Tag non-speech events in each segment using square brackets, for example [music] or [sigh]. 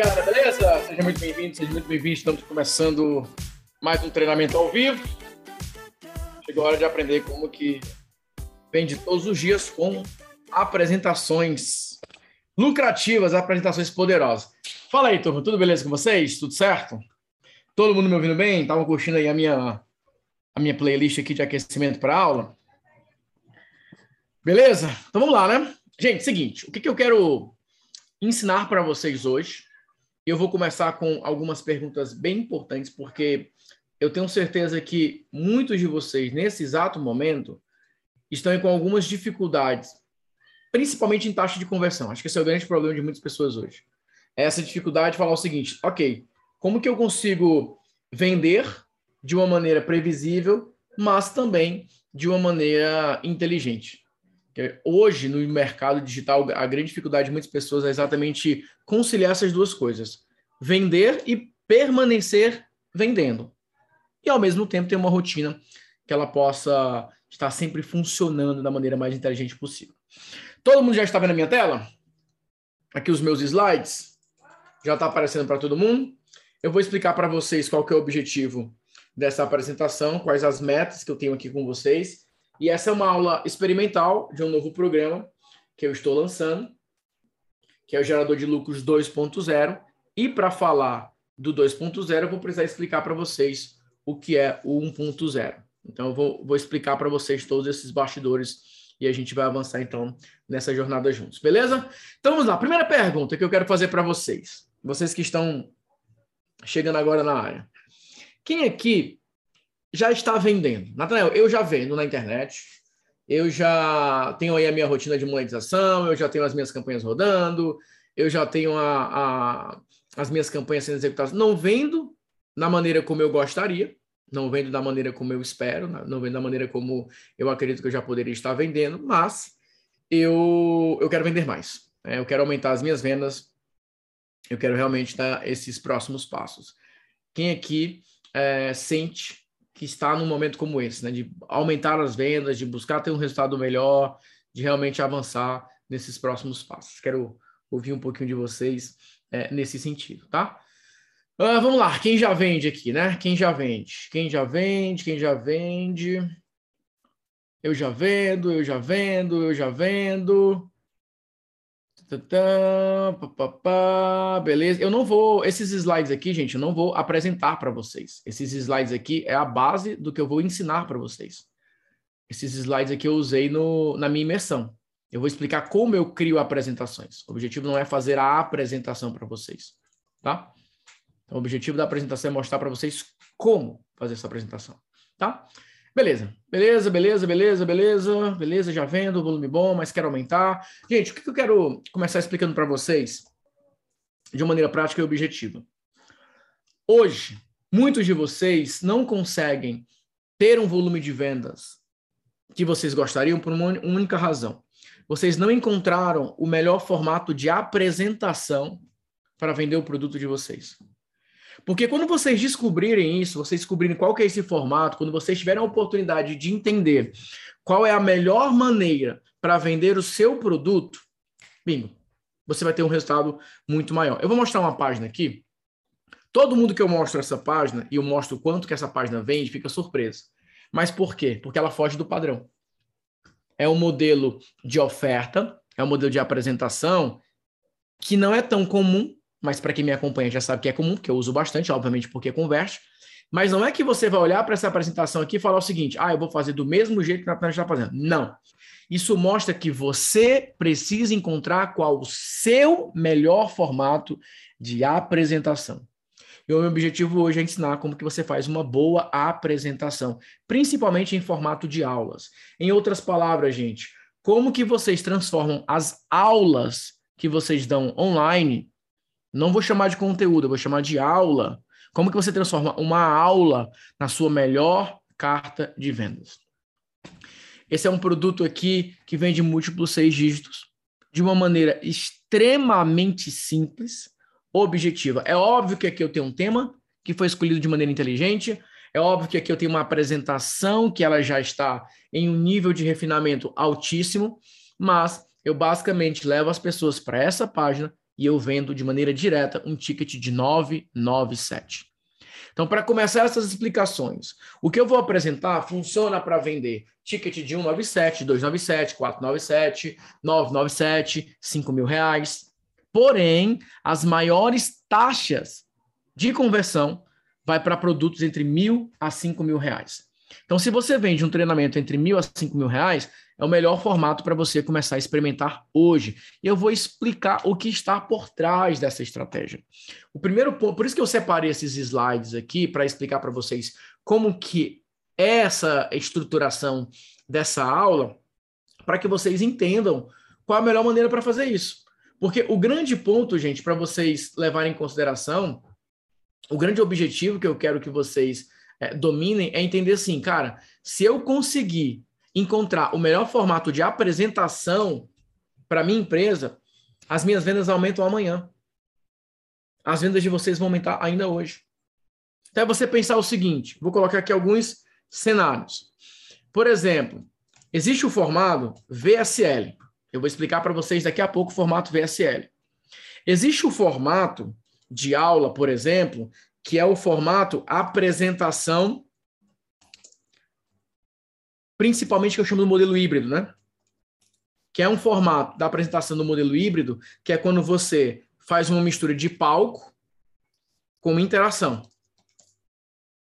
galera, beleza? Seja muito bem-vindo, seja muito bem-vindo. Estamos começando mais um treinamento ao vivo. Chegou a hora de aprender como que vende todos os dias com apresentações lucrativas, apresentações poderosas. Fala aí, turma, tudo beleza com vocês? Tudo certo? Todo mundo me ouvindo bem? Estavam curtindo aí a minha, a minha playlist aqui de aquecimento para aula? Beleza? Então vamos lá, né? Gente, seguinte, o que, que eu quero ensinar para vocês hoje eu vou começar com algumas perguntas bem importantes, porque eu tenho certeza que muitos de vocês, nesse exato momento, estão com algumas dificuldades, principalmente em taxa de conversão. Acho que esse é o grande problema de muitas pessoas hoje. É essa dificuldade de falar o seguinte: ok, como que eu consigo vender de uma maneira previsível, mas também de uma maneira inteligente? Hoje, no mercado digital, a grande dificuldade de muitas pessoas é exatamente conciliar essas duas coisas: vender e permanecer vendendo. E, ao mesmo tempo, ter uma rotina que ela possa estar sempre funcionando da maneira mais inteligente possível. Todo mundo já está vendo a minha tela? Aqui os meus slides. Já está aparecendo para todo mundo. Eu vou explicar para vocês qual que é o objetivo dessa apresentação, quais as metas que eu tenho aqui com vocês e essa é uma aula experimental de um novo programa que eu estou lançando, que é o gerador de lucros 2.0. E para falar do 2.0, eu vou precisar explicar para vocês o que é o 1.0. Então, eu vou, vou explicar para vocês todos esses bastidores e a gente vai avançar então nessa jornada juntos, beleza? Então vamos lá. Primeira pergunta que eu quero fazer para vocês, vocês que estão chegando agora na área. Quem aqui já está vendendo. Natanael, eu já vendo na internet, eu já tenho aí a minha rotina de monetização, eu já tenho as minhas campanhas rodando, eu já tenho a, a, as minhas campanhas sendo executadas. Não vendo na maneira como eu gostaria, não vendo da maneira como eu espero, não vendo da maneira como eu acredito que eu já poderia estar vendendo, mas eu, eu quero vender mais. Né? Eu quero aumentar as minhas vendas, eu quero realmente dar esses próximos passos. Quem aqui é, sente que está num momento como esse, né? De aumentar as vendas, de buscar ter um resultado melhor, de realmente avançar nesses próximos passos. Quero ouvir um pouquinho de vocês é, nesse sentido, tá? Uh, vamos lá, quem já vende aqui, né? Quem já vende? Quem já vende? Quem já vende? Eu já vendo, eu já vendo, eu já vendo. Beleza. Eu não vou. Esses slides aqui, gente, eu não vou apresentar para vocês. Esses slides aqui é a base do que eu vou ensinar para vocês. Esses slides aqui eu usei no, na minha imersão. Eu vou explicar como eu crio apresentações. O objetivo não é fazer a apresentação para vocês, tá? Então, o objetivo da apresentação é mostrar para vocês como fazer essa apresentação, tá? Beleza, beleza, beleza, beleza, beleza, beleza, já vendo, volume bom, mas quero aumentar. Gente, o que eu quero começar explicando para vocês de maneira prática e objetiva? Hoje, muitos de vocês não conseguem ter um volume de vendas que vocês gostariam por uma única razão. Vocês não encontraram o melhor formato de apresentação para vender o produto de vocês. Porque quando vocês descobrirem isso, vocês descobrirem qual que é esse formato, quando vocês tiverem a oportunidade de entender qual é a melhor maneira para vender o seu produto, bingo, você vai ter um resultado muito maior. Eu vou mostrar uma página aqui. Todo mundo que eu mostro essa página e eu mostro quanto que essa página vende, fica surpreso. Mas por quê? Porque ela foge do padrão. É um modelo de oferta, é um modelo de apresentação que não é tão comum mas para quem me acompanha já sabe que é comum, que eu uso bastante, obviamente, porque converte. Mas não é que você vai olhar para essa apresentação aqui e falar o seguinte: ah, eu vou fazer do mesmo jeito que a gente está fazendo. Não. Isso mostra que você precisa encontrar qual o seu melhor formato de apresentação. E o meu objetivo hoje é ensinar como que você faz uma boa apresentação, principalmente em formato de aulas. Em outras palavras, gente, como que vocês transformam as aulas que vocês dão online não vou chamar de conteúdo, vou chamar de aula. Como que você transforma uma aula na sua melhor carta de vendas? Esse é um produto aqui que vende múltiplos seis dígitos de uma maneira extremamente simples, objetiva. É óbvio que aqui eu tenho um tema que foi escolhido de maneira inteligente. É óbvio que aqui eu tenho uma apresentação que ela já está em um nível de refinamento altíssimo, mas eu basicamente levo as pessoas para essa página e eu vendo de maneira direta um ticket de 997. Então, para começar essas explicações, o que eu vou apresentar funciona para vender ticket de 197, 297, 497, 997, 5 mil reais. Porém, as maiores taxas de conversão vai para produtos entre mil a cinco mil reais. Então, se você vende um treinamento entre mil a cinco mil reais, é o melhor formato para você começar a experimentar hoje. E eu vou explicar o que está por trás dessa estratégia. O primeiro ponto, por isso que eu separei esses slides aqui para explicar para vocês como que é essa estruturação dessa aula, para que vocês entendam qual a melhor maneira para fazer isso. Porque o grande ponto, gente, para vocês levarem em consideração, o grande objetivo que eu quero que vocês é, dominem é entender assim, cara, se eu conseguir encontrar o melhor formato de apresentação para minha empresa, as minhas vendas aumentam amanhã. As vendas de vocês vão aumentar ainda hoje. Então é você pensar o seguinte, vou colocar aqui alguns cenários. Por exemplo, existe o formato VSL. Eu vou explicar para vocês daqui a pouco o formato VSL. Existe o formato de aula, por exemplo, que é o formato apresentação, principalmente que eu chamo do modelo híbrido, né? Que é um formato da apresentação do modelo híbrido, que é quando você faz uma mistura de palco com interação.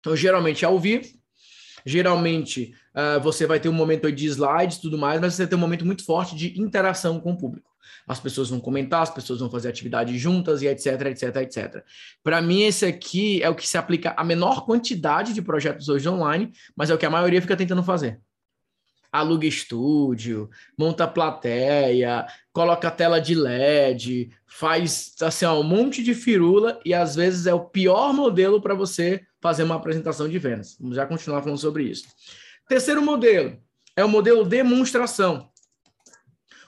Então, geralmente é ao vivo, geralmente uh, você vai ter um momento de slides e tudo mais, mas você tem um momento muito forte de interação com o público as pessoas vão comentar, as pessoas vão fazer atividades juntas e etc, etc, etc. Para mim, esse aqui é o que se aplica a menor quantidade de projetos hoje online, mas é o que a maioria fica tentando fazer. Aluga estúdio, monta plateia, coloca tela de LED, faz assim, ó, um monte de firula e às vezes é o pior modelo para você fazer uma apresentação de vendas. Vamos já continuar falando sobre isso. Terceiro modelo é o modelo demonstração.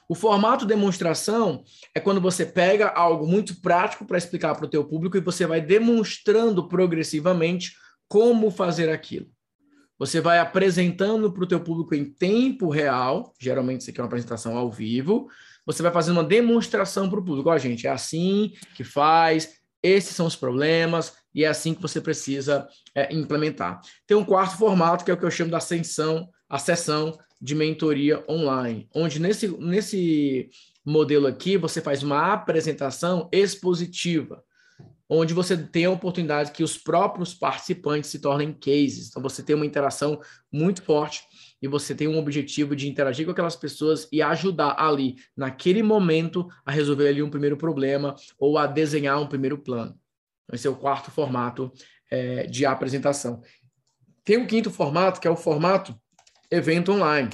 O formato demonstração é quando você pega algo muito prático para explicar para o teu público e você vai demonstrando progressivamente como fazer aquilo. Você vai apresentando para o teu público em tempo real, geralmente isso aqui é uma apresentação ao vivo, você vai fazendo uma demonstração para o público. Ó, gente, é assim que faz, esses são os problemas, e é assim que você precisa é, implementar. Tem um quarto formato, que é o que eu chamo da ascensão, a sessão de mentoria online, onde nesse, nesse modelo aqui você faz uma apresentação expositiva, onde você tem a oportunidade que os próprios participantes se tornem cases. Então você tem uma interação muito forte e você tem um objetivo de interagir com aquelas pessoas e ajudar ali, naquele momento, a resolver ali um primeiro problema ou a desenhar um primeiro plano. Esse é o quarto formato é, de apresentação. Tem um quinto formato, que é o formato evento online.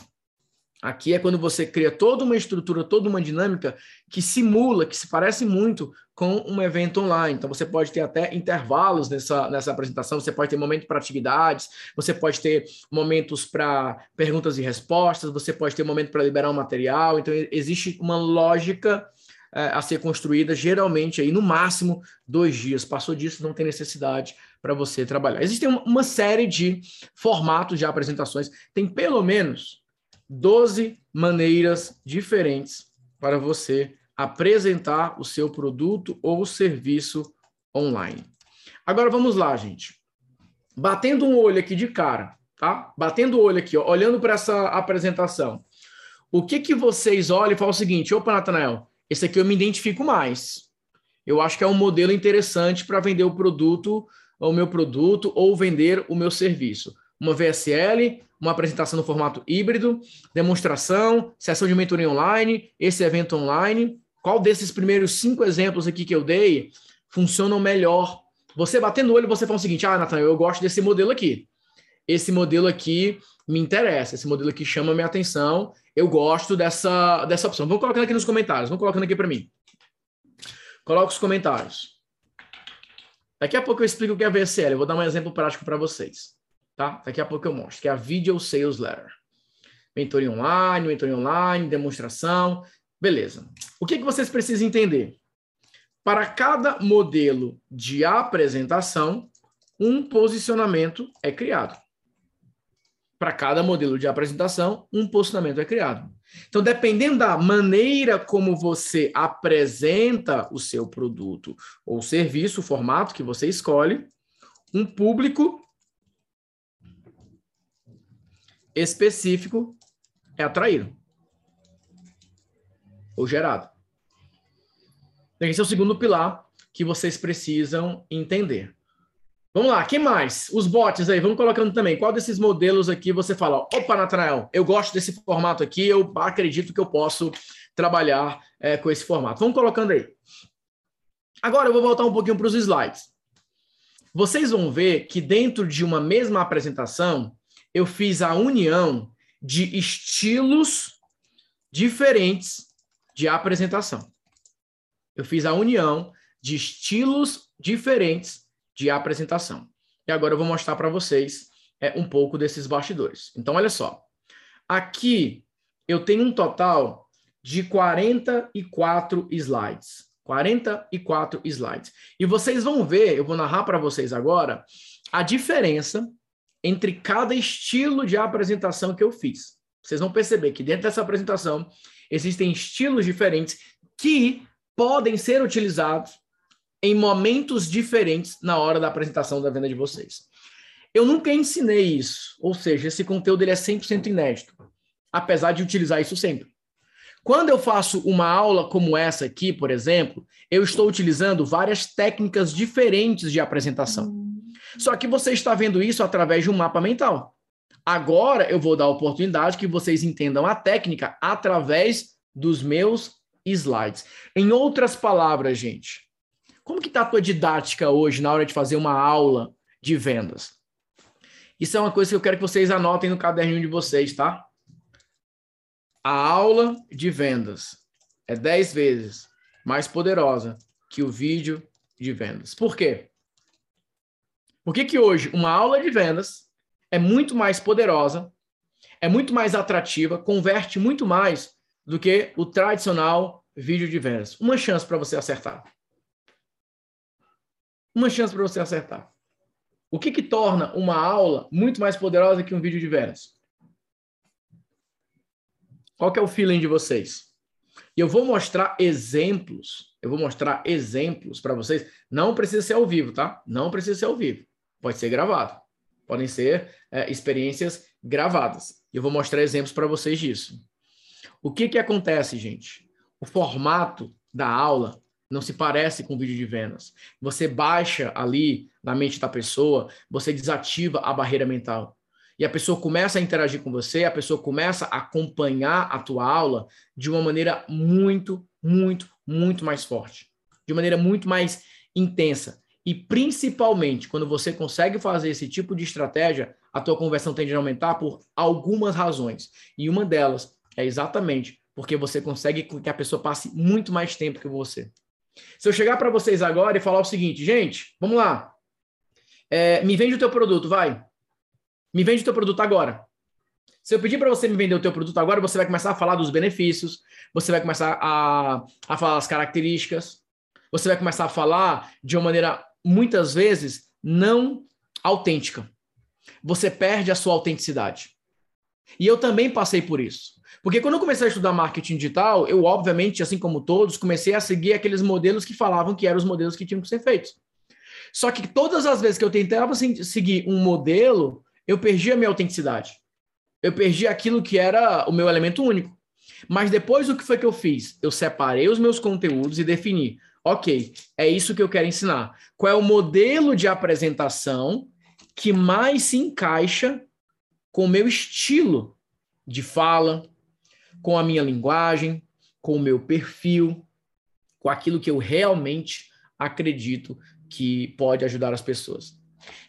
Aqui é quando você cria toda uma estrutura, toda uma dinâmica que simula, que se parece muito com um evento online. Então, você pode ter até intervalos nessa, nessa apresentação, você pode ter momentos para atividades, você pode ter momentos para perguntas e respostas, você pode ter momento para liberar um material. Então, existe uma lógica é, a ser construída, geralmente, aí no máximo dois dias. Passou disso, não tem necessidade para você trabalhar. Existem uma série de formatos de apresentações, tem pelo menos 12 maneiras diferentes para você apresentar o seu produto ou serviço online. Agora vamos lá, gente. Batendo um olho aqui de cara, tá? Batendo o olho aqui, ó, olhando para essa apresentação. O que que vocês olham e falam o seguinte: opa, Natanael, esse aqui eu me identifico mais. Eu acho que é um modelo interessante para vender o produto o meu produto ou vender o meu serviço. Uma VSL, uma apresentação no formato híbrido, demonstração, sessão de mentoria online, esse evento online. Qual desses primeiros cinco exemplos aqui que eu dei funcionam melhor? Você batendo o olho, você fala o seguinte: ah, Nathan, eu gosto desse modelo aqui. Esse modelo aqui me interessa, esse modelo aqui chama minha atenção, eu gosto dessa, dessa opção. Vamos colocando aqui nos comentários, vamos colocando aqui para mim. Coloca os comentários. Daqui a pouco eu explico o que é VSL. Eu vou dar um exemplo prático para vocês. Tá? Daqui a pouco eu mostro, que é a Video Sales Letter. Mentoria online, mentoria online, demonstração. Beleza. O que, que vocês precisam entender? Para cada modelo de apresentação, um posicionamento é criado. para cada modelo de apresentação, um posicionamento é criado. Então, dependendo da maneira como você apresenta o seu produto ou serviço, o formato que você escolhe, um público específico é atraído ou gerado. Esse é o segundo pilar que vocês precisam entender. Vamos lá, que mais? Os bots aí, vamos colocando também. Qual desses modelos aqui você fala, opa, Natanael, eu gosto desse formato aqui, eu acredito que eu posso trabalhar é, com esse formato. Vamos colocando aí. Agora eu vou voltar um pouquinho para os slides. Vocês vão ver que dentro de uma mesma apresentação, eu fiz a união de estilos diferentes de apresentação. Eu fiz a união de estilos diferentes de apresentação. E agora eu vou mostrar para vocês é, um pouco desses bastidores. Então, olha só. Aqui eu tenho um total de 44 slides. 44 slides. E vocês vão ver, eu vou narrar para vocês agora, a diferença entre cada estilo de apresentação que eu fiz. Vocês vão perceber que dentro dessa apresentação existem estilos diferentes que podem ser utilizados em momentos diferentes na hora da apresentação da venda de vocês. Eu nunca ensinei isso, ou seja, esse conteúdo ele é 100% inédito, apesar de utilizar isso sempre. Quando eu faço uma aula como essa aqui, por exemplo, eu estou utilizando várias técnicas diferentes de apresentação. Só que você está vendo isso através de um mapa mental. Agora eu vou dar a oportunidade que vocês entendam a técnica através dos meus slides. Em outras palavras, gente, como que está a tua didática hoje na hora de fazer uma aula de vendas? Isso é uma coisa que eu quero que vocês anotem no caderninho de vocês, tá? A aula de vendas é 10 vezes mais poderosa que o vídeo de vendas. Por quê? Por que, que hoje uma aula de vendas é muito mais poderosa, é muito mais atrativa, converte muito mais do que o tradicional vídeo de vendas? Uma chance para você acertar uma chance para você acertar. O que, que torna uma aula muito mais poderosa que um vídeo de vendas? Qual que é o feeling de vocês? E eu vou mostrar exemplos. Eu vou mostrar exemplos para vocês. Não precisa ser ao vivo, tá? Não precisa ser ao vivo. Pode ser gravado. Podem ser é, experiências gravadas. Eu vou mostrar exemplos para vocês disso. O que que acontece, gente? O formato da aula não se parece com vídeo de vendas. Você baixa ali na mente da pessoa, você desativa a barreira mental. E a pessoa começa a interagir com você, a pessoa começa a acompanhar a tua aula de uma maneira muito, muito, muito mais forte, de maneira muito mais intensa. E principalmente, quando você consegue fazer esse tipo de estratégia, a tua conversão tende a aumentar por algumas razões. E uma delas é exatamente porque você consegue que a pessoa passe muito mais tempo que você. Se eu chegar para vocês agora e falar o seguinte, gente, vamos lá. É, me vende o teu produto, vai. Me vende o teu produto agora. Se eu pedir para você me vender o teu produto agora, você vai começar a falar dos benefícios, você vai começar a, a falar as características, você vai começar a falar de uma maneira, muitas vezes, não autêntica. Você perde a sua autenticidade. E eu também passei por isso. Porque quando eu comecei a estudar marketing digital, eu, obviamente, assim como todos, comecei a seguir aqueles modelos que falavam que eram os modelos que tinham que ser feitos. Só que todas as vezes que eu tentava seguir um modelo, eu perdi a minha autenticidade. Eu perdi aquilo que era o meu elemento único. Mas depois o que foi que eu fiz? Eu separei os meus conteúdos e defini, ok, é isso que eu quero ensinar. Qual é o modelo de apresentação que mais se encaixa com o meu estilo de fala, com a minha linguagem, com o meu perfil, com aquilo que eu realmente acredito que pode ajudar as pessoas.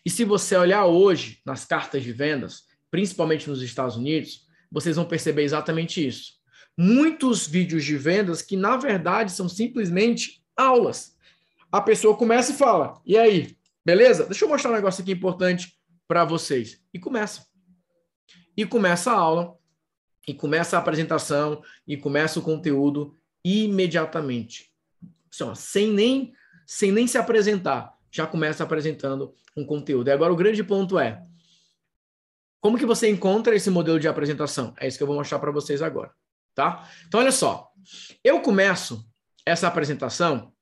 E se você olhar hoje nas cartas de vendas, principalmente nos Estados Unidos, vocês vão perceber exatamente isso. Muitos vídeos de vendas que, na verdade, são simplesmente aulas. A pessoa começa e fala: E aí, beleza? Deixa eu mostrar um negócio aqui importante para vocês. E começa. E começa a aula e começa a apresentação e começa o conteúdo imediatamente. Assim, sem, nem, sem nem se apresentar, já começa apresentando um conteúdo. E agora o grande ponto é: Como que você encontra esse modelo de apresentação? É isso que eu vou mostrar para vocês agora, tá? Então, olha só. Eu começo essa apresentação.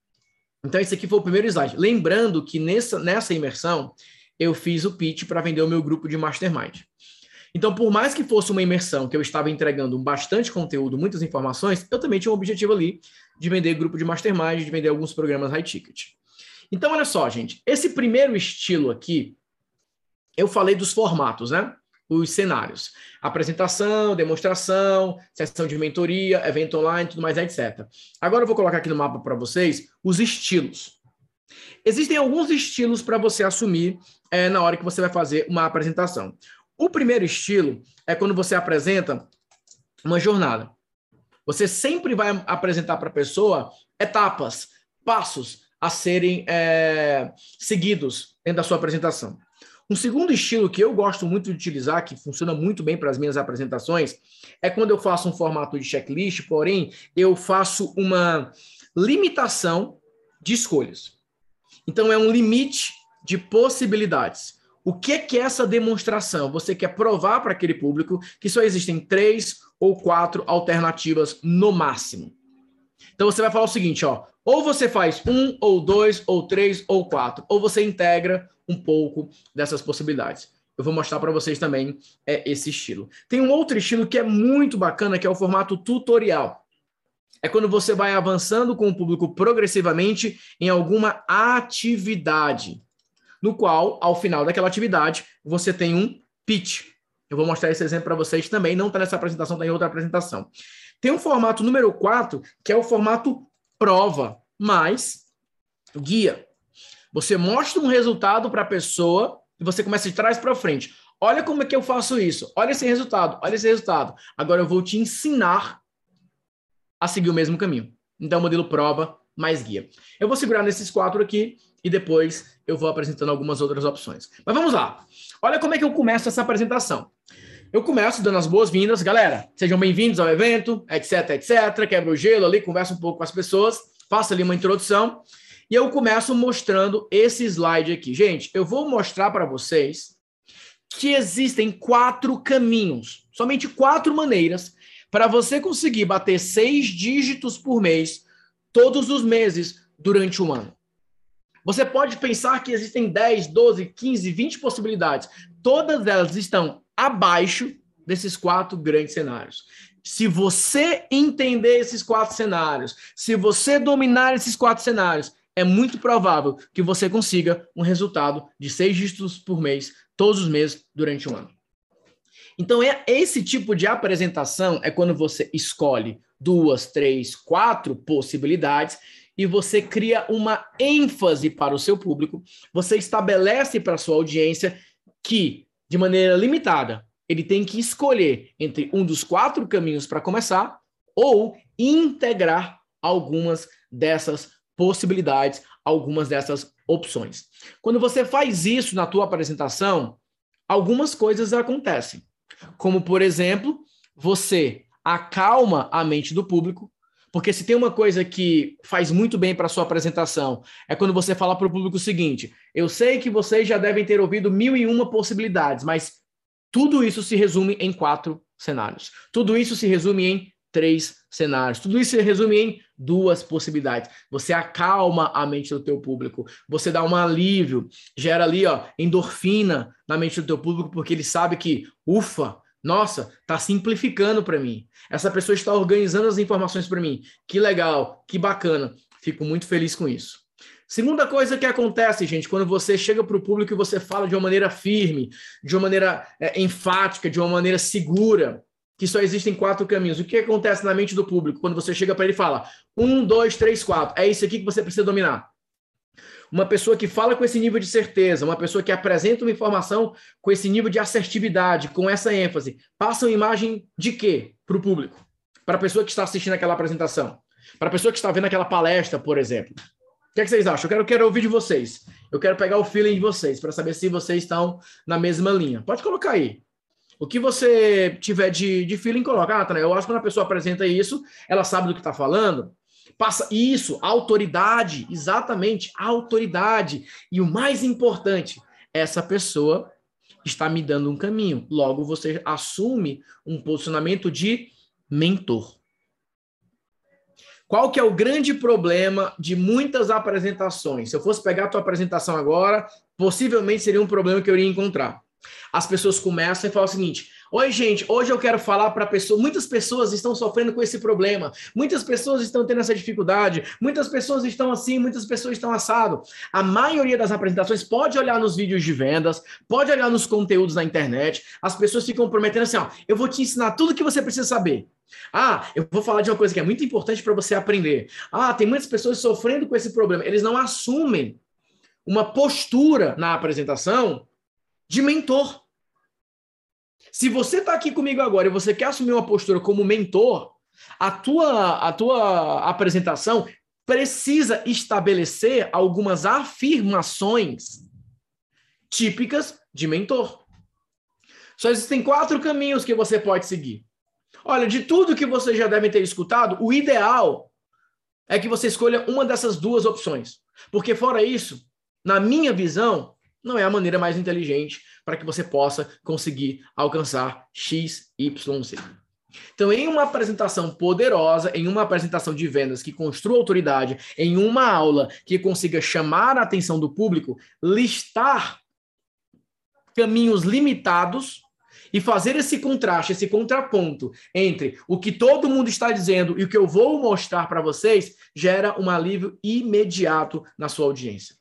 Então, esse aqui foi o primeiro slide. Lembrando que nessa, nessa imersão, eu fiz o pitch para vender o meu grupo de mastermind. Então, por mais que fosse uma imersão que eu estava entregando bastante conteúdo, muitas informações, eu também tinha um objetivo ali de vender grupo de mastermind, de vender alguns programas high ticket. Então, olha só, gente, esse primeiro estilo aqui, eu falei dos formatos, né? Os cenários. Apresentação, demonstração, sessão de mentoria, evento online, tudo mais, etc. Agora eu vou colocar aqui no mapa para vocês os estilos. Existem alguns estilos para você assumir é, na hora que você vai fazer uma apresentação. O primeiro estilo é quando você apresenta uma jornada. Você sempre vai apresentar para a pessoa etapas, passos a serem é, seguidos dentro da sua apresentação. Um segundo estilo que eu gosto muito de utilizar, que funciona muito bem para as minhas apresentações, é quando eu faço um formato de checklist, porém eu faço uma limitação de escolhas. Então é um limite de possibilidades. O que é, que é essa demonstração? Você quer provar para aquele público que só existem três ou quatro alternativas no máximo. Então você vai falar o seguinte, ó, ou você faz um, ou dois, ou três, ou quatro, ou você integra um pouco dessas possibilidades. Eu vou mostrar para vocês também é, esse estilo. Tem um outro estilo que é muito bacana, que é o formato tutorial. É quando você vai avançando com o público progressivamente em alguma atividade no qual, ao final daquela atividade, você tem um pitch. Eu vou mostrar esse exemplo para vocês também, não está nessa apresentação, está em outra apresentação. Tem um formato número 4, que é o formato prova, mais guia. Você mostra um resultado para a pessoa e você começa de trás para frente. Olha como é que eu faço isso. Olha esse resultado. Olha esse resultado. Agora eu vou te ensinar a seguir o mesmo caminho. Então, modelo prova mais guia. Eu vou segurar nesses quatro aqui e depois eu vou apresentando algumas outras opções. Mas vamos lá. Olha como é que eu começo essa apresentação. Eu começo dando as boas-vindas, galera. Sejam bem-vindos ao evento, etc, etc. Quebra o gelo ali, conversa um pouco com as pessoas, faça ali uma introdução. E eu começo mostrando esse slide aqui. Gente, eu vou mostrar para vocês que existem quatro caminhos, somente quatro maneiras para você conseguir bater seis dígitos por mês todos os meses durante um ano. Você pode pensar que existem 10, 12, 15, 20 possibilidades. Todas elas estão abaixo desses quatro grandes cenários. Se você entender esses quatro cenários, se você dominar esses quatro cenários, é muito provável que você consiga um resultado de seis dígitos por mês, todos os meses, durante um ano. Então, é esse tipo de apresentação é quando você escolhe duas, três, quatro possibilidades e você cria uma ênfase para o seu público, você estabelece para a sua audiência que, de maneira limitada, ele tem que escolher entre um dos quatro caminhos para começar ou integrar algumas dessas possibilidades, algumas dessas opções. Quando você faz isso na tua apresentação, algumas coisas acontecem. Como, por exemplo, você acalma a mente do público, porque se tem uma coisa que faz muito bem para sua apresentação, é quando você fala para o público o seguinte: eu sei que vocês já devem ter ouvido mil e uma possibilidades, mas tudo isso se resume em quatro cenários. Tudo isso se resume em três cenários. Tudo isso se resume em duas possibilidades. Você acalma a mente do teu público, você dá um alívio, gera ali, ó, endorfina na mente do teu público, porque ele sabe que, ufa, nossa, tá simplificando para mim. Essa pessoa está organizando as informações para mim. Que legal, que bacana. Fico muito feliz com isso. Segunda coisa que acontece, gente, quando você chega para o público e você fala de uma maneira firme, de uma maneira é, enfática, de uma maneira segura, que só existem quatro caminhos. O que acontece na mente do público quando você chega para ele e fala um, dois, três, quatro? É isso aqui que você precisa dominar. Uma pessoa que fala com esse nível de certeza, uma pessoa que apresenta uma informação com esse nível de assertividade, com essa ênfase, passa uma imagem de quê para o público? Para a pessoa que está assistindo aquela apresentação? Para a pessoa que está vendo aquela palestra, por exemplo? que, é que vocês acham? Eu quero, quero ouvir de vocês. Eu quero pegar o feeling de vocês para saber se vocês estão na mesma linha. Pode colocar aí. O que você tiver de, de feeling, coloca. Ah, eu acho que quando a pessoa apresenta isso, ela sabe do que está falando. Passa isso, autoridade, exatamente, autoridade. E o mais importante, essa pessoa está me dando um caminho. Logo, você assume um posicionamento de mentor. Qual que é o grande problema de muitas apresentações? Se eu fosse pegar a tua apresentação agora, possivelmente seria um problema que eu iria encontrar. As pessoas começam e falam o seguinte: Oi, gente, hoje eu quero falar para pessoas. Muitas pessoas estão sofrendo com esse problema, muitas pessoas estão tendo essa dificuldade, muitas pessoas estão assim, muitas pessoas estão assado. A maioria das apresentações pode olhar nos vídeos de vendas, pode olhar nos conteúdos na internet, as pessoas ficam prometendo assim: ó, eu vou te ensinar tudo que você precisa saber. Ah, eu vou falar de uma coisa que é muito importante para você aprender. Ah, tem muitas pessoas sofrendo com esse problema. Eles não assumem uma postura na apresentação de mentor. Se você está aqui comigo agora e você quer assumir uma postura como mentor, a tua, a tua apresentação precisa estabelecer algumas afirmações típicas de mentor. Só existem quatro caminhos que você pode seguir. Olha, de tudo que você já deve ter escutado, o ideal é que você escolha uma dessas duas opções. Porque, fora isso, na minha visão, não é a maneira mais inteligente para que você possa conseguir alcançar X, Y, Z. Então, em uma apresentação poderosa, em uma apresentação de vendas que construa autoridade, em uma aula que consiga chamar a atenção do público, listar caminhos limitados e fazer esse contraste, esse contraponto entre o que todo mundo está dizendo e o que eu vou mostrar para vocês, gera um alívio imediato na sua audiência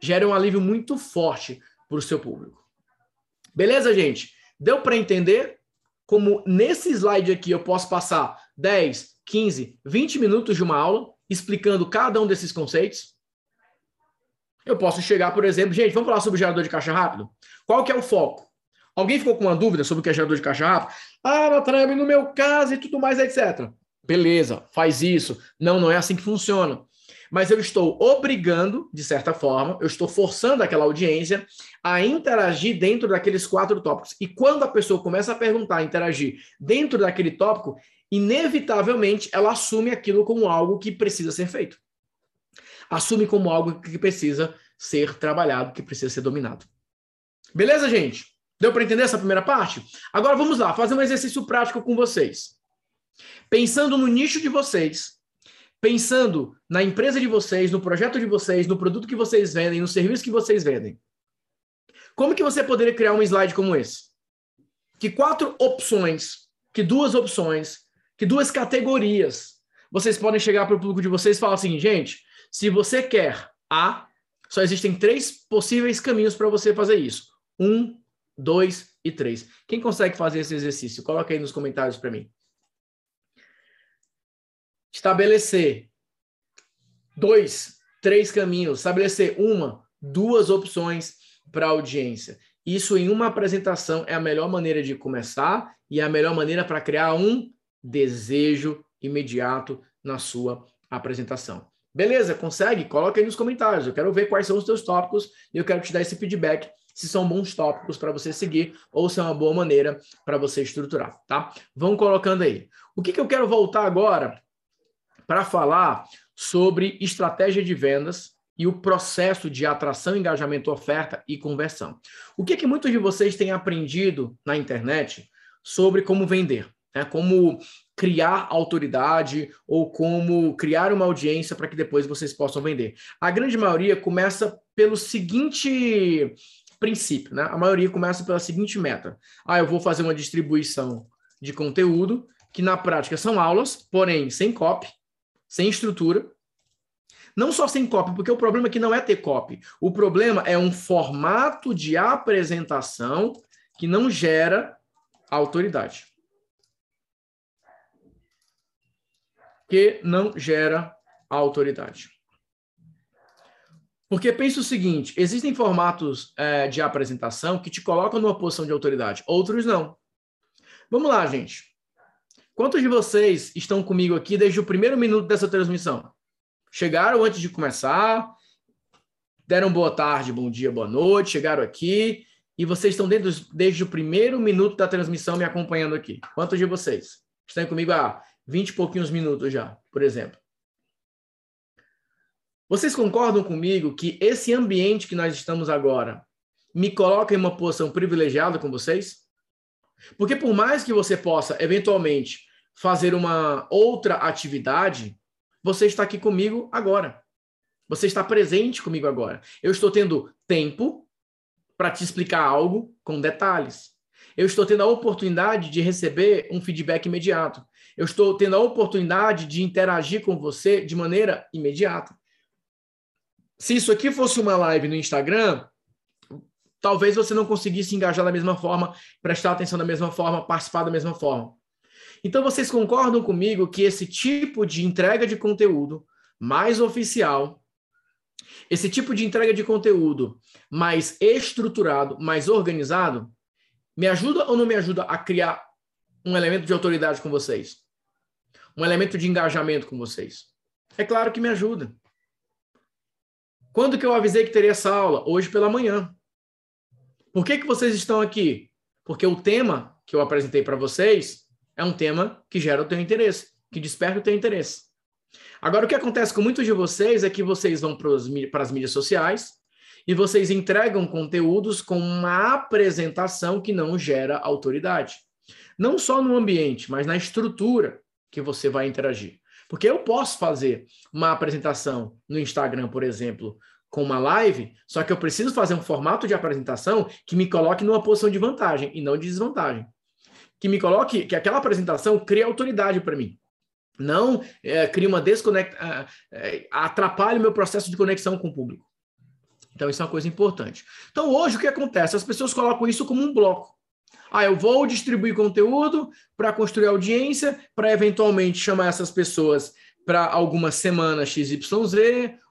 gera um alívio muito forte para o seu público. Beleza, gente? Deu para entender como nesse slide aqui eu posso passar 10, 15, 20 minutos de uma aula explicando cada um desses conceitos? Eu posso chegar, por exemplo, gente, vamos falar sobre gerador de caixa rápido? Qual que é o foco? Alguém ficou com uma dúvida sobre o que é gerador de caixa rápido? Ah, Natrame, no meu caso e tudo mais, etc. Beleza, faz isso. Não, não é assim que funciona mas eu estou obrigando, de certa forma, eu estou forçando aquela audiência a interagir dentro daqueles quatro tópicos. E quando a pessoa começa a perguntar, a interagir dentro daquele tópico, inevitavelmente ela assume aquilo como algo que precisa ser feito. Assume como algo que precisa ser trabalhado, que precisa ser dominado. Beleza, gente? Deu para entender essa primeira parte? Agora vamos lá, fazer um exercício prático com vocês. Pensando no nicho de vocês, pensando na empresa de vocês, no projeto de vocês, no produto que vocês vendem, no serviço que vocês vendem. Como que você poderia criar um slide como esse? Que quatro opções, que duas opções, que duas categorias vocês podem chegar para o público de vocês e falar assim, gente, se você quer A, só existem três possíveis caminhos para você fazer isso. Um, dois e três. Quem consegue fazer esse exercício? Coloca aí nos comentários para mim estabelecer dois, três caminhos, estabelecer uma, duas opções para a audiência. Isso em uma apresentação é a melhor maneira de começar e é a melhor maneira para criar um desejo imediato na sua apresentação. Beleza? Consegue? Coloca aí nos comentários. Eu quero ver quais são os teus tópicos e eu quero te dar esse feedback se são bons tópicos para você seguir ou se é uma boa maneira para você estruturar, tá? Vão colocando aí. O que, que eu quero voltar agora para falar sobre estratégia de vendas e o processo de atração, engajamento, oferta e conversão. O que, é que muitos de vocês têm aprendido na internet sobre como vender? Né? Como criar autoridade ou como criar uma audiência para que depois vocês possam vender. A grande maioria começa pelo seguinte princípio, né? A maioria começa pela seguinte meta: ah, eu vou fazer uma distribuição de conteúdo que na prática são aulas, porém sem copy, sem estrutura. Não só sem copy, porque o problema aqui não é ter copy. O problema é um formato de apresentação que não gera autoridade. Que não gera autoridade. Porque pensa o seguinte: existem formatos é, de apresentação que te colocam numa posição de autoridade, outros não. Vamos lá, gente. Quantos de vocês estão comigo aqui desde o primeiro minuto dessa transmissão? Chegaram antes de começar, deram boa tarde, bom dia, boa noite, chegaram aqui e vocês estão dentro, desde o primeiro minuto da transmissão me acompanhando aqui. Quantos de vocês estão comigo há 20 e pouquinhos minutos já, por exemplo? Vocês concordam comigo que esse ambiente que nós estamos agora me coloca em uma posição privilegiada com vocês? Porque por mais que você possa, eventualmente, fazer uma outra atividade, você está aqui comigo agora. Você está presente comigo agora. Eu estou tendo tempo para te explicar algo com detalhes. Eu estou tendo a oportunidade de receber um feedback imediato. Eu estou tendo a oportunidade de interagir com você de maneira imediata. Se isso aqui fosse uma live no Instagram, talvez você não conseguisse engajar da mesma forma, prestar atenção da mesma forma, participar da mesma forma. Então, vocês concordam comigo que esse tipo de entrega de conteúdo mais oficial, esse tipo de entrega de conteúdo mais estruturado, mais organizado, me ajuda ou não me ajuda a criar um elemento de autoridade com vocês? Um elemento de engajamento com vocês? É claro que me ajuda. Quando que eu avisei que teria essa aula? Hoje pela manhã. Por que, que vocês estão aqui? Porque o tema que eu apresentei para vocês é um tema que gera o teu interesse, que desperta o teu interesse. Agora, o que acontece com muitos de vocês é que vocês vão para as mídias sociais e vocês entregam conteúdos com uma apresentação que não gera autoridade. Não só no ambiente, mas na estrutura que você vai interagir. Porque eu posso fazer uma apresentação no Instagram, por exemplo, com uma live, só que eu preciso fazer um formato de apresentação que me coloque numa posição de vantagem e não de desvantagem. Que me coloque, que aquela apresentação crie autoridade para mim. Não é, crie uma desconecta, é, atrapalhe o meu processo de conexão com o público. Então, isso é uma coisa importante. Então, hoje, o que acontece? As pessoas colocam isso como um bloco. Ah, eu vou distribuir conteúdo para construir audiência, para eventualmente chamar essas pessoas para alguma semana XYZ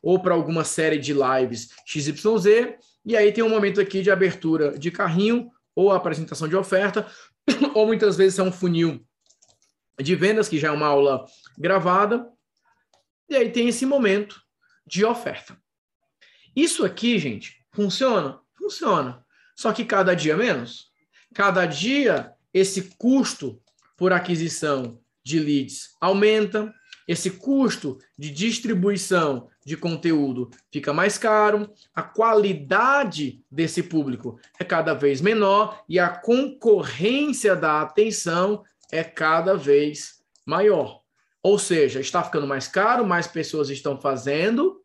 ou para alguma série de lives XYZ. E aí tem um momento aqui de abertura de carrinho ou apresentação de oferta, ou muitas vezes é um funil de vendas, que já é uma aula gravada. E aí tem esse momento de oferta. Isso aqui, gente, funciona? Funciona. Só que cada dia menos. Cada dia esse custo por aquisição de leads aumenta, esse custo de distribuição de conteúdo fica mais caro, a qualidade desse público é cada vez menor e a concorrência da atenção é cada vez maior. Ou seja, está ficando mais caro, mais pessoas estão fazendo,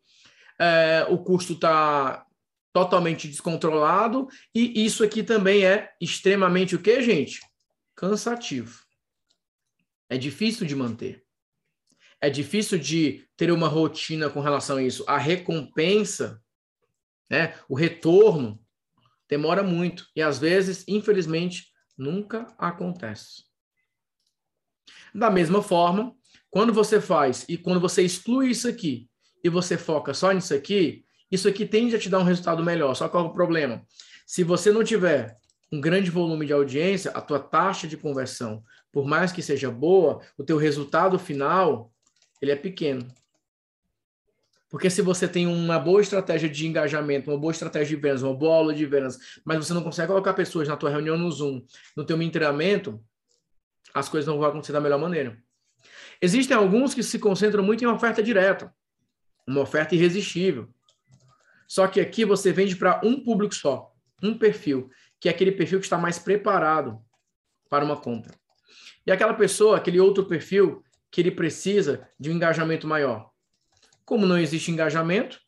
é, o custo está totalmente descontrolado e isso aqui também é extremamente o que, gente? Cansativo. É difícil de manter. É difícil de ter uma rotina com relação a isso. A recompensa, né, o retorno, demora muito e às vezes, infelizmente, nunca acontece. Da mesma forma, quando você faz e quando você exclui isso aqui e você foca só nisso aqui, isso aqui tende a te dar um resultado melhor. Só qual é o problema? Se você não tiver um grande volume de audiência, a tua taxa de conversão, por mais que seja boa, o teu resultado final, ele é pequeno. Porque se você tem uma boa estratégia de engajamento, uma boa estratégia de vendas, uma boa aula de vendas, mas você não consegue colocar pessoas na tua reunião no Zoom, no teu treinamento, as coisas não vão acontecer da melhor maneira. Existem alguns que se concentram muito em oferta direta uma oferta irresistível. Só que aqui você vende para um público só, um perfil, que é aquele perfil que está mais preparado para uma compra. E aquela pessoa, aquele outro perfil, que ele precisa de um engajamento maior. Como não existe engajamento,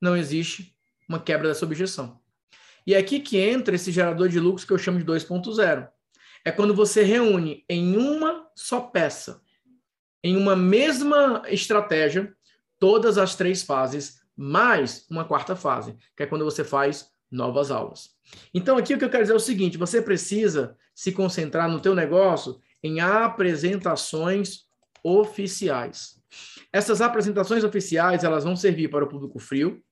não existe uma quebra dessa objeção. E é aqui que entra esse gerador de lucros que eu chamo de 2.0. É quando você reúne em uma só peça, em uma mesma estratégia, todas as três fases, mais uma quarta fase, que é quando você faz novas aulas. Então, aqui o que eu quero dizer é o seguinte: você precisa se concentrar no teu negócio em apresentações oficiais. Essas apresentações oficiais, elas vão servir para o público frio,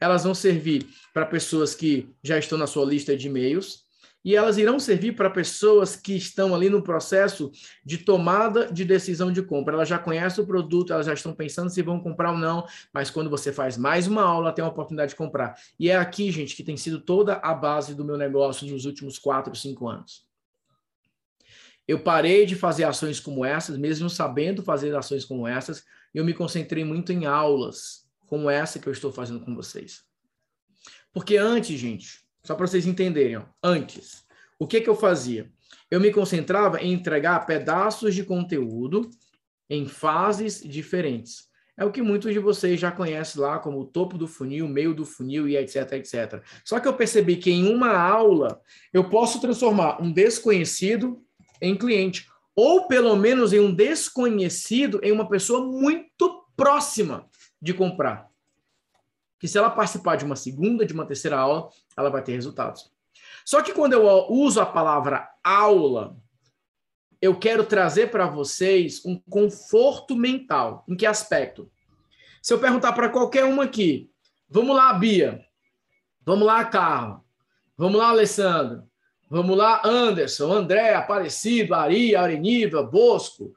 elas vão servir para pessoas que já estão na sua lista de e-mails, e elas irão servir para pessoas que estão ali no processo de tomada de decisão de compra. Elas já conhecem o produto, elas já estão pensando se vão comprar ou não, mas quando você faz mais uma aula, tem a oportunidade de comprar. E é aqui, gente, que tem sido toda a base do meu negócio nos últimos quatro, cinco anos. Eu parei de fazer ações como essas, mesmo sabendo fazer ações como essas, eu me concentrei muito em aulas como essa que eu estou fazendo com vocês. Porque antes, gente, só para vocês entenderem, ó, antes, o que, que eu fazia? Eu me concentrava em entregar pedaços de conteúdo em fases diferentes. É o que muitos de vocês já conhecem lá como o topo do funil, meio do funil e etc, etc. Só que eu percebi que em uma aula eu posso transformar um desconhecido em cliente, ou pelo menos em um desconhecido em uma pessoa muito próxima de comprar. Que se ela participar de uma segunda, de uma terceira aula, ela vai ter resultados. Só que quando eu uso a palavra aula, eu quero trazer para vocês um conforto mental. Em que aspecto? Se eu perguntar para qualquer uma aqui, vamos lá, Bia, vamos lá, Carla, vamos lá, Alessandro, vamos lá, Anderson, André, Aparecido, Ari, Areniva, Bosco,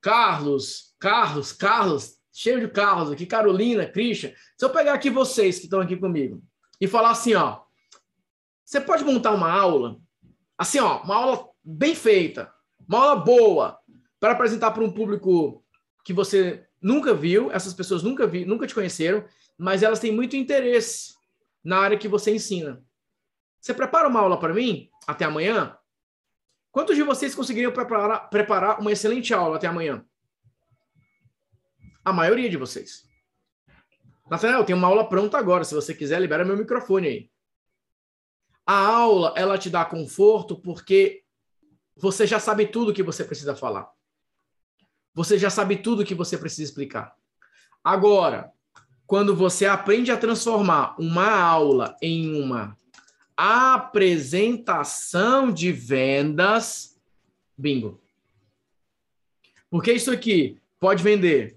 Carlos, Carlos, Carlos, cheio de Carlos aqui, Carolina, Christian. Se eu pegar aqui vocês que estão aqui comigo e falar assim, ó, você pode montar uma aula, assim, ó, uma aula bem feita, uma aula boa, para apresentar para um público que você nunca viu, essas pessoas nunca vi, nunca te conheceram, mas elas têm muito interesse na área que você ensina. Você prepara uma aula para mim até amanhã? Quantos de vocês conseguiriam preparar, preparar uma excelente aula até amanhã? A maioria de vocês. Nathanael, eu tenho uma aula pronta agora. Se você quiser, libera meu microfone aí. A aula, ela te dá conforto porque você já sabe tudo que você precisa falar. Você já sabe tudo que você precisa explicar. Agora, quando você aprende a transformar uma aula em uma apresentação de vendas, bingo. Porque isso aqui pode vender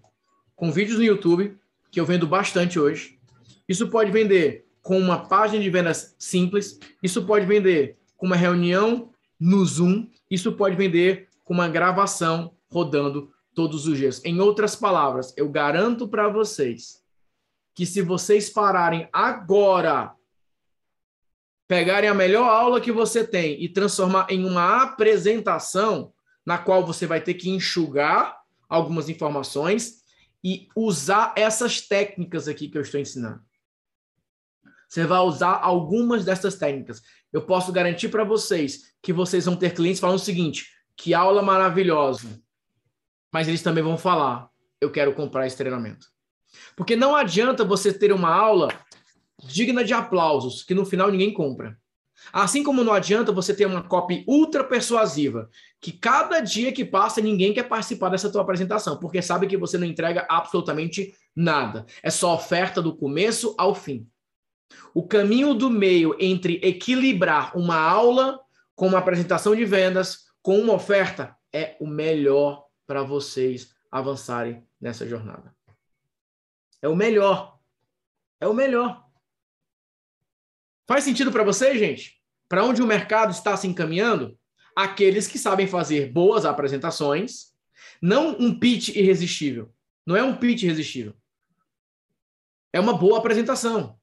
com vídeos no YouTube, que eu vendo bastante hoje. Isso pode vender com uma página de vendas simples. Isso pode vender com uma reunião no Zoom. Isso pode vender com uma gravação rodando todos os dias. Em outras palavras, eu garanto para vocês que se vocês pararem agora, pegarem a melhor aula que você tem e transformar em uma apresentação na qual você vai ter que enxugar algumas informações e usar essas técnicas aqui que eu estou ensinando. Você vai usar algumas dessas técnicas. Eu posso garantir para vocês que vocês vão ter clientes falando o seguinte: que aula maravilhosa. Mas eles também vão falar: eu quero comprar esse treinamento. Porque não adianta você ter uma aula digna de aplausos, que no final ninguém compra. Assim como não adianta você ter uma copy ultra persuasiva, que cada dia que passa ninguém quer participar dessa tua apresentação, porque sabe que você não entrega absolutamente nada. É só oferta do começo ao fim. O caminho do meio entre equilibrar uma aula com uma apresentação de vendas, com uma oferta, é o melhor para vocês avançarem nessa jornada. É o melhor. É o melhor. Faz sentido para vocês, gente? Para onde o mercado está se encaminhando? Aqueles que sabem fazer boas apresentações, não um pitch irresistível. Não é um pitch irresistível. É uma boa apresentação.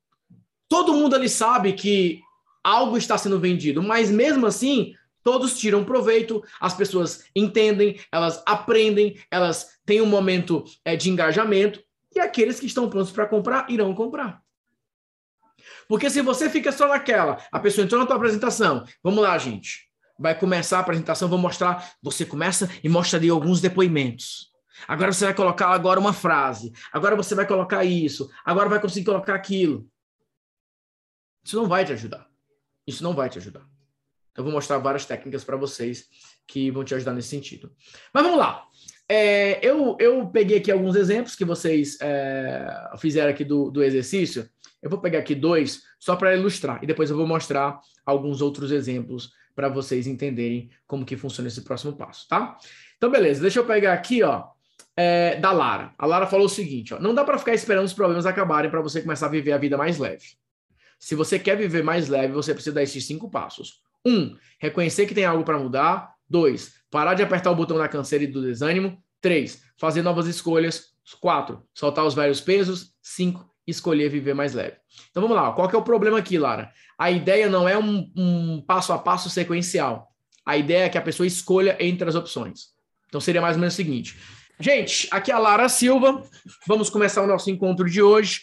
Todo mundo ali sabe que algo está sendo vendido, mas mesmo assim, todos tiram proveito, as pessoas entendem, elas aprendem, elas têm um momento é, de engajamento, e aqueles que estão prontos para comprar irão comprar. Porque se você fica só naquela, a pessoa entrou na tua apresentação, vamos lá, gente. Vai começar a apresentação, vou mostrar. Você começa e mostra ali alguns depoimentos. Agora você vai colocar agora uma frase. Agora você vai colocar isso. Agora vai conseguir colocar aquilo. Isso não vai te ajudar. Isso não vai te ajudar. Eu vou mostrar várias técnicas para vocês que vão te ajudar nesse sentido. Mas vamos lá. É, eu, eu peguei aqui alguns exemplos que vocês é, fizeram aqui do, do exercício. Eu vou pegar aqui dois só para ilustrar e depois eu vou mostrar alguns outros exemplos para vocês entenderem como que funciona esse próximo passo, tá? Então, beleza. Deixa eu pegar aqui, ó, é, da Lara. A Lara falou o seguinte, ó, não dá para ficar esperando os problemas acabarem para você começar a viver a vida mais leve. Se você quer viver mais leve, você precisa dar esses cinco passos. Um, reconhecer que tem algo para mudar. Dois, parar de apertar o botão da canseira e do desânimo. Três, fazer novas escolhas. Quatro, soltar os velhos pesos. Cinco, escolher viver mais leve. Então vamos lá, qual que é o problema aqui, Lara? A ideia não é um, um passo a passo sequencial. A ideia é que a pessoa escolha entre as opções. Então seria mais ou menos o seguinte. Gente, aqui é a Lara Silva. Vamos começar o nosso encontro de hoje.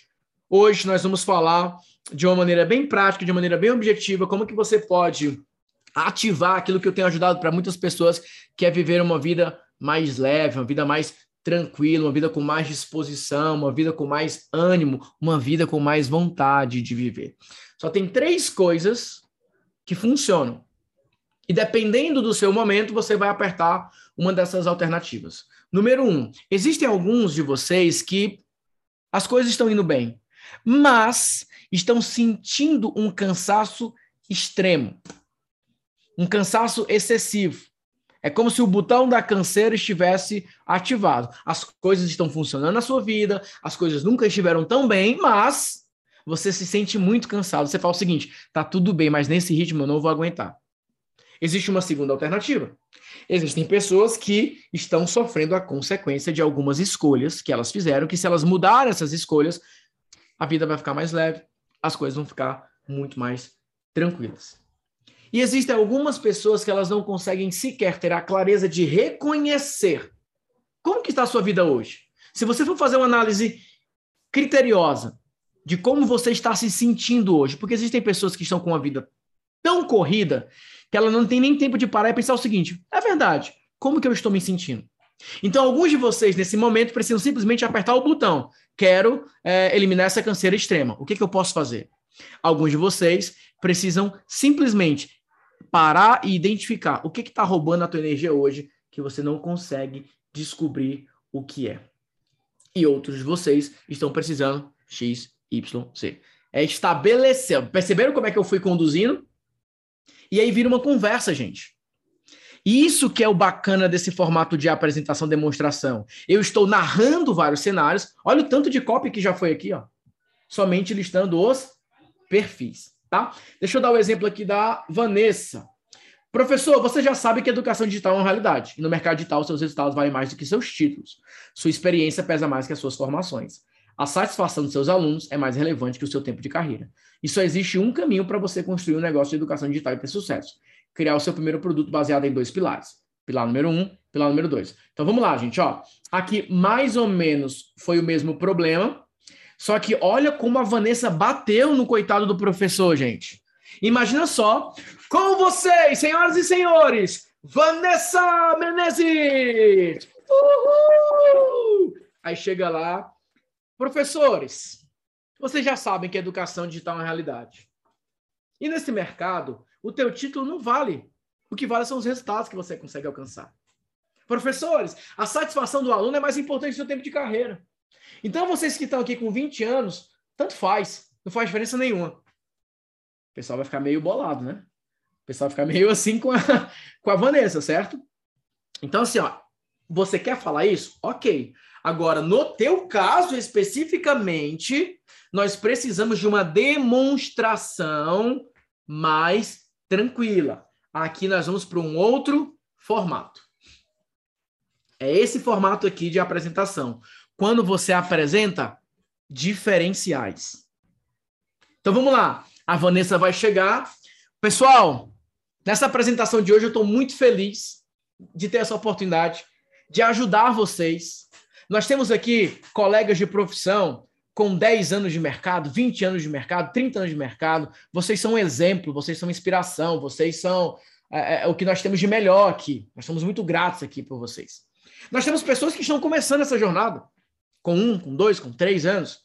Hoje nós vamos falar de uma maneira bem prática, de uma maneira bem objetiva, como que você pode ativar aquilo que eu tenho ajudado para muitas pessoas, que é viver uma vida mais leve, uma vida mais tranquila, uma vida com mais disposição, uma vida com mais ânimo, uma vida com mais vontade de viver. Só tem três coisas que funcionam. E dependendo do seu momento, você vai apertar uma dessas alternativas. Número um, existem alguns de vocês que as coisas estão indo bem, mas estão sentindo um cansaço extremo, um cansaço excessivo. É como se o botão da canseira estivesse ativado. As coisas estão funcionando na sua vida, as coisas nunca estiveram tão bem, mas você se sente muito cansado. Você fala o seguinte: tá tudo bem, mas nesse ritmo eu não vou aguentar. Existe uma segunda alternativa. Existem pessoas que estão sofrendo a consequência de algumas escolhas que elas fizeram, que se elas mudarem essas escolhas, a vida vai ficar mais leve, as coisas vão ficar muito mais tranquilas. E existem algumas pessoas que elas não conseguem sequer ter a clareza de reconhecer como que está a sua vida hoje. Se você for fazer uma análise criteriosa de como você está se sentindo hoje, porque existem pessoas que estão com uma vida tão corrida que ela não tem nem tempo de parar e pensar o seguinte: é verdade, como que eu estou me sentindo? Então, alguns de vocês, nesse momento, precisam simplesmente apertar o botão. Quero é, eliminar essa canseira extrema. O que, que eu posso fazer? Alguns de vocês precisam simplesmente parar e identificar o que está roubando a tua energia hoje que você não consegue descobrir o que é. E outros de vocês estão precisando X, Y, Z. É estabelecer. Perceberam como é que eu fui conduzindo? E aí vira uma conversa, gente. Isso que é o bacana desse formato de apresentação demonstração. Eu estou narrando vários cenários. Olha o tanto de copy que já foi aqui, ó. Somente listando os perfis tá? Deixa eu dar o um exemplo aqui da Vanessa. Professor, você já sabe que educação digital é uma realidade. E no mercado digital, seus resultados valem mais do que seus títulos. Sua experiência pesa mais que as suas formações. A satisfação dos seus alunos é mais relevante que o seu tempo de carreira. E só existe um caminho para você construir um negócio de educação digital e ter sucesso: criar o seu primeiro produto baseado em dois pilares. Pilar número um, pilar número dois. Então vamos lá, gente. Ó, aqui mais ou menos foi o mesmo problema, só que olha como a Vanessa bateu no coitado do professor, gente. Imagina só, com vocês, senhoras e senhores, Vanessa Menezes! Uhul! Aí chega lá, professores, vocês já sabem que a educação digital é uma realidade. E nesse mercado, o teu título não vale. O que vale são os resultados que você consegue alcançar. Professores, a satisfação do aluno é mais importante do seu tempo de carreira. Então, vocês que estão aqui com 20 anos, tanto faz, não faz diferença nenhuma. O pessoal vai ficar meio bolado, né? O pessoal vai ficar meio assim com a, [laughs] com a Vanessa, certo? Então, assim, ó, você quer falar isso? Ok. Agora, no teu caso especificamente, nós precisamos de uma demonstração mais tranquila. Aqui nós vamos para um outro formato. É esse formato aqui de apresentação quando você apresenta diferenciais. Então vamos lá. A Vanessa vai chegar. Pessoal, nessa apresentação de hoje eu estou muito feliz de ter essa oportunidade de ajudar vocês. Nós temos aqui colegas de profissão com 10 anos de mercado, 20 anos de mercado, 30 anos de mercado. Vocês são um exemplo, vocês são inspiração, vocês são é, é, o que nós temos de melhor aqui. Nós somos muito gratos aqui por vocês. Nós temos pessoas que estão começando essa jornada com um, com dois, com três anos.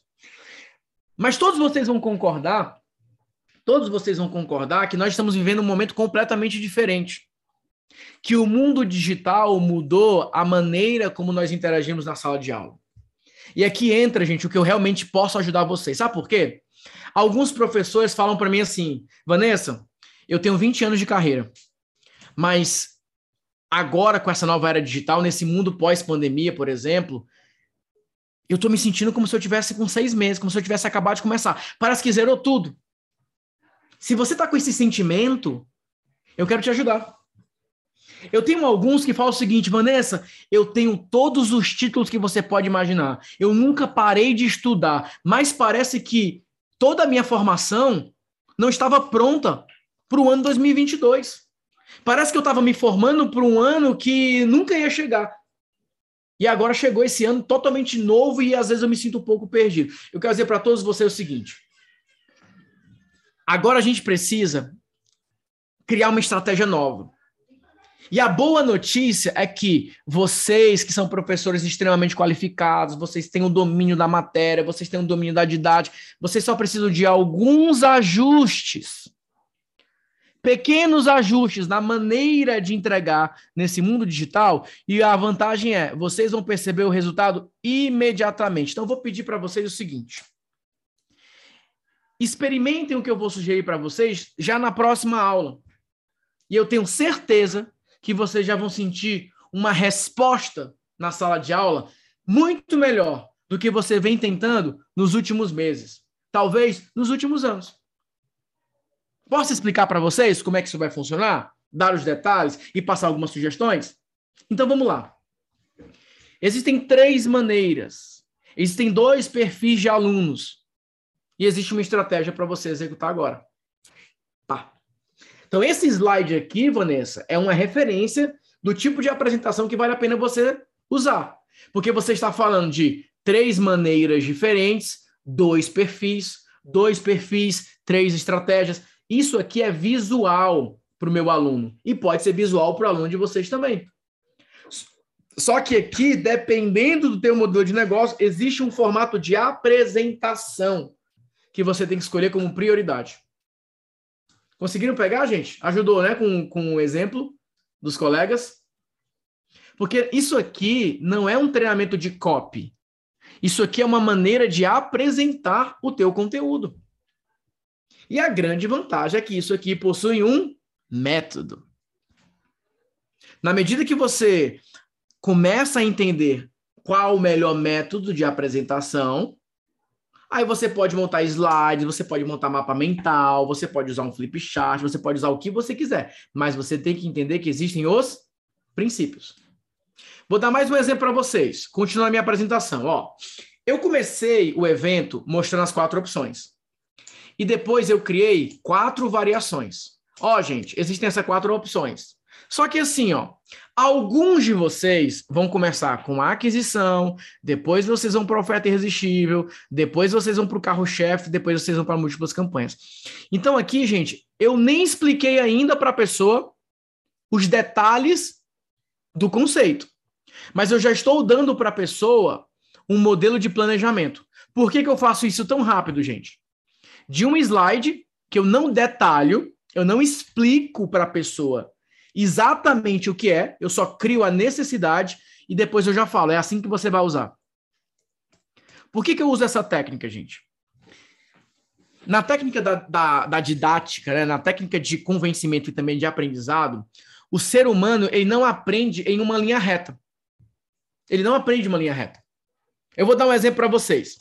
Mas todos vocês vão concordar, todos vocês vão concordar que nós estamos vivendo um momento completamente diferente. Que o mundo digital mudou a maneira como nós interagimos na sala de aula. E aqui entra, gente, o que eu realmente posso ajudar vocês. Sabe por quê? Alguns professores falam para mim assim: Vanessa, eu tenho 20 anos de carreira, mas agora com essa nova era digital, nesse mundo pós-pandemia, por exemplo, eu tô me sentindo como se eu tivesse com seis meses, como se eu tivesse acabado de começar. Parece que zerou tudo. Se você tá com esse sentimento, eu quero te ajudar. Eu tenho alguns que falam o seguinte, Vanessa, eu tenho todos os títulos que você pode imaginar. Eu nunca parei de estudar, mas parece que toda a minha formação não estava pronta para o ano 2022. Parece que eu estava me formando para um ano que nunca ia chegar. E agora chegou esse ano totalmente novo e às vezes eu me sinto um pouco perdido. Eu quero dizer para todos vocês o seguinte: Agora a gente precisa criar uma estratégia nova. E a boa notícia é que vocês, que são professores extremamente qualificados, vocês têm o domínio da matéria, vocês têm o domínio da didática, vocês só precisam de alguns ajustes. Pequenos ajustes na maneira de entregar nesse mundo digital, e a vantagem é, vocês vão perceber o resultado imediatamente. Então, vou pedir para vocês o seguinte: experimentem o que eu vou sugerir para vocês já na próxima aula. E eu tenho certeza que vocês já vão sentir uma resposta na sala de aula muito melhor do que você vem tentando nos últimos meses, talvez nos últimos anos. Posso explicar para vocês como é que isso vai funcionar? Dar os detalhes e passar algumas sugestões? Então vamos lá. Existem três maneiras. Existem dois perfis de alunos. E existe uma estratégia para você executar agora. Tá. Então, esse slide aqui, Vanessa, é uma referência do tipo de apresentação que vale a pena você usar. Porque você está falando de três maneiras diferentes, dois perfis, dois perfis, três estratégias. Isso aqui é visual para o meu aluno. E pode ser visual para o aluno de vocês também. Só que aqui, dependendo do teu modelo de negócio, existe um formato de apresentação que você tem que escolher como prioridade. Conseguiram pegar, gente? Ajudou, né? Com, com o exemplo dos colegas. Porque isso aqui não é um treinamento de copy. Isso aqui é uma maneira de apresentar o teu conteúdo. E a grande vantagem é que isso aqui possui um método. Na medida que você começa a entender qual o melhor método de apresentação, Aí você pode montar slides, você pode montar mapa mental, você pode usar um flip chart, você pode usar o que você quiser, mas você tem que entender que existem os princípios. Vou dar mais um exemplo para vocês. Continuando a minha apresentação, ó. Eu comecei o evento mostrando as quatro opções. E depois eu criei quatro variações. Ó, gente, existem essas quatro opções. Só que assim, ó, alguns de vocês vão começar com a aquisição, depois vocês vão para oferta irresistível, depois vocês vão para o carro-chefe, depois vocês vão para múltiplas campanhas. Então aqui, gente, eu nem expliquei ainda para a pessoa os detalhes do conceito, mas eu já estou dando para a pessoa um modelo de planejamento. Por que, que eu faço isso tão rápido, gente? De um slide que eu não detalho, eu não explico para a pessoa exatamente o que é, eu só crio a necessidade e depois eu já falo, é assim que você vai usar. Por que, que eu uso essa técnica, gente? Na técnica da, da, da didática, né, na técnica de convencimento e também de aprendizado, o ser humano ele não aprende em uma linha reta. Ele não aprende uma linha reta. Eu vou dar um exemplo para vocês.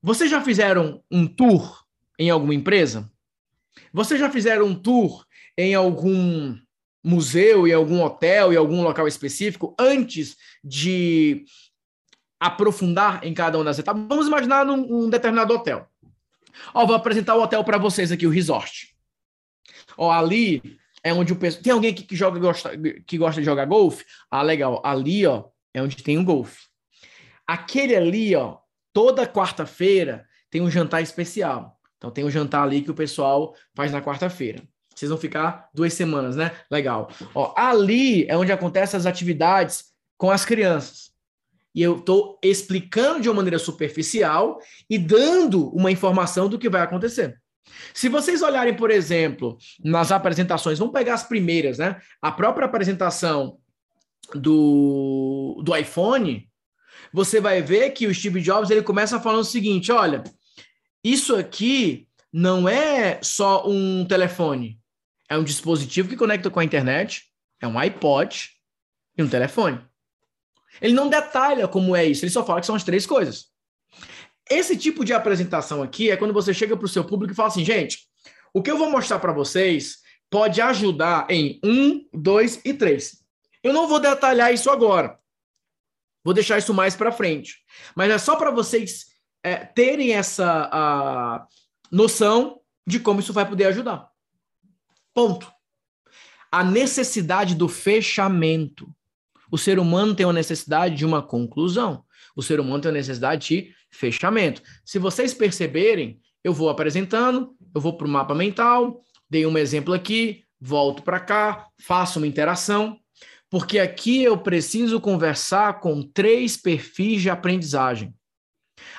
Vocês já fizeram um tour em alguma empresa? Vocês já fizeram um tour em algum museu, em algum hotel, em algum local específico, antes de aprofundar em cada uma das etapas. Vamos imaginar num, um determinado hotel. Ó, vou apresentar o hotel para vocês aqui, o resort. Ó, ali é onde o pessoal. Tem alguém aqui que joga gosta, que gosta de jogar golfe? Ah, legal. Ali, ó, é onde tem o um golfe. Aquele ali, ó, toda quarta-feira tem um jantar especial. Então tem um jantar ali que o pessoal faz na quarta-feira. Vocês vão ficar duas semanas, né? Legal. Ó, ali é onde acontecem as atividades com as crianças. E eu estou explicando de uma maneira superficial e dando uma informação do que vai acontecer. Se vocês olharem, por exemplo, nas apresentações, vamos pegar as primeiras, né? A própria apresentação do, do iPhone, você vai ver que o Steve Jobs ele começa falando o seguinte: olha, isso aqui não é só um telefone é um dispositivo que conecta com a internet, é um iPod e um telefone. Ele não detalha como é isso, ele só fala que são as três coisas. Esse tipo de apresentação aqui é quando você chega para o seu público e fala assim, gente, o que eu vou mostrar para vocês pode ajudar em um, dois e três. Eu não vou detalhar isso agora. Vou deixar isso mais para frente. Mas é só para vocês é, terem essa a, noção de como isso vai poder ajudar. Ponto. A necessidade do fechamento. O ser humano tem uma necessidade de uma conclusão. O ser humano tem uma necessidade de fechamento. Se vocês perceberem, eu vou apresentando eu vou para o mapa mental, dei um exemplo aqui, volto para cá, faço uma interação, porque aqui eu preciso conversar com três perfis de aprendizagem.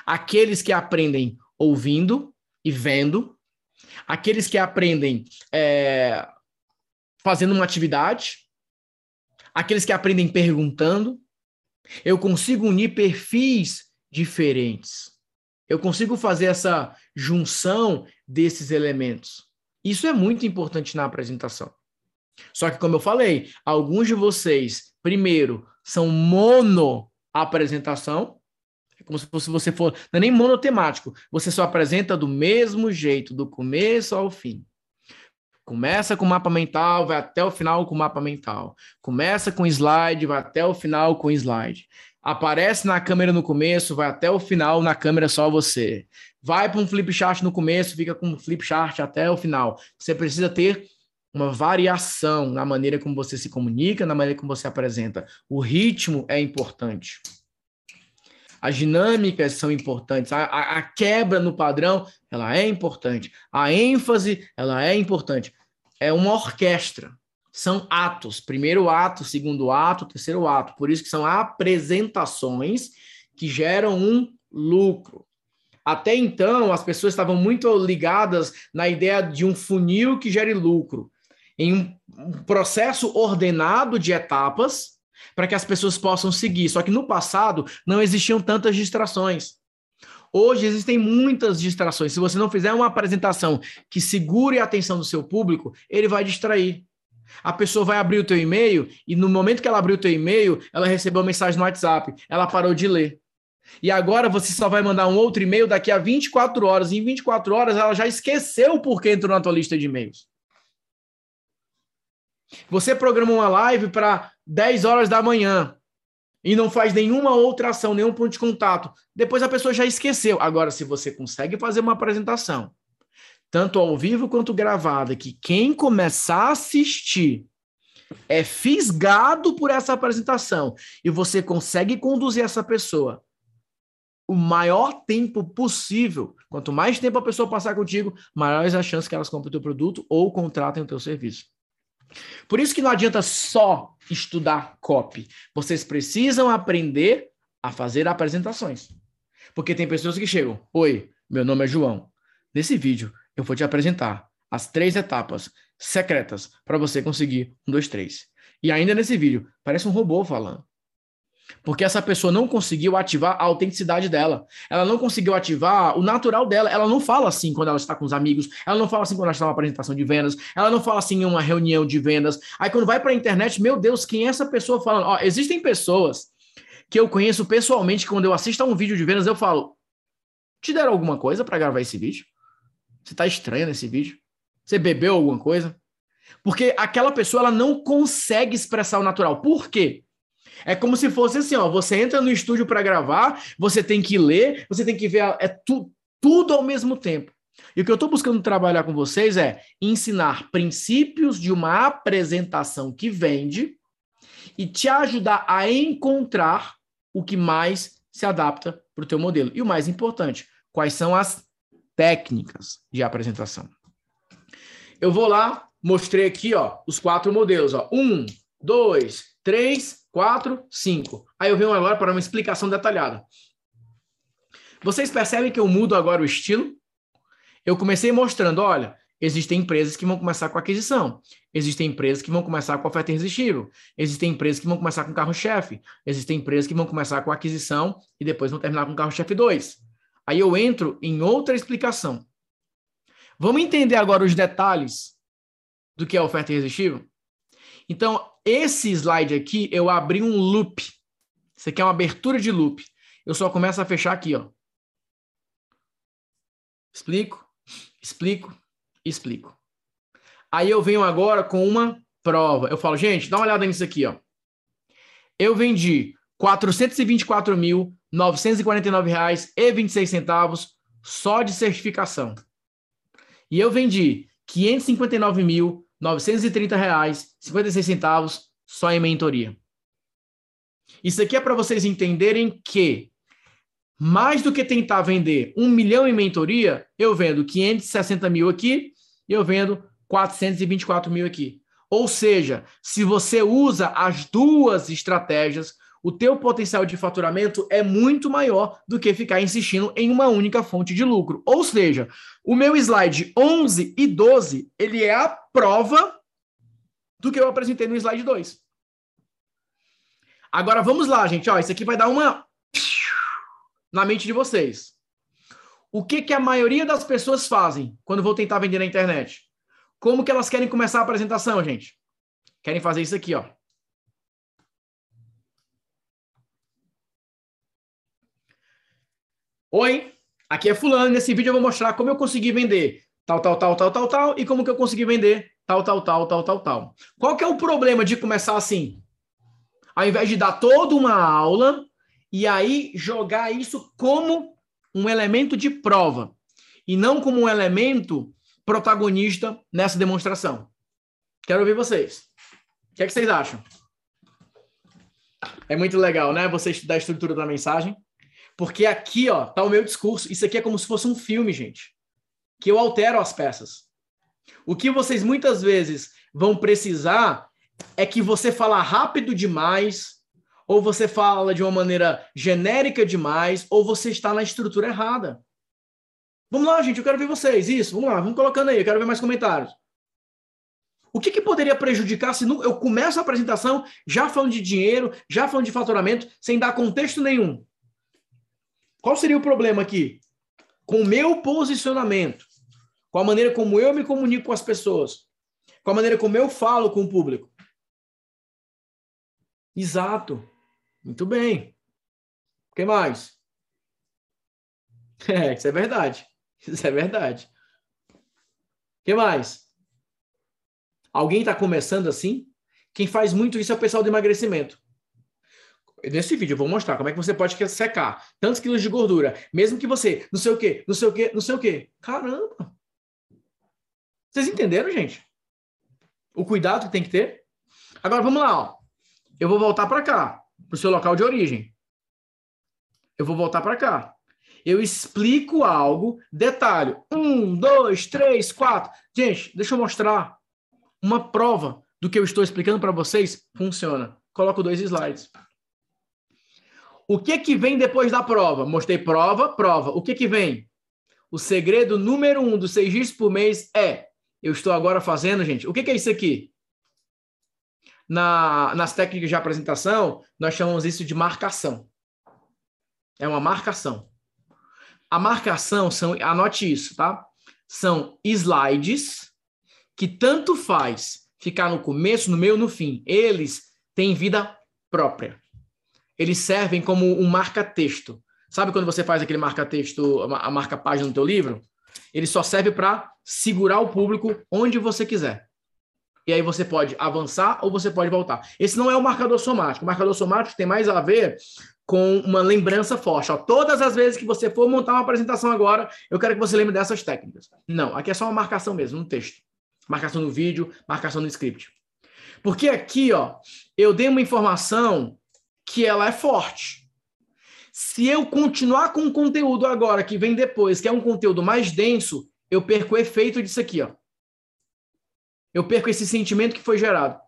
Aqueles que aprendem ouvindo e vendo, aqueles que aprendem é, fazendo uma atividade, aqueles que aprendem perguntando. Eu consigo unir perfis diferentes. Eu consigo fazer essa junção desses elementos. Isso é muito importante na apresentação. Só que, como eu falei, alguns de vocês, primeiro, são mono apresentação, como se você for, não é nem monotemático, você só apresenta do mesmo jeito, do começo ao fim. Começa com mapa mental, vai até o final com mapa mental. Começa com slide, vai até o final com slide. Aparece na câmera no começo, vai até o final na câmera só você. Vai para um flip chart no começo, fica com um flip chart até o final. Você precisa ter uma variação na maneira como você se comunica, na maneira como você apresenta. O ritmo é importante. As dinâmicas são importantes. A, a, a, quebra no padrão, ela é importante. A ênfase, ela é importante. É uma orquestra. São atos. Primeiro ato, segundo ato, terceiro ato. Por isso que são apresentações que geram um lucro. Até então, as pessoas estavam muito ligadas na ideia de um funil que gere lucro, em um processo ordenado de etapas para que as pessoas possam seguir. Só que no passado não existiam tantas distrações. Hoje existem muitas distrações. Se você não fizer uma apresentação que segure a atenção do seu público, ele vai distrair. A pessoa vai abrir o teu e-mail e no momento que ela abriu o teu e-mail, ela recebeu uma mensagem no WhatsApp, ela parou de ler. E agora você só vai mandar um outro e-mail daqui a 24 horas. Em 24 horas ela já esqueceu porque entrou na tua lista de e-mails. Você programa uma live para 10 horas da manhã e não faz nenhuma outra ação, nenhum ponto de contato. Depois a pessoa já esqueceu. Agora, se você consegue fazer uma apresentação, tanto ao vivo quanto gravada, que quem começar a assistir é fisgado por essa apresentação e você consegue conduzir essa pessoa o maior tempo possível. Quanto mais tempo a pessoa passar contigo, maiores as chances que elas comprem o teu produto ou contratem o teu serviço. Por isso que não adianta só estudar copy. Vocês precisam aprender a fazer apresentações. Porque tem pessoas que chegam: Oi, meu nome é João. Nesse vídeo, eu vou te apresentar as três etapas secretas para você conseguir um, dois, três. E ainda nesse vídeo, parece um robô falando. Porque essa pessoa não conseguiu ativar a autenticidade dela. Ela não conseguiu ativar o natural dela. Ela não fala assim quando ela está com os amigos. Ela não fala assim quando ela está numa apresentação de vendas. Ela não fala assim em uma reunião de vendas. Aí quando vai para a internet, meu Deus, quem é essa pessoa falando? Ó, existem pessoas que eu conheço pessoalmente que quando eu assisto a um vídeo de vendas, eu falo: te deram alguma coisa para gravar esse vídeo? Você está estranho nesse vídeo? Você bebeu alguma coisa? Porque aquela pessoa ela não consegue expressar o natural. Por quê? É como se fosse assim, ó, você entra no estúdio para gravar, você tem que ler, você tem que ver, é tu, tudo ao mesmo tempo. E o que eu estou buscando trabalhar com vocês é ensinar princípios de uma apresentação que vende e te ajudar a encontrar o que mais se adapta para o teu modelo. E o mais importante, quais são as técnicas de apresentação. Eu vou lá, mostrei aqui ó, os quatro modelos. Ó. Um, dois, três, 4, 5. Aí eu venho agora para uma explicação detalhada. Vocês percebem que eu mudo agora o estilo? Eu comecei mostrando, olha, existem empresas que vão começar com aquisição, existem empresas que vão começar com oferta irresistível, existem empresas que vão começar com carro-chefe, existem empresas que vão começar com aquisição e depois vão terminar com carro-chefe 2. Aí eu entro em outra explicação. Vamos entender agora os detalhes do que é oferta irresistível? Então, esse slide aqui, eu abri um loop. Isso aqui é uma abertura de loop. Eu só começo a fechar aqui, ó. Explico, explico, explico. Aí eu venho agora com uma prova. Eu falo, gente, dá uma olhada nisso aqui, ó. Eu vendi R$ 424.949,26 só de certificação. E eu vendi R$ 559.000 930 reais, 56 centavos só em mentoria. Isso aqui é para vocês entenderem que mais do que tentar vender um milhão em mentoria, eu vendo 560 mil aqui e eu vendo 424 mil aqui. Ou seja, se você usa as duas estratégias, o teu potencial de faturamento é muito maior do que ficar insistindo em uma única fonte de lucro. Ou seja, o meu slide 11 e 12, ele é a prova do que eu apresentei no slide 2. Agora vamos lá, gente, ó, isso aqui vai dar uma na mente de vocês. O que que a maioria das pessoas fazem quando vão tentar vender na internet? Como que elas querem começar a apresentação, gente? Querem fazer isso aqui, ó. Oi, aqui é fulano, nesse vídeo eu vou mostrar como eu consegui vender tal, tal, tal, tal, tal, tal, e como que eu consegui vender tal, tal, tal, tal, tal, tal. Qual que é o problema de começar assim? Ao invés de dar toda uma aula e aí jogar isso como um elemento de prova e não como um elemento protagonista nessa demonstração. Quero ouvir vocês. O que, é que vocês acham? É muito legal, né? Você estudar a estrutura da mensagem. Porque aqui, ó, tá o meu discurso. Isso aqui é como se fosse um filme, gente. Que eu altero as peças. O que vocês muitas vezes vão precisar é que você fala rápido demais, ou você fala de uma maneira genérica demais, ou você está na estrutura errada. Vamos lá, gente, eu quero ver vocês. Isso, vamos lá, vamos colocando aí, eu quero ver mais comentários. O que, que poderia prejudicar se eu começo a apresentação já falando de dinheiro, já falando de faturamento, sem dar contexto nenhum? Qual seria o problema aqui? Com o meu posicionamento, com a maneira como eu me comunico com as pessoas, com a maneira como eu falo com o público. Exato. Muito bem. O que mais? [laughs] É, isso é verdade. Isso é verdade. O que mais? Alguém está começando assim? Quem faz muito isso é o pessoal do emagrecimento. Nesse vídeo eu vou mostrar como é que você pode secar tantos quilos de gordura, mesmo que você, não sei o quê, não sei o quê, não sei o quê. Caramba! Vocês entenderam, gente? O cuidado que tem que ter? Agora vamos lá, ó. Eu vou voltar para cá, para o seu local de origem. Eu vou voltar para cá. Eu explico algo, detalhe. Um, dois, três, quatro. Gente, deixa eu mostrar uma prova do que eu estou explicando para vocês. Funciona. Coloco dois slides. O que que vem depois da prova? Mostrei prova, prova. O que que vem? O segredo número um dos seis dias por mês é: eu estou agora fazendo, gente. O que, que é isso aqui? Na, nas técnicas de apresentação, nós chamamos isso de marcação. É uma marcação. A marcação são, anote isso, tá? São slides que tanto faz ficar no começo, no meio, no fim. Eles têm vida própria eles servem como um marca-texto. Sabe quando você faz aquele marca-texto, a marca-página no teu livro? Ele só serve para segurar o público onde você quiser. E aí você pode avançar ou você pode voltar. Esse não é o marcador somático. O marcador somático tem mais a ver com uma lembrança forte. Ó, todas as vezes que você for montar uma apresentação agora, eu quero que você lembre dessas técnicas. Não, aqui é só uma marcação mesmo, no texto. Marcação no vídeo, marcação no script. Porque aqui, ó, eu dei uma informação que ela é forte. Se eu continuar com o conteúdo agora que vem depois, que é um conteúdo mais denso, eu perco o efeito disso aqui, ó. Eu perco esse sentimento que foi gerado.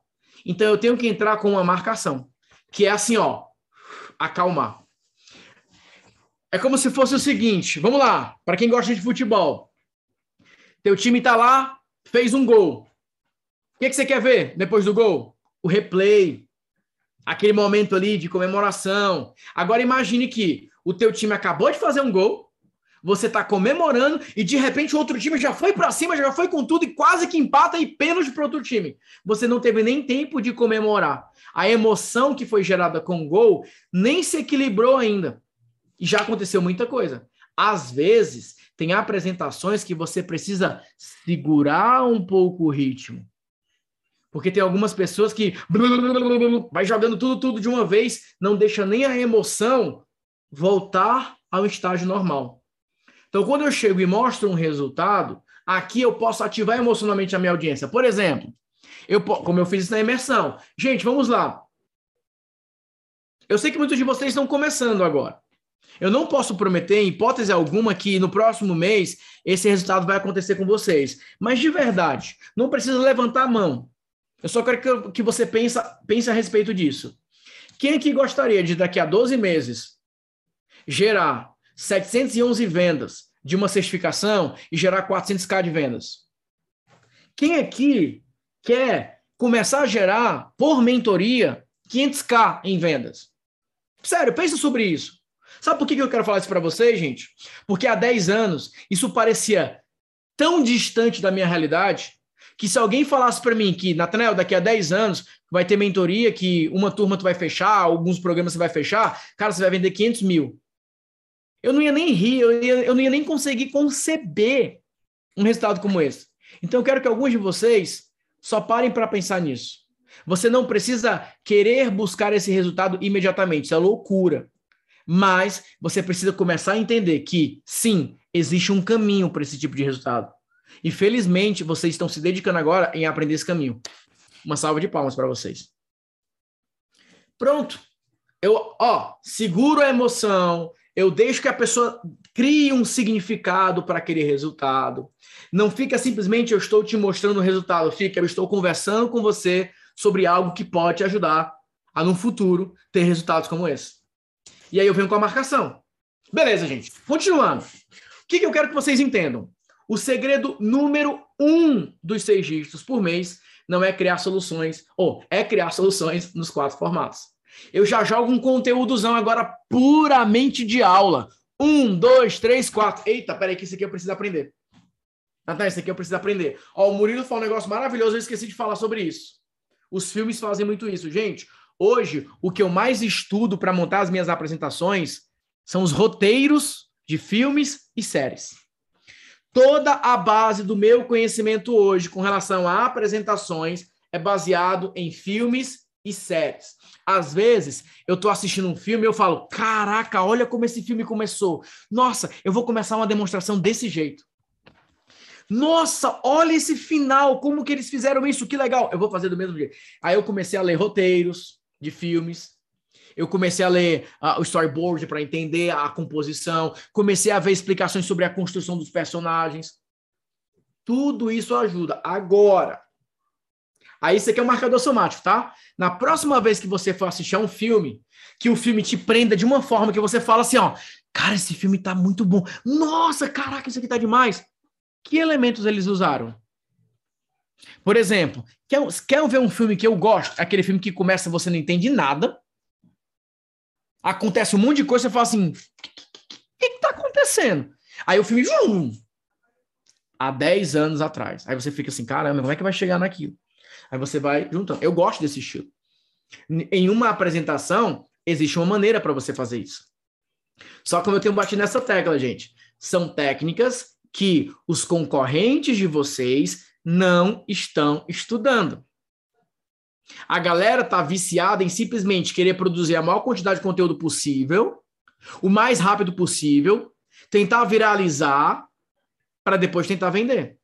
Então eu tenho que entrar com uma marcação, que é assim, ó, acalmar. É como se fosse o seguinte, vamos lá, para quem gosta de futebol. Teu time tá lá, fez um gol. O que, que você quer ver depois do gol? O replay, aquele momento ali de comemoração. Agora imagine que o teu time acabou de fazer um gol, você está comemorando e de repente o outro time já foi para cima, já foi com tudo e quase que empata e pênalti para outro time. Você não teve nem tempo de comemorar. A emoção que foi gerada com o gol nem se equilibrou ainda. E já aconteceu muita coisa. Às vezes, tem apresentações que você precisa segurar um pouco o ritmo. Porque tem algumas pessoas que vai jogando tudo, tudo de uma vez, não deixa nem a emoção voltar ao estágio normal. Então, quando eu chego e mostro um resultado, aqui eu posso ativar emocionalmente a minha audiência. Por exemplo, eu, como eu fiz isso na imersão. Gente, vamos lá. Eu sei que muitos de vocês estão começando agora. Eu não posso prometer, em hipótese alguma, que no próximo mês esse resultado vai acontecer com vocês. Mas de verdade, não precisa levantar a mão. Eu só quero que você pense, pense a respeito disso. Quem aqui gostaria de, daqui a 12 meses, gerar 711 vendas de uma certificação e gerar 400k de vendas? Quem aqui quer começar a gerar, por mentoria, 500k em vendas? Sério, pensa sobre isso. Sabe por que eu quero falar isso para vocês, gente? Porque há 10 anos isso parecia tão distante da minha realidade que se alguém falasse para mim que, Nathanael, daqui a 10 anos vai ter mentoria, que uma turma tu vai fechar, alguns programas você vai fechar, cara, você vai vender 500 mil. Eu não ia nem rir, eu, ia, eu não ia nem conseguir conceber um resultado como esse. Então eu quero que alguns de vocês só parem para pensar nisso. Você não precisa querer buscar esse resultado imediatamente, isso é loucura. Mas você precisa começar a entender que, sim, existe um caminho para esse tipo de resultado. E felizmente vocês estão se dedicando agora em aprender esse caminho. Uma salva de palmas para vocês. Pronto. Eu, ó, seguro a emoção, eu deixo que a pessoa crie um significado para aquele resultado. Não fica simplesmente eu estou te mostrando o resultado, fica eu estou conversando com você sobre algo que pode te ajudar a no futuro ter resultados como esse. E aí eu venho com a marcação. Beleza, gente. Continuando. O que, que eu quero que vocês entendam? O segredo número um dos seis dígitos por mês não é criar soluções, ou é criar soluções nos quatro formatos. Eu já jogo um conteúdozão agora puramente de aula. Um, dois, três, quatro. Eita, peraí, que isso aqui eu preciso aprender. Tá, isso aqui eu preciso aprender. Ó, o Murilo falou um negócio maravilhoso, eu esqueci de falar sobre isso. Os filmes fazem muito isso. Gente, hoje, o que eu mais estudo para montar as minhas apresentações são os roteiros de filmes e séries. Toda a base do meu conhecimento hoje com relação a apresentações é baseado em filmes e séries. Às vezes, eu estou assistindo um filme e eu falo: caraca, olha como esse filme começou. Nossa, eu vou começar uma demonstração desse jeito. Nossa, olha esse final, como que eles fizeram isso, que legal. Eu vou fazer do mesmo jeito. Aí eu comecei a ler roteiros de filmes, eu comecei a ler uh, o storyboard para entender a composição, comecei a ver explicações sobre a construção dos personagens. Tudo isso ajuda. Agora, aí aqui é um marcador somático, tá? Na próxima vez que você for assistir a um filme, que o filme te prenda de uma forma que você fala assim, ó, cara, esse filme tá muito bom. Nossa, caraca, isso aqui tá demais. Que elementos eles usaram? Por exemplo, quer, quer ver um filme que eu gosto? Aquele filme que começa você não entende nada, acontece um monte de coisa, você fala assim: o que, está acontecendo? Aí o filme, vum, há 10 anos atrás. Aí você fica assim: caramba, como é que vai chegar naquilo? Aí você vai juntando. Eu gosto desse estilo. Em uma apresentação, existe uma maneira para você fazer isso. Só que eu tenho batido nessa tecla, gente, são técnicas que os concorrentes de vocês não estão estudando. A galera tá viciada em simplesmente querer produzir a maior quantidade de conteúdo possível, o mais rápido possível, tentar viralizar para depois tentar vender.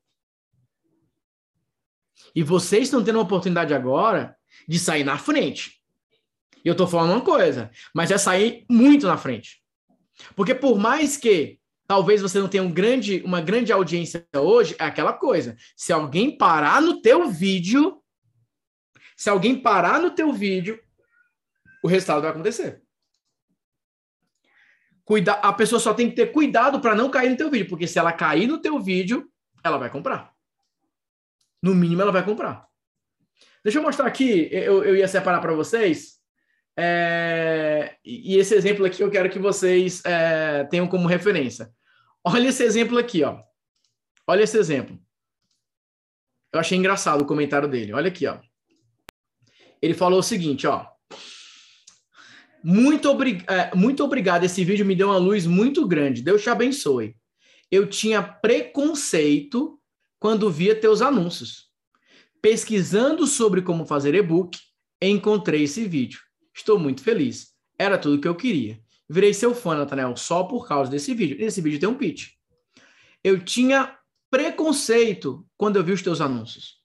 E vocês estão tendo a oportunidade agora de sair na frente. E eu estou falando uma coisa, mas é sair muito na frente. Porque por mais que talvez você não tenha um grande, uma grande audiência hoje, é aquela coisa. Se alguém parar no teu vídeo, se alguém parar no teu vídeo, o resultado vai acontecer. Cuida, a pessoa só tem que ter cuidado para não cair no teu vídeo, porque se ela cair no teu vídeo, ela vai comprar. No mínimo, ela vai comprar. Deixa eu mostrar aqui, eu, eu ia separar para vocês. É, e esse exemplo aqui eu quero que vocês é, tenham como referência. Olha esse exemplo aqui, ó. Olha esse exemplo. Eu achei engraçado o comentário dele. Olha aqui, ó. Ele falou o seguinte, ó. Muito, obri é, muito obrigado, esse vídeo me deu uma luz muito grande. Deus te abençoe. Eu tinha preconceito quando via teus anúncios. Pesquisando sobre como fazer e-book, encontrei esse vídeo. Estou muito feliz. Era tudo que eu queria. Virei seu fã, Nathaniel, só por causa desse vídeo. Esse vídeo tem um pitch. Eu tinha preconceito quando eu vi os teus anúncios.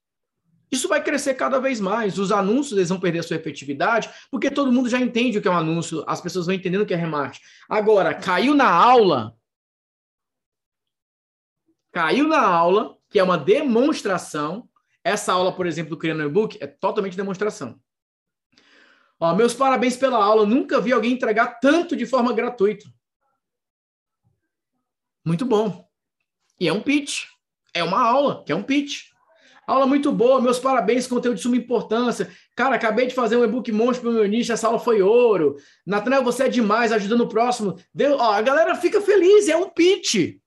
Isso vai crescer cada vez mais. Os anúncios eles vão perder sua efetividade, porque todo mundo já entende o que é um anúncio, as pessoas vão entendendo o que é remarketing. Agora, caiu na aula, caiu na aula, que é uma demonstração. Essa aula, por exemplo, do Criando e-book é totalmente demonstração. Ó, meus parabéns pela aula. Nunca vi alguém entregar tanto de forma gratuita. Muito bom. E é um pitch. É uma aula, que é um pitch. Aula muito boa, meus parabéns, conteúdo de suma importância. Cara, acabei de fazer um e-book monstro para o meu nicho, essa aula foi ouro. Natanael, você é demais, ajudando o próximo. Deu, ó, a galera fica feliz, é um pitch.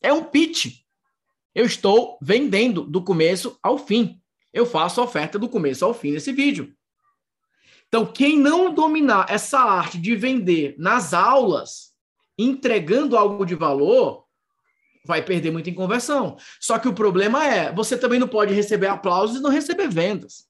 É um pitch. Eu estou vendendo do começo ao fim. Eu faço a oferta do começo ao fim nesse vídeo. Então, quem não dominar essa arte de vender nas aulas, entregando algo de valor, vai perder muito em conversão. Só que o problema é, você também não pode receber aplausos e não receber vendas.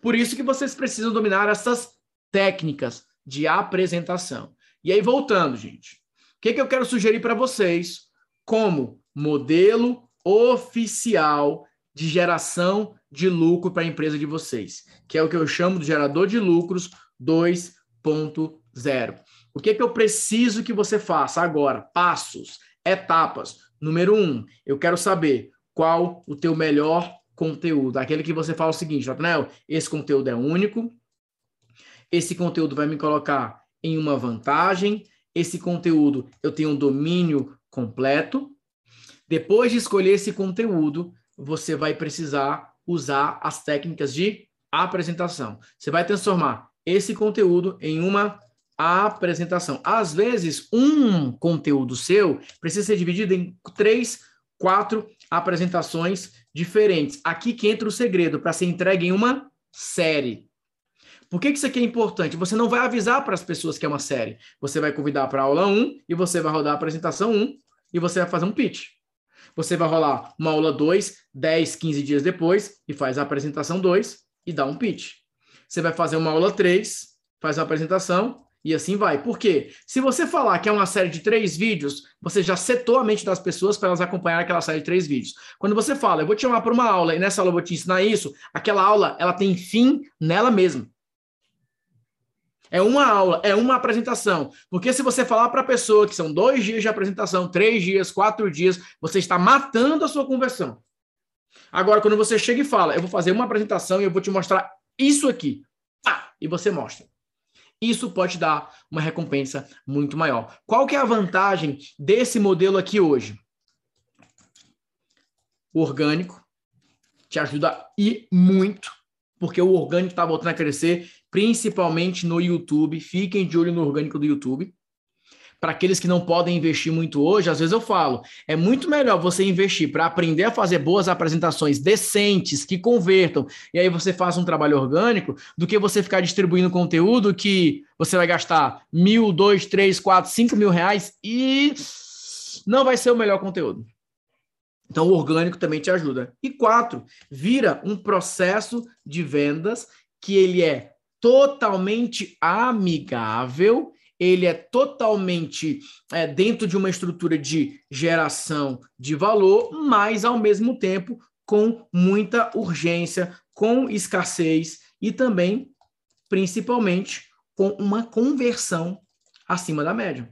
Por isso que vocês precisam dominar essas técnicas de apresentação. E aí, voltando, gente, o que, que eu quero sugerir para vocês como modelo oficial de geração de lucro para a empresa de vocês, que é o que eu chamo de gerador de lucros 2.0. O que, que eu preciso que você faça agora? Passos, etapas. Número um, eu quero saber qual o teu melhor conteúdo. Aquele que você fala o seguinte, Nathanael, esse conteúdo é único, esse conteúdo vai me colocar em uma vantagem, esse conteúdo eu tenho um domínio completo. Depois de escolher esse conteúdo, você vai precisar usar as técnicas de apresentação. Você vai transformar esse conteúdo em uma apresentação. Às vezes, um conteúdo seu precisa ser dividido em três, quatro apresentações diferentes. Aqui que entra o segredo para ser entregue em uma série. Por que, que isso aqui é importante? Você não vai avisar para as pessoas que é uma série. Você vai convidar para a aula 1 e você vai rodar a apresentação 1 e você vai fazer um pitch. Você vai rolar uma aula 2, 10, 15 dias depois, e faz a apresentação 2 e dá um pitch. Você vai fazer uma aula 3, faz a apresentação e assim vai. Por quê? Se você falar que é uma série de três vídeos, você já setou a mente das pessoas para elas acompanhar aquela série de três vídeos. Quando você fala, eu vou te chamar para uma aula e nessa aula eu vou te ensinar isso, aquela aula ela tem fim nela mesma. É uma aula, é uma apresentação. Porque se você falar para a pessoa que são dois dias de apresentação, três dias, quatro dias, você está matando a sua conversão. Agora, quando você chega e fala, eu vou fazer uma apresentação e eu vou te mostrar isso aqui, e você mostra. Isso pode dar uma recompensa muito maior. Qual que é a vantagem desse modelo aqui hoje? O orgânico te ajuda e muito, porque o orgânico está voltando a crescer principalmente no YouTube. Fiquem de olho no orgânico do YouTube. Para aqueles que não podem investir muito hoje, às vezes eu falo, é muito melhor você investir para aprender a fazer boas apresentações decentes, que convertam, e aí você faz um trabalho orgânico, do que você ficar distribuindo conteúdo que você vai gastar mil, dois, três, quatro, cinco mil reais e não vai ser o melhor conteúdo. Então, o orgânico também te ajuda. E quatro, vira um processo de vendas que ele é totalmente amigável, ele é totalmente é, dentro de uma estrutura de geração de valor, mas ao mesmo tempo com muita urgência, com escassez e também, principalmente, com uma conversão acima da média.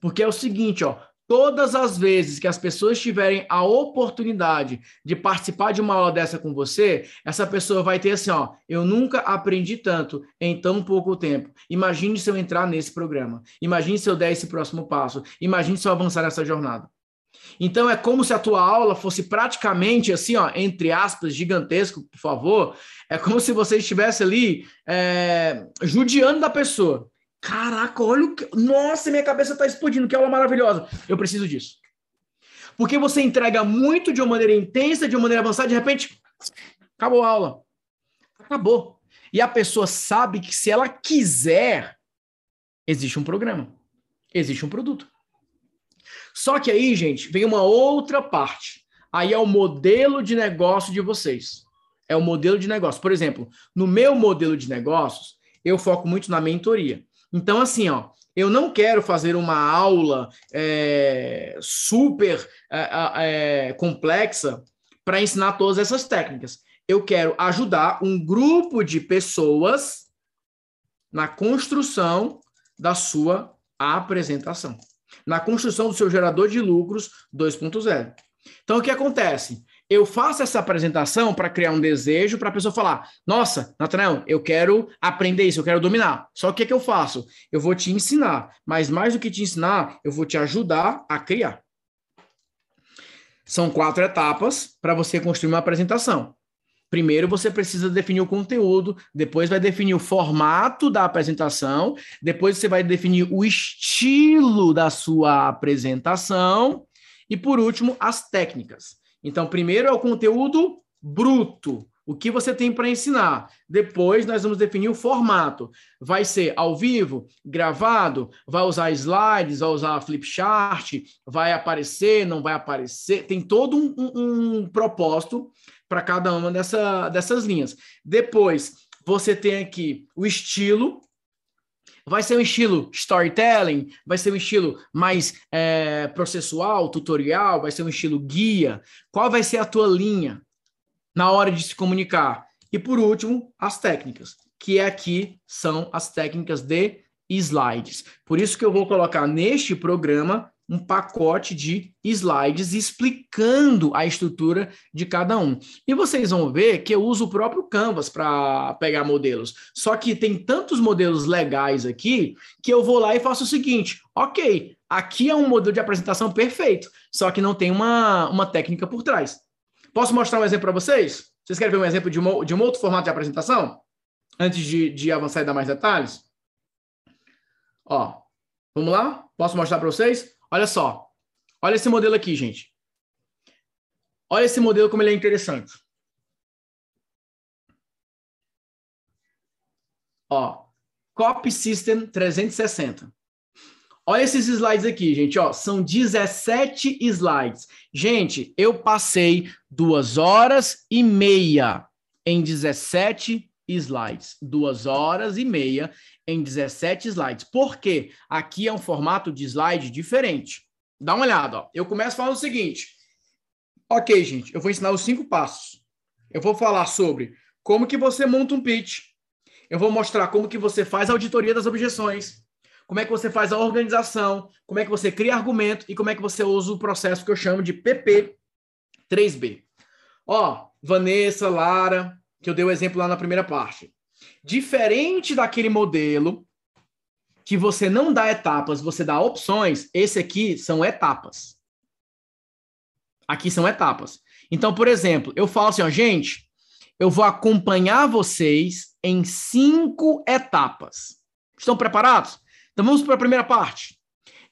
Porque é o seguinte, ó, Todas as vezes que as pessoas tiverem a oportunidade de participar de uma aula dessa com você, essa pessoa vai ter assim, ó, eu nunca aprendi tanto em tão pouco tempo. Imagine se eu entrar nesse programa. Imagine se eu der esse próximo passo. Imagine se eu avançar nessa jornada. Então é como se a tua aula fosse praticamente assim, ó, entre aspas, gigantesco, por favor. É como se você estivesse ali é, judiando da pessoa. Caraca, olha o que. Nossa, minha cabeça está explodindo, que aula maravilhosa. Eu preciso disso. Porque você entrega muito de uma maneira intensa, de uma maneira avançada, de repente, acabou a aula. Acabou. E a pessoa sabe que se ela quiser, existe um programa, existe um produto. Só que aí, gente, vem uma outra parte. Aí é o modelo de negócio de vocês. É o modelo de negócio. Por exemplo, no meu modelo de negócios, eu foco muito na mentoria. Então, assim, ó, eu não quero fazer uma aula é, super é, é, complexa para ensinar todas essas técnicas. Eu quero ajudar um grupo de pessoas na construção da sua apresentação, na construção do seu gerador de lucros 2.0. Então, o que acontece? Eu faço essa apresentação para criar um desejo para a pessoa falar: Nossa, Natanael, eu quero aprender isso, eu quero dominar. Só que o que, é que eu faço? Eu vou te ensinar, mas mais do que te ensinar, eu vou te ajudar a criar. São quatro etapas para você construir uma apresentação. Primeiro você precisa definir o conteúdo, depois vai definir o formato da apresentação, depois você vai definir o estilo da sua apresentação e por último as técnicas. Então, primeiro é o conteúdo bruto, o que você tem para ensinar. Depois nós vamos definir o formato. Vai ser ao vivo, gravado, vai usar slides, vai usar flip chart, vai aparecer, não vai aparecer. Tem todo um, um, um propósito para cada uma dessa, dessas linhas. Depois, você tem aqui o estilo. Vai ser um estilo storytelling, vai ser um estilo mais é, processual, tutorial, vai ser um estilo guia. Qual vai ser a tua linha na hora de se comunicar? E por último, as técnicas, que aqui são as técnicas de slides. Por isso que eu vou colocar neste programa um pacote de slides explicando a estrutura de cada um. E vocês vão ver que eu uso o próprio Canvas para pegar modelos. Só que tem tantos modelos legais aqui que eu vou lá e faço o seguinte: ok, aqui é um modelo de apresentação perfeito, só que não tem uma, uma técnica por trás. Posso mostrar um exemplo para vocês? Vocês querem ver um exemplo de, uma, de um outro formato de apresentação? Antes de, de avançar e dar mais detalhes? Ó, vamos lá? Posso mostrar para vocês? Olha só. Olha esse modelo aqui, gente. Olha esse modelo como ele é interessante. Ó, Copy System 360. Olha esses slides aqui, gente, ó, são 17 slides. Gente, eu passei duas horas e meia em 17 slides. Duas horas e meia em 17 slides. Por quê? Aqui é um formato de slide diferente. Dá uma olhada, ó. Eu começo falando o seguinte. Ok, gente, eu vou ensinar os cinco passos. Eu vou falar sobre como que você monta um pitch. Eu vou mostrar como que você faz a auditoria das objeções. Como é que você faz a organização, como é que você cria argumento e como é que você usa o processo que eu chamo de PP 3B. Ó, Vanessa, Lara, que eu dei o exemplo lá na primeira parte. Diferente daquele modelo que você não dá etapas, você dá opções, esse aqui são etapas. Aqui são etapas. Então, por exemplo, eu falo assim, ó, gente, eu vou acompanhar vocês em cinco etapas. Estão preparados? Então vamos para a primeira parte.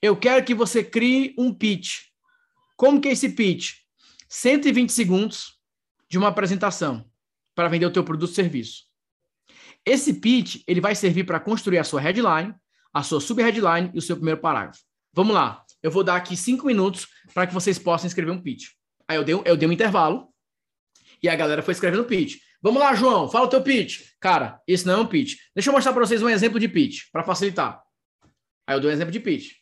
Eu quero que você crie um pitch. Como que é esse pitch? 120 segundos de uma apresentação para vender o teu produto ou serviço. Esse pitch, ele vai servir para construir a sua headline, a sua sub-headline e o seu primeiro parágrafo. Vamos lá. Eu vou dar aqui cinco minutos para que vocês possam escrever um pitch. Aí eu dei, eu dei um intervalo e a galera foi escrevendo pitch. Vamos lá, João, fala o teu pitch. Cara, esse não é um pitch. Deixa eu mostrar para vocês um exemplo de pitch, para facilitar. Aí eu dou um exemplo de pitch.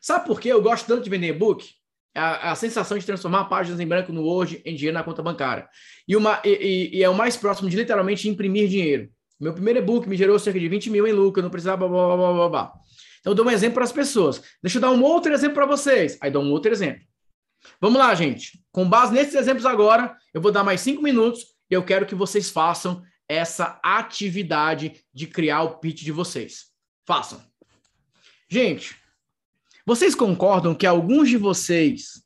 Sabe por que eu gosto tanto de vender e-book? É a, a, sensação de transformar páginas em branco no Word em dinheiro na conta bancária. E, uma, e, e, é o mais próximo de literalmente imprimir dinheiro. Meu primeiro e-book me gerou cerca de 20 mil em lucro, eu não precisava blá, blá, blá, blá. Então, eu dou um exemplo para as pessoas. Deixa eu dar um outro exemplo para vocês. Aí dou um outro exemplo. Vamos lá, gente. Com base nesses exemplos agora, eu vou dar mais cinco minutos e eu quero que vocês façam essa atividade de criar o pitch de vocês. Façam. Gente, vocês concordam que alguns de vocês,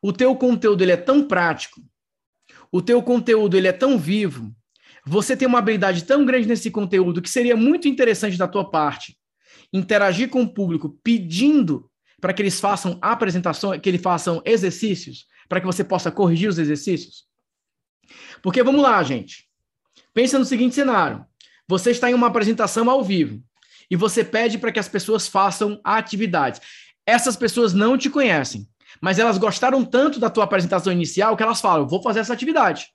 o teu conteúdo ele é tão prático, o teu conteúdo ele é tão vivo, você tem uma habilidade tão grande nesse conteúdo que seria muito interessante da tua parte interagir com o público pedindo para que eles façam apresentações, que eles façam exercícios, para que você possa corrigir os exercícios? Porque vamos lá, gente. Pensa no seguinte cenário: você está em uma apresentação ao vivo e você pede para que as pessoas façam atividades. Essas pessoas não te conhecem, mas elas gostaram tanto da tua apresentação inicial que elas falam: "Vou fazer essa atividade".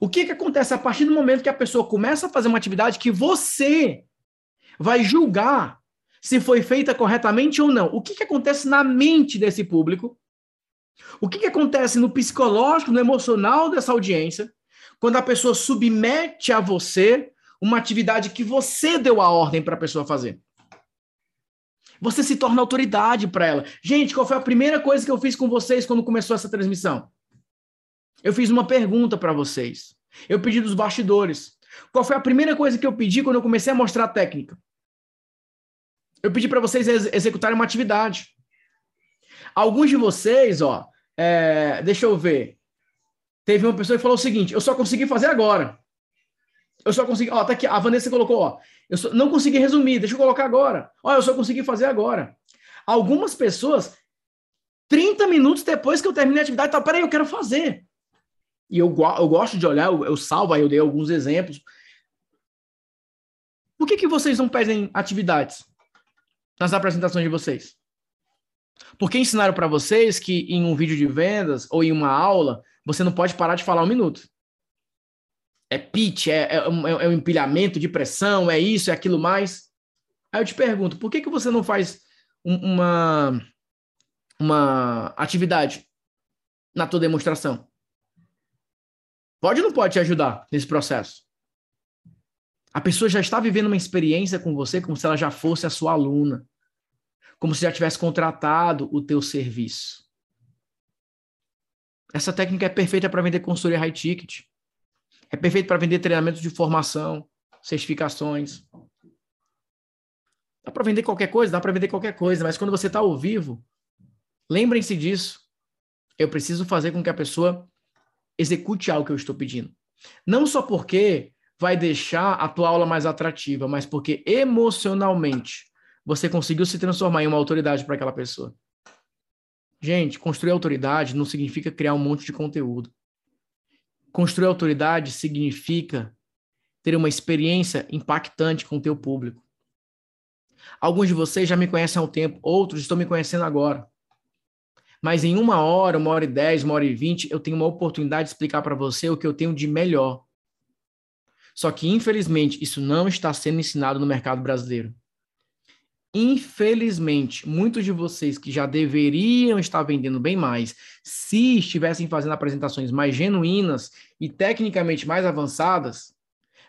O que, que acontece a partir do momento que a pessoa começa a fazer uma atividade que você vai julgar se foi feita corretamente ou não? O que, que acontece na mente desse público O que, que acontece no psicológico, no emocional dessa audiência, quando a pessoa submete a você uma atividade que você deu a ordem para a pessoa fazer? Você se torna autoridade para ela. Gente, qual foi a primeira coisa que eu fiz com vocês quando começou essa transmissão? Eu fiz uma pergunta para vocês. Eu pedi dos bastidores. Qual foi a primeira coisa que eu pedi quando eu comecei a mostrar a técnica? Eu pedi para vocês ex executarem uma atividade. Alguns de vocês, ó, é, deixa eu ver. Teve uma pessoa que falou o seguinte: eu só consegui fazer agora. Eu só consegui. Ó, tá aqui. A Vanessa colocou, ó. Eu só, não consegui resumir, deixa eu colocar agora. Ó, eu só consegui fazer agora. Algumas pessoas, 30 minutos depois que eu terminei a atividade, tá, peraí, eu quero fazer. E eu, eu gosto de olhar, eu, eu salvo, aí eu dei alguns exemplos. Por que, que vocês não pedem atividades nas apresentações de vocês? Porque ensinaram para vocês que em um vídeo de vendas ou em uma aula, você não pode parar de falar um minuto. É pitch, é, é, um, é um empilhamento de pressão, é isso, é aquilo mais. Aí eu te pergunto, por que, que você não faz uma, uma atividade na tua demonstração? Pode ou não pode te ajudar nesse processo? A pessoa já está vivendo uma experiência com você como se ela já fosse a sua aluna como se já tivesse contratado o teu serviço. Essa técnica é perfeita para vender consultoria high ticket. É perfeita para vender treinamentos de formação, certificações. Dá para vender qualquer coisa, dá para vender qualquer coisa, mas quando você está ao vivo, lembrem-se disso. Eu preciso fazer com que a pessoa execute algo que eu estou pedindo. Não só porque vai deixar a tua aula mais atrativa, mas porque emocionalmente você conseguiu se transformar em uma autoridade para aquela pessoa. Gente, construir autoridade não significa criar um monte de conteúdo. Construir autoridade significa ter uma experiência impactante com o teu público. Alguns de vocês já me conhecem há um tempo, outros estão me conhecendo agora. Mas em uma hora, uma hora e dez, uma hora e vinte, eu tenho uma oportunidade de explicar para você o que eu tenho de melhor. Só que, infelizmente, isso não está sendo ensinado no mercado brasileiro. Infelizmente, muitos de vocês que já deveriam estar vendendo bem mais, se estivessem fazendo apresentações mais genuínas e tecnicamente mais avançadas,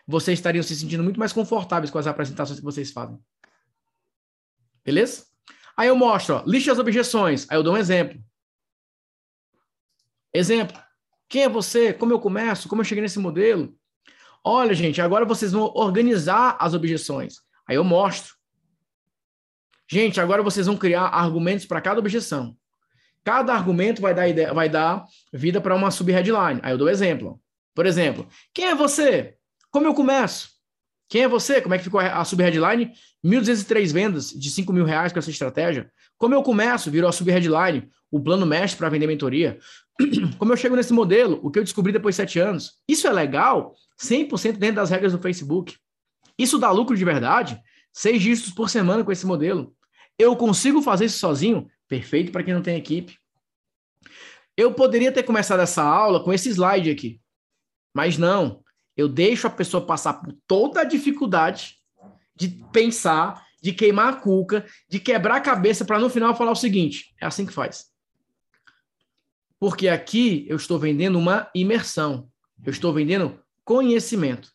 vocês estariam se sentindo muito mais confortáveis com as apresentações que vocês fazem. Beleza? Aí eu mostro, ó, liste as objeções. Aí eu dou um exemplo. Exemplo. Quem é você? Como eu começo? Como eu cheguei nesse modelo? Olha, gente, agora vocês vão organizar as objeções. Aí eu mostro. Gente, agora vocês vão criar argumentos para cada objeção. Cada argumento vai dar, ideia, vai dar vida para uma sub-headline. Aí eu dou exemplo. Por exemplo, quem é você? Como eu começo? Quem é você? Como é que ficou a sub-headline? 1.203 vendas de 5 mil reais com essa estratégia. Como eu começo? Virou a sub-headline. O plano mestre para vender mentoria. [clears throat] Como eu chego nesse modelo? O que eu descobri depois de sete anos. Isso é legal? 100% dentro das regras do Facebook. Isso dá lucro de verdade? Seis dígitos por semana com esse modelo. Eu consigo fazer isso sozinho? Perfeito para quem não tem equipe. Eu poderia ter começado essa aula com esse slide aqui, mas não. Eu deixo a pessoa passar por toda a dificuldade de pensar, de queimar a cuca, de quebrar a cabeça para no final falar o seguinte: é assim que faz. Porque aqui eu estou vendendo uma imersão, eu estou vendendo conhecimento.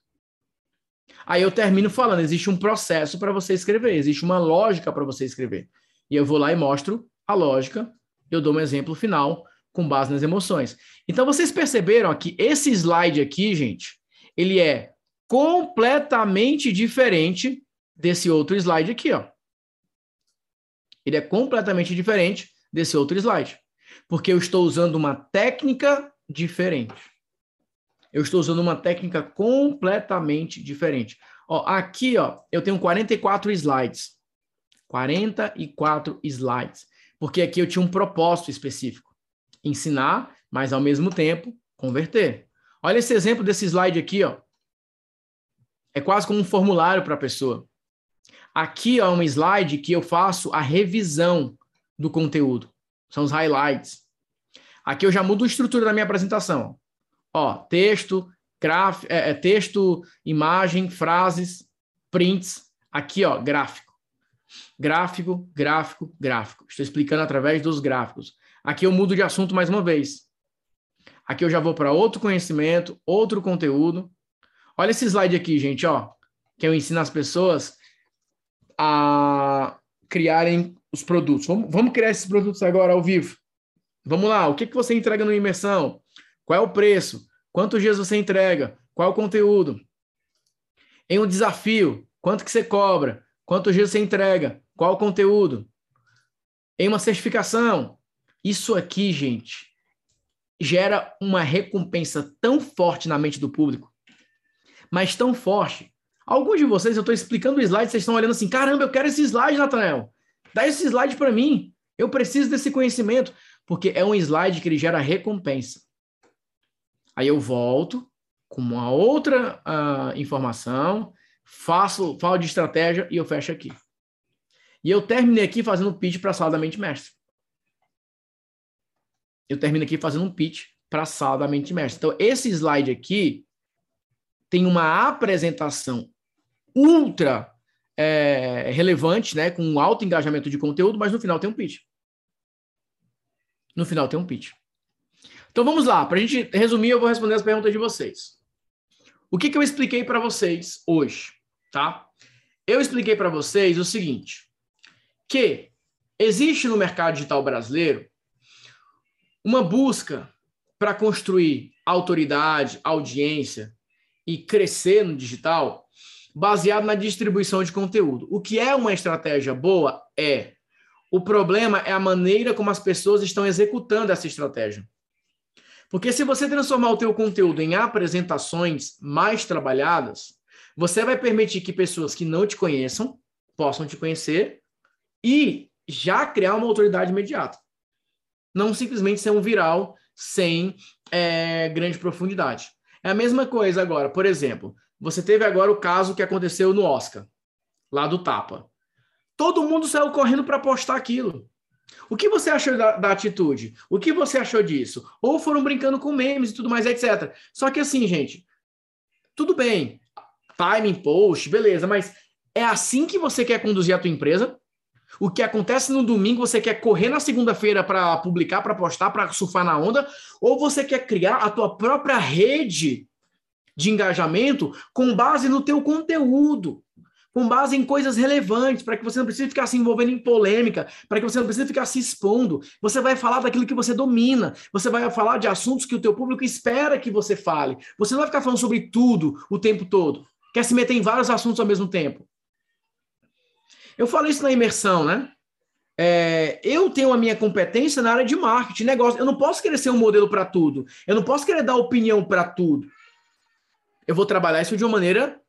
Aí eu termino falando, existe um processo para você escrever, existe uma lógica para você escrever. E eu vou lá e mostro a lógica, eu dou um exemplo final com base nas emoções. Então vocês perceberam que esse slide aqui, gente, ele é completamente diferente desse outro slide aqui, ó. Ele é completamente diferente desse outro slide, porque eu estou usando uma técnica diferente eu estou usando uma técnica completamente diferente. Ó, aqui, ó, eu tenho 44 slides. 44 slides. Porque aqui eu tinha um propósito específico. Ensinar, mas ao mesmo tempo converter. Olha esse exemplo desse slide aqui, ó. É quase como um formulário para a pessoa. Aqui é um slide que eu faço a revisão do conteúdo. São os highlights. Aqui eu já mudo a estrutura da minha apresentação. Ó, texto, graf, é, é, texto, imagem, frases, prints. Aqui, ó, gráfico. Gráfico, gráfico, gráfico. Estou explicando através dos gráficos. Aqui eu mudo de assunto mais uma vez. Aqui eu já vou para outro conhecimento, outro conteúdo. Olha esse slide aqui, gente, ó, que eu ensino as pessoas a criarem os produtos. Vamos, vamos criar esses produtos agora ao vivo. Vamos lá, o que, que você entrega no imersão? Qual é o preço? Quantos dias você entrega? Qual é o conteúdo? Em um desafio, quanto que você cobra? Quantos dias você entrega? Qual o conteúdo? Em uma certificação. Isso aqui, gente, gera uma recompensa tão forte na mente do público, mas tão forte. Alguns de vocês, eu estou explicando o slide, vocês estão olhando assim, caramba, eu quero esse slide, Natanael. Dá esse slide para mim. Eu preciso desse conhecimento porque é um slide que ele gera recompensa. Aí eu volto com uma outra uh, informação, faço, falo de estratégia e eu fecho aqui. E eu terminei aqui fazendo um pitch para a sala da mente mestre. Eu termino aqui fazendo um pitch para a sala da mente mestre. Então, esse slide aqui tem uma apresentação ultra é, relevante, né, com alto engajamento de conteúdo, mas no final tem um pitch. No final tem um pitch. Então vamos lá, para a gente resumir, eu vou responder as perguntas de vocês. O que, que eu expliquei para vocês hoje, tá? Eu expliquei para vocês o seguinte, que existe no mercado digital brasileiro uma busca para construir autoridade, audiência e crescer no digital baseado na distribuição de conteúdo. O que é uma estratégia boa é o problema é a maneira como as pessoas estão executando essa estratégia. Porque se você transformar o teu conteúdo em apresentações mais trabalhadas, você vai permitir que pessoas que não te conheçam possam te conhecer e já criar uma autoridade imediata. Não simplesmente ser um viral sem é, grande profundidade. É a mesma coisa agora. Por exemplo, você teve agora o caso que aconteceu no Oscar, lá do Tapa. Todo mundo saiu correndo para postar aquilo. O que você achou da, da, atitude? O que você achou disso? Ou foram brincando com memes e tudo mais, etc. Só que assim, gente, tudo bem, timing, post, beleza, mas é assim que você quer conduzir a tua empresa? O que acontece no domingo, você quer correr na segunda-feira para publicar, para postar, para surfar na onda? Ou você quer criar a tua própria rede de engajamento com base no teu conteúdo? Com base em coisas relevantes, para que você não precise ficar se envolvendo em polêmica, para que você não precise ficar se expondo. Você vai falar daquilo que você domina, você vai falar de assuntos que o teu público espera que você fale. Você não vai ficar falando sobre tudo o tempo todo. Quer se meter em vários assuntos ao mesmo tempo. Eu falei isso na imersão, né? É, eu tenho a minha competência na área de marketing, negócio. Eu não posso querer ser um modelo para tudo. Eu não posso querer dar opinião para tudo. Eu vou trabalhar isso de uma maneira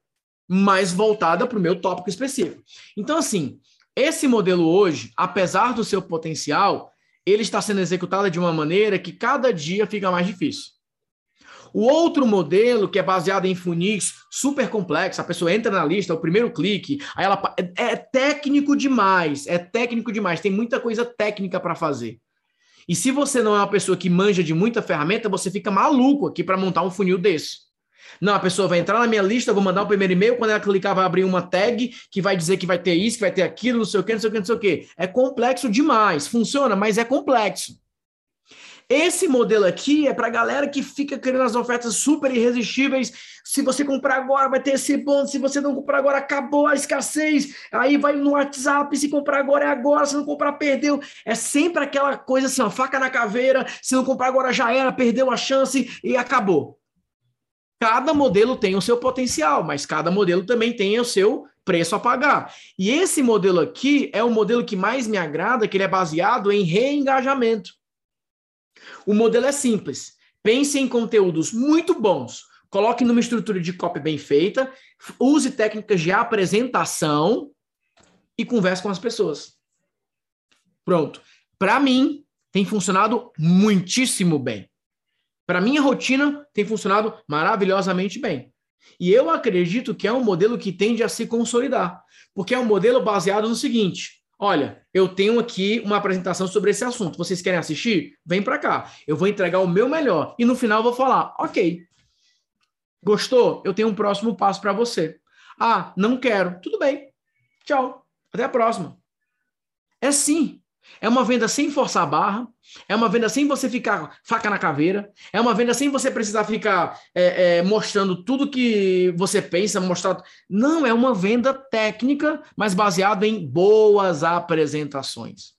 mais voltada para o meu tópico específico. Então, assim, esse modelo hoje, apesar do seu potencial, ele está sendo executado de uma maneira que cada dia fica mais difícil. O outro modelo, que é baseado em funis super complexo, a pessoa entra na lista, o primeiro clique, aí ela é, é técnico demais, é técnico demais, tem muita coisa técnica para fazer. E se você não é uma pessoa que manja de muita ferramenta, você fica maluco aqui para montar um funil desse. Não, a pessoa vai entrar na minha lista, eu vou mandar o primeiro e-mail, quando ela clicar vai abrir uma tag que vai dizer que vai ter isso, que vai ter aquilo, não sei o que, não sei o que, não sei o que. É complexo demais, funciona, mas é complexo. Esse modelo aqui é para galera que fica querendo as ofertas super irresistíveis. Se você comprar agora, vai ter esse bônus. Se você não comprar agora, acabou a escassez. Aí vai no WhatsApp. Se comprar agora, é agora. Se não comprar, perdeu. É sempre aquela coisa assim, ó, faca na caveira. Se não comprar agora, já era, perdeu a chance e acabou. Cada modelo tem o seu potencial, mas cada modelo também tem o seu preço a pagar. E esse modelo aqui é o modelo que mais me agrada, que ele é baseado em reengajamento. O modelo é simples. Pense em conteúdos muito bons. Coloque numa estrutura de copy bem feita, use técnicas de apresentação e converse com as pessoas. Pronto. Para mim, tem funcionado muitíssimo bem. Para minha rotina, tem funcionado maravilhosamente bem. E eu acredito que é um modelo que tende a se consolidar, porque é um modelo baseado no seguinte: olha, eu tenho aqui uma apresentação sobre esse assunto. Vocês querem assistir? Vem para cá. Eu vou entregar o meu melhor e no final vou falar: ok, gostou? Eu tenho um próximo passo para você. Ah, não quero. Tudo bem. Tchau. Até a próxima. É sim. É uma venda sem forçar a barra, é uma venda sem você ficar faca na caveira, é uma venda sem você precisar ficar é, é, mostrando tudo que você pensa, mostrar. Não, é uma venda técnica, mas baseada em boas apresentações.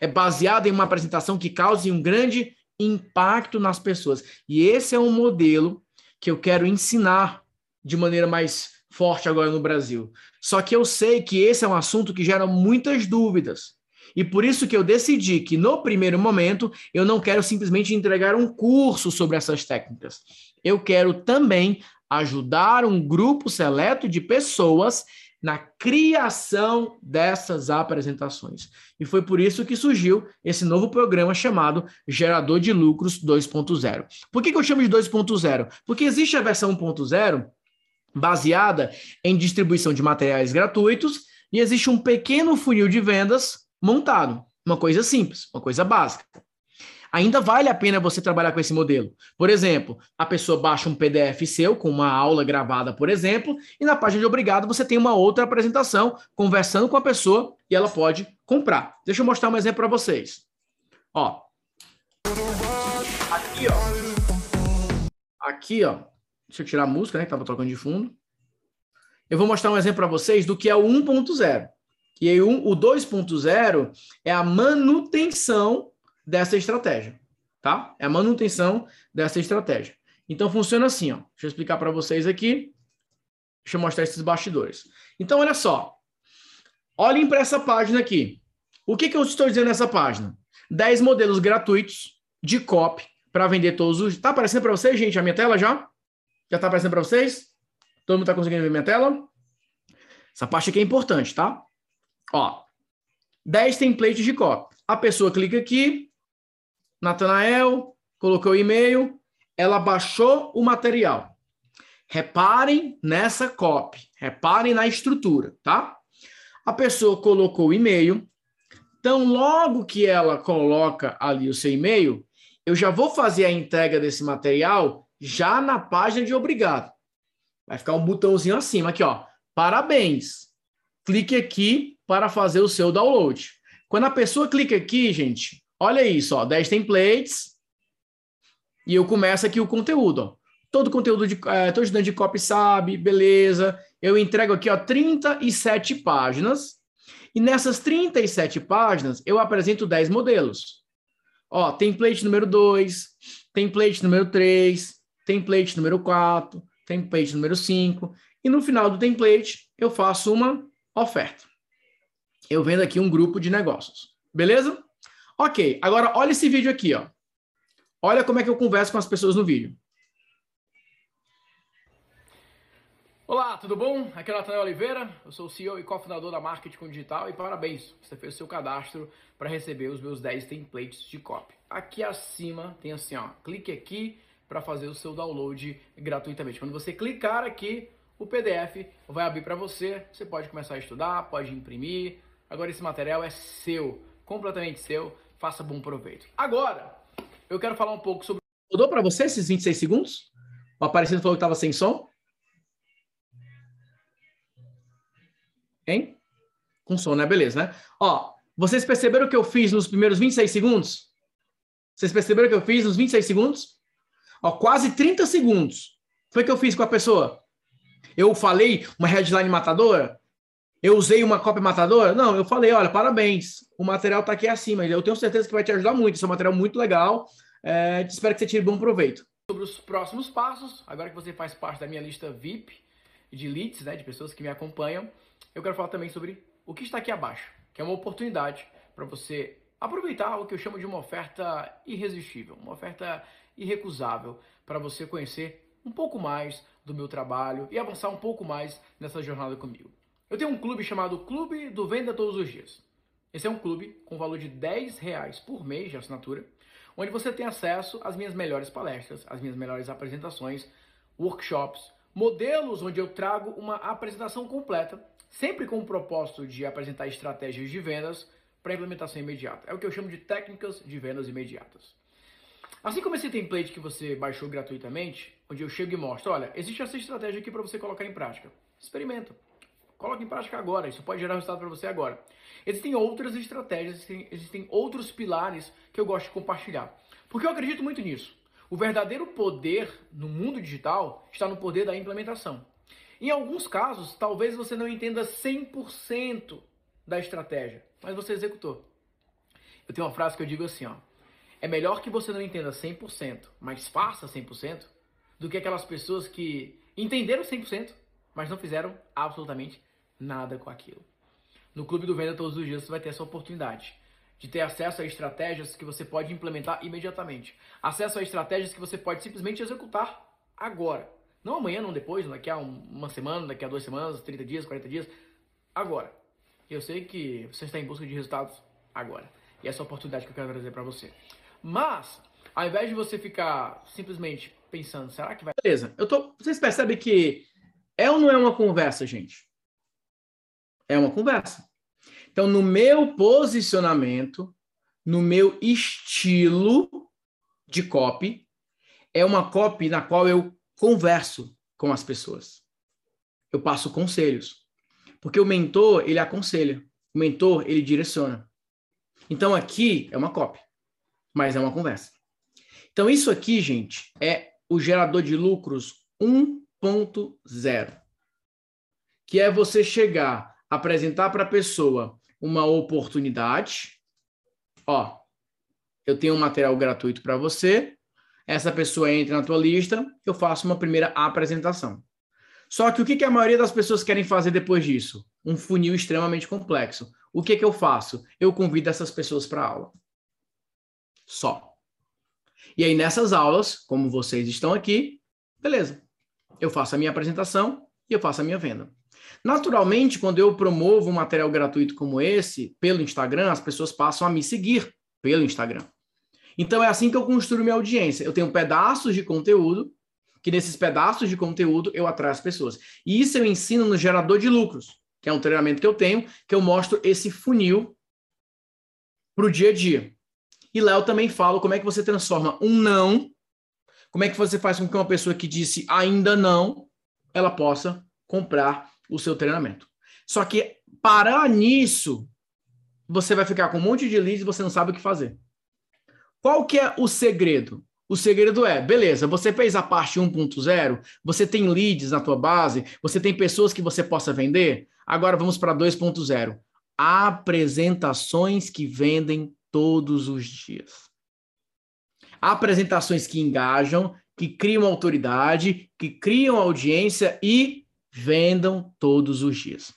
É baseada em uma apresentação que cause um grande impacto nas pessoas. E esse é um modelo que eu quero ensinar de maneira mais forte agora no Brasil. Só que eu sei que esse é um assunto que gera muitas dúvidas. E por isso que eu decidi que no primeiro momento eu não quero simplesmente entregar um curso sobre essas técnicas. Eu quero também ajudar um grupo seleto de pessoas na criação dessas apresentações. E foi por isso que surgiu esse novo programa chamado Gerador de Lucros 2.0. Por que, que eu chamo de 2.0? Porque existe a versão 1.0 baseada em distribuição de materiais gratuitos e existe um pequeno funil de vendas montado. Uma coisa simples, uma coisa básica. Ainda vale a pena você trabalhar com esse modelo. Por exemplo, a pessoa baixa um PDF seu com uma aula gravada, por exemplo, e na página de obrigado você tem uma outra apresentação conversando com a pessoa e ela pode comprar. Deixa eu mostrar um exemplo para vocês. Ó. Aqui, ó. Aqui, ó. Deixa eu tirar a música, né, que tava tocando de fundo. Eu vou mostrar um exemplo para vocês do que é o 1.0. E aí, um, o 2.0 é a manutenção dessa estratégia, tá? É a manutenção dessa estratégia. Então, funciona assim, ó. Deixa eu explicar para vocês aqui. Deixa eu mostrar esses bastidores. Então, olha só. Olhem para essa página aqui. O que, que eu estou dizendo nessa página? 10 modelos gratuitos de copy para vender todos os... Tá aparecendo para vocês, gente, a minha tela já? Já tá aparecendo para vocês? Todo mundo está conseguindo ver minha tela? Essa parte aqui é importante, tá? Ó, 10 templates de copy. A pessoa clica aqui, Natanael, colocou o e-mail, ela baixou o material. Reparem nessa copy, reparem na estrutura, tá? A pessoa colocou o e-mail, então logo que ela coloca ali o seu e-mail, eu já vou fazer a entrega desse material já na página de obrigado. Vai ficar um botãozinho acima aqui, ó. Parabéns. Clique aqui para fazer o seu download. Quando a pessoa clica aqui, gente, olha isso, ó, 10 templates, e eu começo aqui o conteúdo, ó. Todo conteúdo de é, todo de copy sabe, beleza. Eu entrego aqui, ó, 37 páginas. E nessas 37 páginas, eu apresento 10 modelos. Ó, template número 2, template número 3, template número 4, template número 5. E no final do template, eu faço uma oferta eu vendo aqui um grupo de negócios. Beleza? Ok, agora olha esse vídeo aqui, ó. Olha como é que eu converso com as pessoas no vídeo. Olá, tudo bom? Aqui é o Nathanael Oliveira, eu sou o CEO e cofundador da Marketing Digital e parabéns, você fez seu cadastro para receber os meus 10 templates de copy. Aqui acima tem assim, ó, clique aqui para fazer o seu download gratuitamente. Quando você clicar aqui, o PDF vai abrir para você, você pode começar a estudar, pode imprimir, Agora esse material é seu, completamente seu. Faça bom proveito. Agora, eu quero falar um pouco sobre. Mudou para você esses 26 segundos? O Aparecido falou que estava sem som? Hein? Com som, né? Beleza, né? Ó, vocês perceberam o que eu fiz nos primeiros 26 segundos? Vocês perceberam o que eu fiz nos 26 segundos? Ó, quase 30 segundos. Foi o que eu fiz com a pessoa. Eu falei uma headline matadora? Eu usei uma cópia matadora? Não, eu falei, olha, parabéns, o material está aqui acima. Eu tenho certeza que vai te ajudar muito. Esse é um material muito legal. É, espero que você tire bom proveito. Sobre os próximos passos, agora que você faz parte da minha lista VIP de leads, né, de pessoas que me acompanham, eu quero falar também sobre o que está aqui abaixo, que é uma oportunidade para você aproveitar o que eu chamo de uma oferta irresistível, uma oferta irrecusável para você conhecer um pouco mais do meu trabalho e avançar um pouco mais nessa jornada comigo. Eu tenho um clube chamado Clube do Venda Todos os Dias. Esse é um clube com valor de 10 reais por mês de assinatura, onde você tem acesso às minhas melhores palestras, às minhas melhores apresentações, workshops, modelos onde eu trago uma apresentação completa, sempre com o propósito de apresentar estratégias de vendas para implementação imediata. É o que eu chamo de técnicas de vendas imediatas. Assim como esse template que você baixou gratuitamente, onde eu chego e mostro, olha, existe essa estratégia aqui para você colocar em prática. Experimenta Coloque em prática agora, isso pode gerar resultado para você agora. Existem outras estratégias, existem, existem outros pilares que eu gosto de compartilhar. Porque eu acredito muito nisso. O verdadeiro poder no mundo digital está no poder da implementação. Em alguns casos, talvez você não entenda 100% da estratégia, mas você executou. Eu tenho uma frase que eu digo assim, ó. É melhor que você não entenda 100%, mas faça 100%, do que aquelas pessoas que entenderam 100%, mas não fizeram absolutamente nada com aquilo. No Clube do Venda todos os dias você vai ter essa oportunidade de ter acesso a estratégias que você pode implementar imediatamente. Acesso a estratégias que você pode simplesmente executar agora. Não amanhã, não depois, daqui a uma semana, daqui a duas semanas, 30 dias, 40 dias. Agora. Eu sei que você está em busca de resultados agora. E essa é a oportunidade que eu quero trazer para você. Mas, ao invés de você ficar simplesmente pensando, será que vai. Beleza, eu tô. Vocês percebem que é ou não é uma conversa, gente? É uma conversa. Então, no meu posicionamento, no meu estilo de copy, é uma copy na qual eu converso com as pessoas. Eu passo conselhos. Porque o mentor, ele aconselha. O mentor, ele direciona. Então, aqui é uma copy, mas é uma conversa. Então, isso aqui, gente, é o gerador de lucros 1.0, que é você chegar, apresentar para a pessoa uma oportunidade. Ó, eu tenho um material gratuito para você. Essa pessoa entra na tua lista, eu faço uma primeira apresentação. Só que o que, que a maioria das pessoas querem fazer depois disso? Um funil extremamente complexo. O que, que eu faço? Eu convido essas pessoas para aula. Só. E aí, nessas aulas, como vocês estão aqui, beleza. Eu faço a minha apresentação e eu faço a minha venda. Naturalmente, quando eu promovo um material gratuito como esse pelo Instagram, as pessoas passam a me seguir pelo Instagram. Então é assim que eu construo minha audiência. Eu tenho pedaços de conteúdo, que nesses pedaços de conteúdo eu atraio as pessoas. E isso eu ensino no gerador de lucros, que é um treinamento que eu tenho, que eu mostro esse funil para o dia a dia. E lá eu também falo como é que você transforma um não, como é que você faz com que uma pessoa que disse ainda não, ela possa comprar o seu treinamento. Só que parar nisso, você vai ficar com um monte de leads e você não sabe o que fazer. Qual que é o segredo? O segredo é, beleza, você fez a parte 1.0, você tem leads na tua base, você tem pessoas que você possa vender. Agora vamos para 2.0. Apresentações que vendem todos os dias. Apresentações que engajam, que criam autoridade, que criam audiência e vendam todos os dias.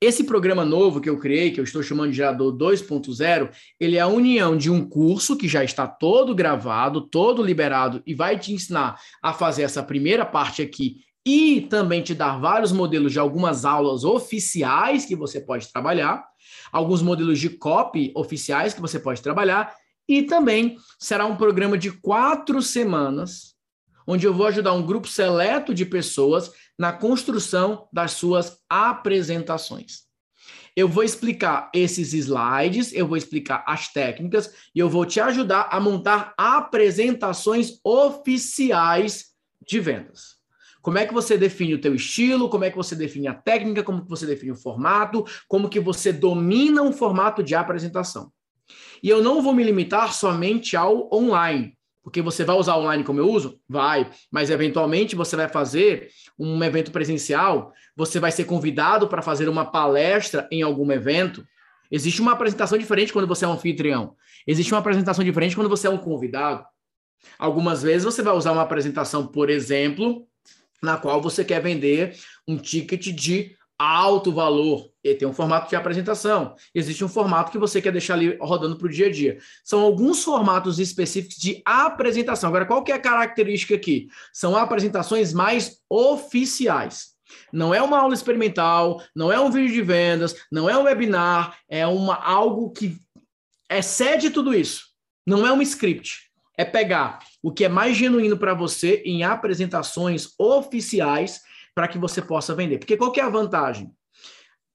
Esse programa novo que eu criei, que eu estou chamando de Gerador 2.0, ele é a união de um curso que já está todo gravado, todo liberado e vai te ensinar a fazer essa primeira parte aqui e também te dar vários modelos de algumas aulas oficiais que você pode trabalhar, alguns modelos de copy oficiais que você pode trabalhar e também será um programa de quatro semanas onde eu vou ajudar um grupo seleto de pessoas na construção das suas apresentações. Eu vou explicar esses slides, eu vou explicar as técnicas e eu vou te ajudar a montar apresentações oficiais de vendas. Como é que você define o teu estilo, como é que você define a técnica, como que você define o formato, como que você domina um formato de apresentação. E eu não vou me limitar somente ao online. Porque você vai usar online como eu uso? Vai. Mas eventualmente você vai fazer um evento presencial, você vai ser convidado para fazer uma palestra em algum evento. Existe uma apresentação diferente quando você é um anfitrião. Existe uma apresentação diferente quando você é um convidado. Algumas vezes você vai usar uma apresentação, por exemplo, na qual você quer vender um ticket de alto valor. E tem um formato de apresentação. Existe um formato que você quer deixar ali rodando para o dia a dia. São alguns formatos específicos de apresentação. Agora, qual que é a característica aqui? São apresentações mais oficiais. Não é uma aula experimental, não é um vídeo de vendas, não é um webinar, é uma algo que excede tudo isso. Não é um script. É pegar o que é mais genuíno para você em apresentações oficiais para que você possa vender. Porque qual é a vantagem?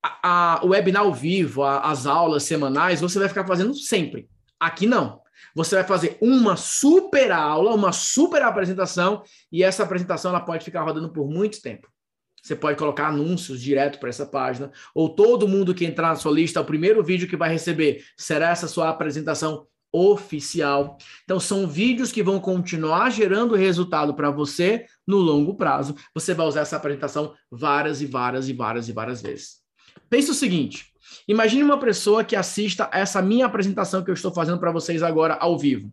A, a, o webinar ao vivo, a, as aulas semanais, você vai ficar fazendo sempre. Aqui não. Você vai fazer uma super aula, uma super apresentação, e essa apresentação ela pode ficar rodando por muito tempo. você pode colocar anúncios direto para essa página, ou todo mundo que entrar na sua lista, o primeiro vídeo que vai receber será essa sua apresentação oficial. Então, são vídeos que vão continuar gerando resultado para você no longo prazo. Você vai usar essa apresentação várias e várias e várias e várias vezes. Pense o seguinte: imagine uma pessoa que assista essa minha apresentação que eu estou fazendo para vocês agora ao vivo.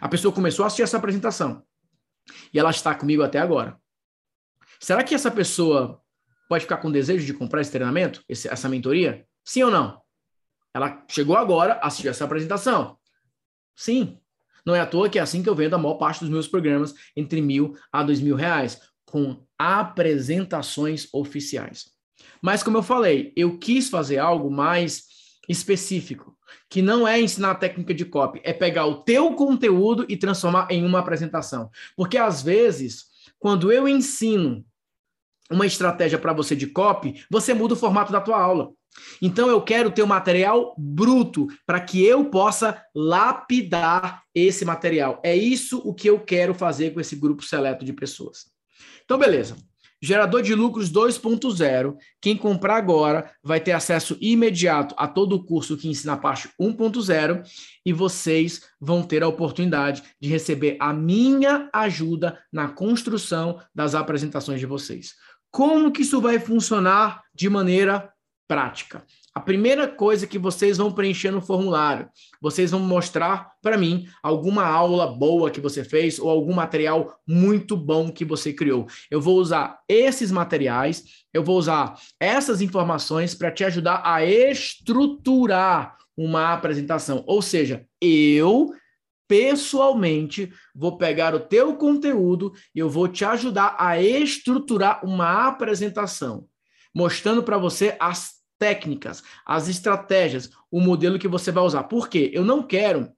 A pessoa começou a assistir essa apresentação e ela está comigo até agora. Será que essa pessoa pode ficar com desejo de comprar esse treinamento, essa mentoria? Sim ou não? Ela chegou agora, assistiu essa apresentação. Sim. Não é à toa que é assim que eu vendo a maior parte dos meus programas, entre mil a dois mil reais, com apresentações oficiais. Mas, como eu falei, eu quis fazer algo mais específico, que não é ensinar a técnica de copy, é pegar o teu conteúdo e transformar em uma apresentação. Porque, às vezes, quando eu ensino uma estratégia para você de copy, você muda o formato da tua aula. Então eu quero ter um material bruto para que eu possa lapidar esse material. É isso o que eu quero fazer com esse grupo seleto de pessoas. Então beleza. Gerador de lucros 2.0. Quem comprar agora vai ter acesso imediato a todo o curso que ensina a parte 1.0 e vocês vão ter a oportunidade de receber a minha ajuda na construção das apresentações de vocês. Como que isso vai funcionar de maneira prática? A primeira coisa que vocês vão preencher no formulário, vocês vão mostrar para mim alguma aula boa que você fez ou algum material muito bom que você criou. Eu vou usar esses materiais, eu vou usar essas informações para te ajudar a estruturar uma apresentação. Ou seja, eu pessoalmente vou pegar o teu conteúdo e eu vou te ajudar a estruturar uma apresentação, mostrando para você as técnicas, as estratégias, o modelo que você vai usar. Por quê? Eu não quero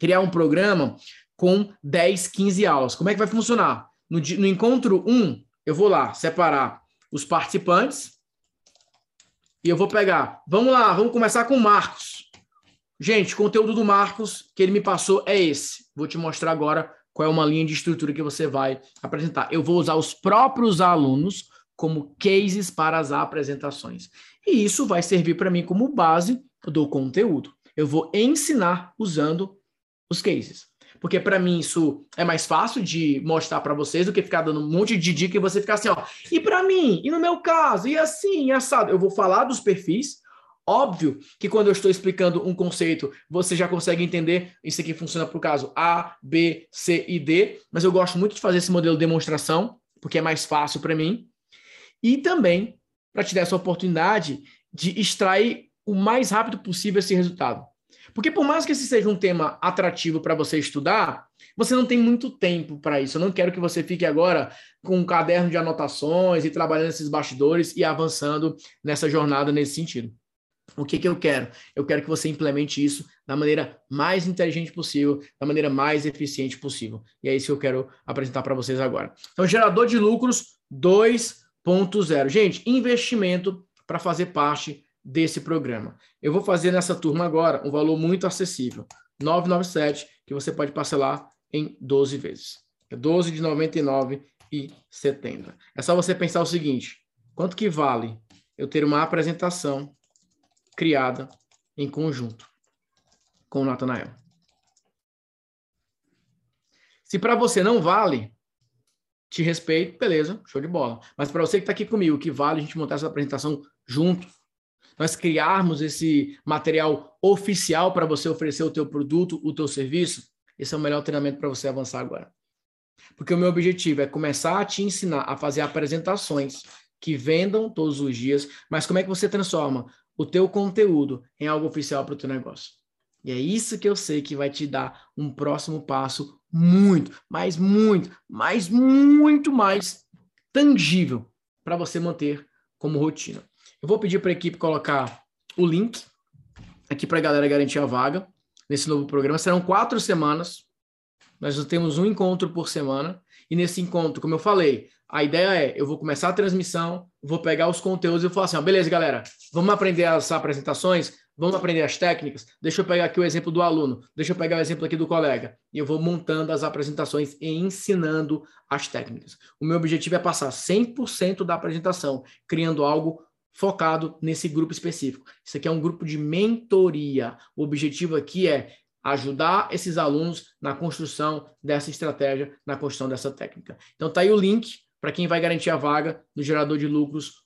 criar um programa com 10, 15 aulas. Como é que vai funcionar? No, no encontro 1, eu vou lá separar os participantes e eu vou pegar. Vamos lá, vamos começar com o Marcos. Gente, o conteúdo do Marcos que ele me passou é esse. Vou te mostrar agora qual é uma linha de estrutura que você vai apresentar. Eu vou usar os próprios alunos como cases para as apresentações. E isso vai servir para mim como base do conteúdo. Eu vou ensinar usando os cases. Porque para mim isso é mais fácil de mostrar para vocês do que ficar dando um monte de dica e você ficar assim, ó. E para mim, e no meu caso, e assim, e assado. Eu vou falar dos perfis, Óbvio que quando eu estou explicando um conceito, você já consegue entender isso aqui funciona para o caso A, B, C e D, mas eu gosto muito de fazer esse modelo de demonstração, porque é mais fácil para mim. E também para te dar essa oportunidade de extrair o mais rápido possível esse resultado. Porque por mais que esse seja um tema atrativo para você estudar, você não tem muito tempo para isso. Eu não quero que você fique agora com um caderno de anotações e trabalhando esses bastidores e avançando nessa jornada nesse sentido. O que, que eu quero? Eu quero que você implemente isso da maneira mais inteligente possível, da maneira mais eficiente possível. E é isso que eu quero apresentar para vocês agora. Então, gerador de lucros 2.0. Gente, investimento para fazer parte desse programa. Eu vou fazer nessa turma agora um valor muito acessível, 997, que você pode parcelar em 12 vezes. É 12 de 99 e 70. É só você pensar o seguinte: quanto que vale eu ter uma apresentação criada em conjunto com o Natanael. Se para você não vale, te respeito, beleza, show de bola. Mas para você que está aqui comigo, que vale a gente montar essa apresentação junto, nós criarmos esse material oficial para você oferecer o teu produto, o teu serviço, esse é o melhor treinamento para você avançar agora. Porque o meu objetivo é começar a te ensinar a fazer apresentações que vendam todos os dias, mas como é que você transforma o teu conteúdo em algo oficial para o teu negócio. E é isso que eu sei que vai te dar um próximo passo muito, mas muito, mas muito mais tangível para você manter como rotina. Eu vou pedir para a equipe colocar o link aqui para a galera garantir a vaga nesse novo programa. Serão quatro semanas. Nós temos um encontro por semana. E nesse encontro, como eu falei, a ideia é, eu vou começar a transmissão, vou pegar os conteúdos e vou falar assim, beleza, galera, vamos aprender as apresentações? Vamos aprender as técnicas? Deixa eu pegar aqui o exemplo do aluno, deixa eu pegar o exemplo aqui do colega. E eu vou montando as apresentações e ensinando as técnicas. O meu objetivo é passar 100% da apresentação, criando algo focado nesse grupo específico. Isso aqui é um grupo de mentoria. O objetivo aqui é ajudar esses alunos na construção dessa estratégia, na construção dessa técnica. Então tá aí o link para quem vai garantir a vaga no gerador de lucros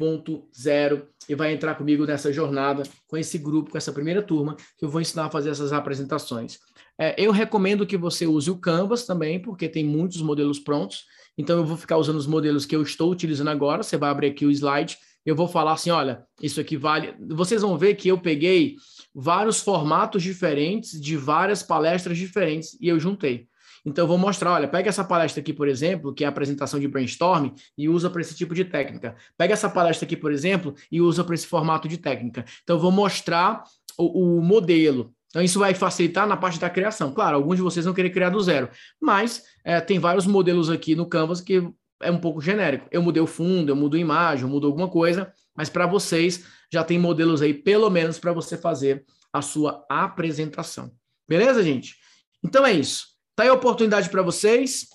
2.0 e vai entrar comigo nessa jornada com esse grupo, com essa primeira turma, que eu vou ensinar a fazer essas apresentações. É, eu recomendo que você use o Canvas também, porque tem muitos modelos prontos. Então eu vou ficar usando os modelos que eu estou utilizando agora. Você vai abrir aqui o slide eu vou falar assim: olha, isso aqui vale. Vocês vão ver que eu peguei vários formatos diferentes de várias palestras diferentes e eu juntei. Então, eu vou mostrar: olha, pega essa palestra aqui, por exemplo, que é a apresentação de brainstorm, e usa para esse tipo de técnica. Pega essa palestra aqui, por exemplo, e usa para esse formato de técnica. Então, eu vou mostrar o, o modelo. Então, isso vai facilitar na parte da criação. Claro, alguns de vocês vão querer criar do zero, mas é, tem vários modelos aqui no Canvas que é um pouco genérico. Eu mudei o fundo, eu mudo a imagem, eu mudo alguma coisa, mas para vocês já tem modelos aí, pelo menos, para você fazer a sua apresentação. Beleza, gente? Então é isso. Tá aí a oportunidade para vocês,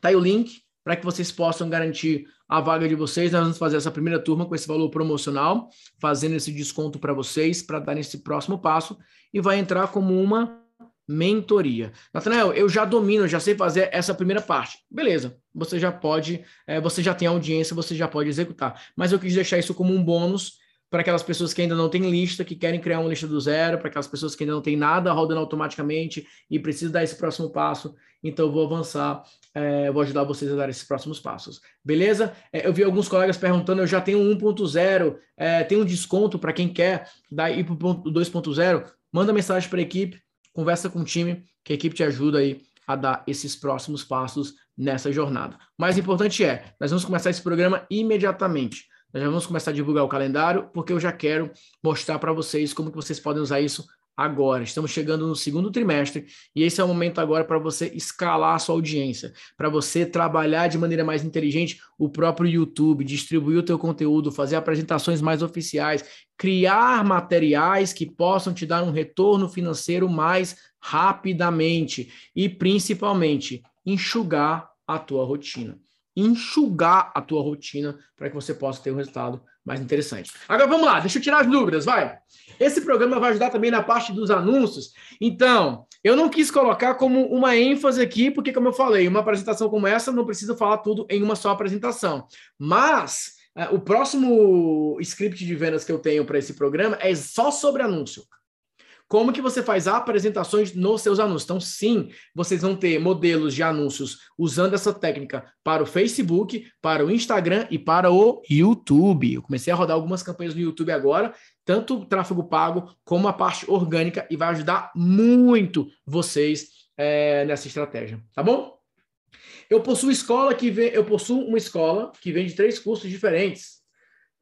tá aí o link para que vocês possam garantir a vaga de vocês. Nós vamos fazer essa primeira turma com esse valor promocional, fazendo esse desconto para vocês, para dar esse próximo passo, e vai entrar como uma mentoria. Natanael, eu já domino, já sei fazer essa primeira parte. Beleza, você já pode, é, você já tem audiência, você já pode executar. Mas eu quis deixar isso como um bônus para aquelas pessoas que ainda não têm lista, que querem criar uma lista do zero, para aquelas pessoas que ainda não têm nada rodando automaticamente e precisam dar esse próximo passo. Então, vou avançar, é, vou ajudar vocês a dar esses próximos passos. Beleza? É, eu vi alguns colegas perguntando, eu já tenho 1.0, é, tem um desconto para quem quer dar ir para o 2.0? Manda mensagem para a equipe, conversa com o time, que a equipe te ajuda aí a dar esses próximos passos nessa jornada. O mais importante é, nós vamos começar esse programa imediatamente. Nós já vamos começar a divulgar o calendário, porque eu já quero mostrar para vocês como que vocês podem usar isso agora. Estamos chegando no segundo trimestre e esse é o momento agora para você escalar a sua audiência, para você trabalhar de maneira mais inteligente o próprio YouTube, distribuir o teu conteúdo, fazer apresentações mais oficiais, criar materiais que possam te dar um retorno financeiro mais rapidamente e principalmente enxugar a tua rotina. Enxugar a tua rotina para que você possa ter um resultado mais interessante. Agora vamos lá, deixa eu tirar as dúvidas, vai. Esse programa vai ajudar também na parte dos anúncios. Então, eu não quis colocar como uma ênfase aqui, porque, como eu falei, uma apresentação como essa não precisa falar tudo em uma só apresentação. Mas uh, o próximo script de vendas que eu tenho para esse programa é só sobre anúncio como que você faz apresentações nos seus anúncios. Então, sim, vocês vão ter modelos de anúncios usando essa técnica para o Facebook, para o Instagram e para o YouTube. Eu comecei a rodar algumas campanhas no YouTube agora, tanto o tráfego pago como a parte orgânica, e vai ajudar muito vocês é, nessa estratégia, tá bom? Eu possuo escola que vem, eu possuo uma escola que vende três cursos diferentes.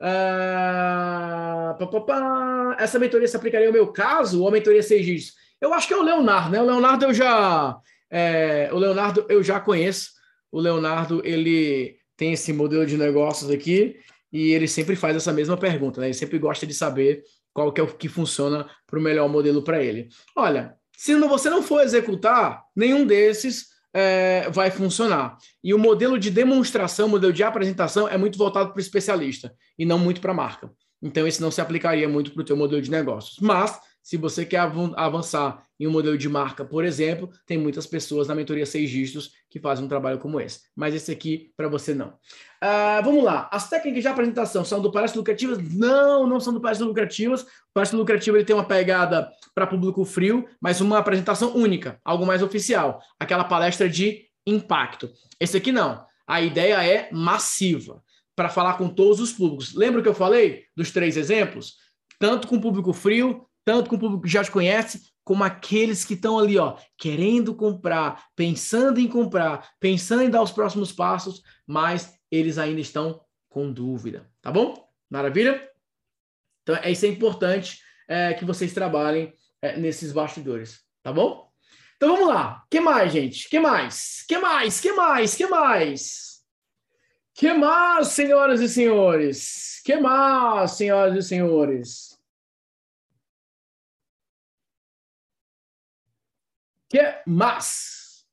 Uh, pá, pá, pá. Essa mentoria se aplicaria ao meu caso ou a mentoria seis dígitos? Eu acho que é o Leonardo, né? O Leonardo eu já. É, o Leonardo eu já conheço. O Leonardo ele tem esse modelo de negócios aqui e ele sempre faz essa mesma pergunta, né? Ele sempre gosta de saber qual que é o que funciona para o melhor modelo para ele. Olha, se você não for executar nenhum desses, é, vai funcionar. E o modelo de demonstração, o modelo de apresentação é muito voltado para o especialista e não muito para a marca. Então, esse não se aplicaria muito para o teu modelo de negócios. Mas, se você quer avançar em um modelo de marca, por exemplo, tem muitas pessoas na mentoria seis dígitos que fazem um trabalho como esse. Mas esse aqui, para você, não. Uh, vamos lá. As técnicas de apresentação são do palestra lucrativas? Não, não são do palestra lucrativas. O palestra lucrativo ele tem uma pegada para público frio, mas uma apresentação única, algo mais oficial. Aquela palestra de impacto. Esse aqui não. A ideia é massiva para falar com todos os públicos. Lembra que eu falei dos três exemplos? Tanto com público frio, tanto com o público que já te conhece, como aqueles que estão ali, ó, querendo comprar, pensando em comprar, pensando em dar os próximos passos, mas eles ainda estão com dúvida, tá bom? Maravilha? Então, é isso é importante é, que vocês trabalhem é, nesses bastidores, tá bom? Então vamos lá. Que mais, gente? Que mais? Que mais? Que mais? Que mais? Que mais, senhoras e senhores? Que mais, senhoras e senhores? Que é mas.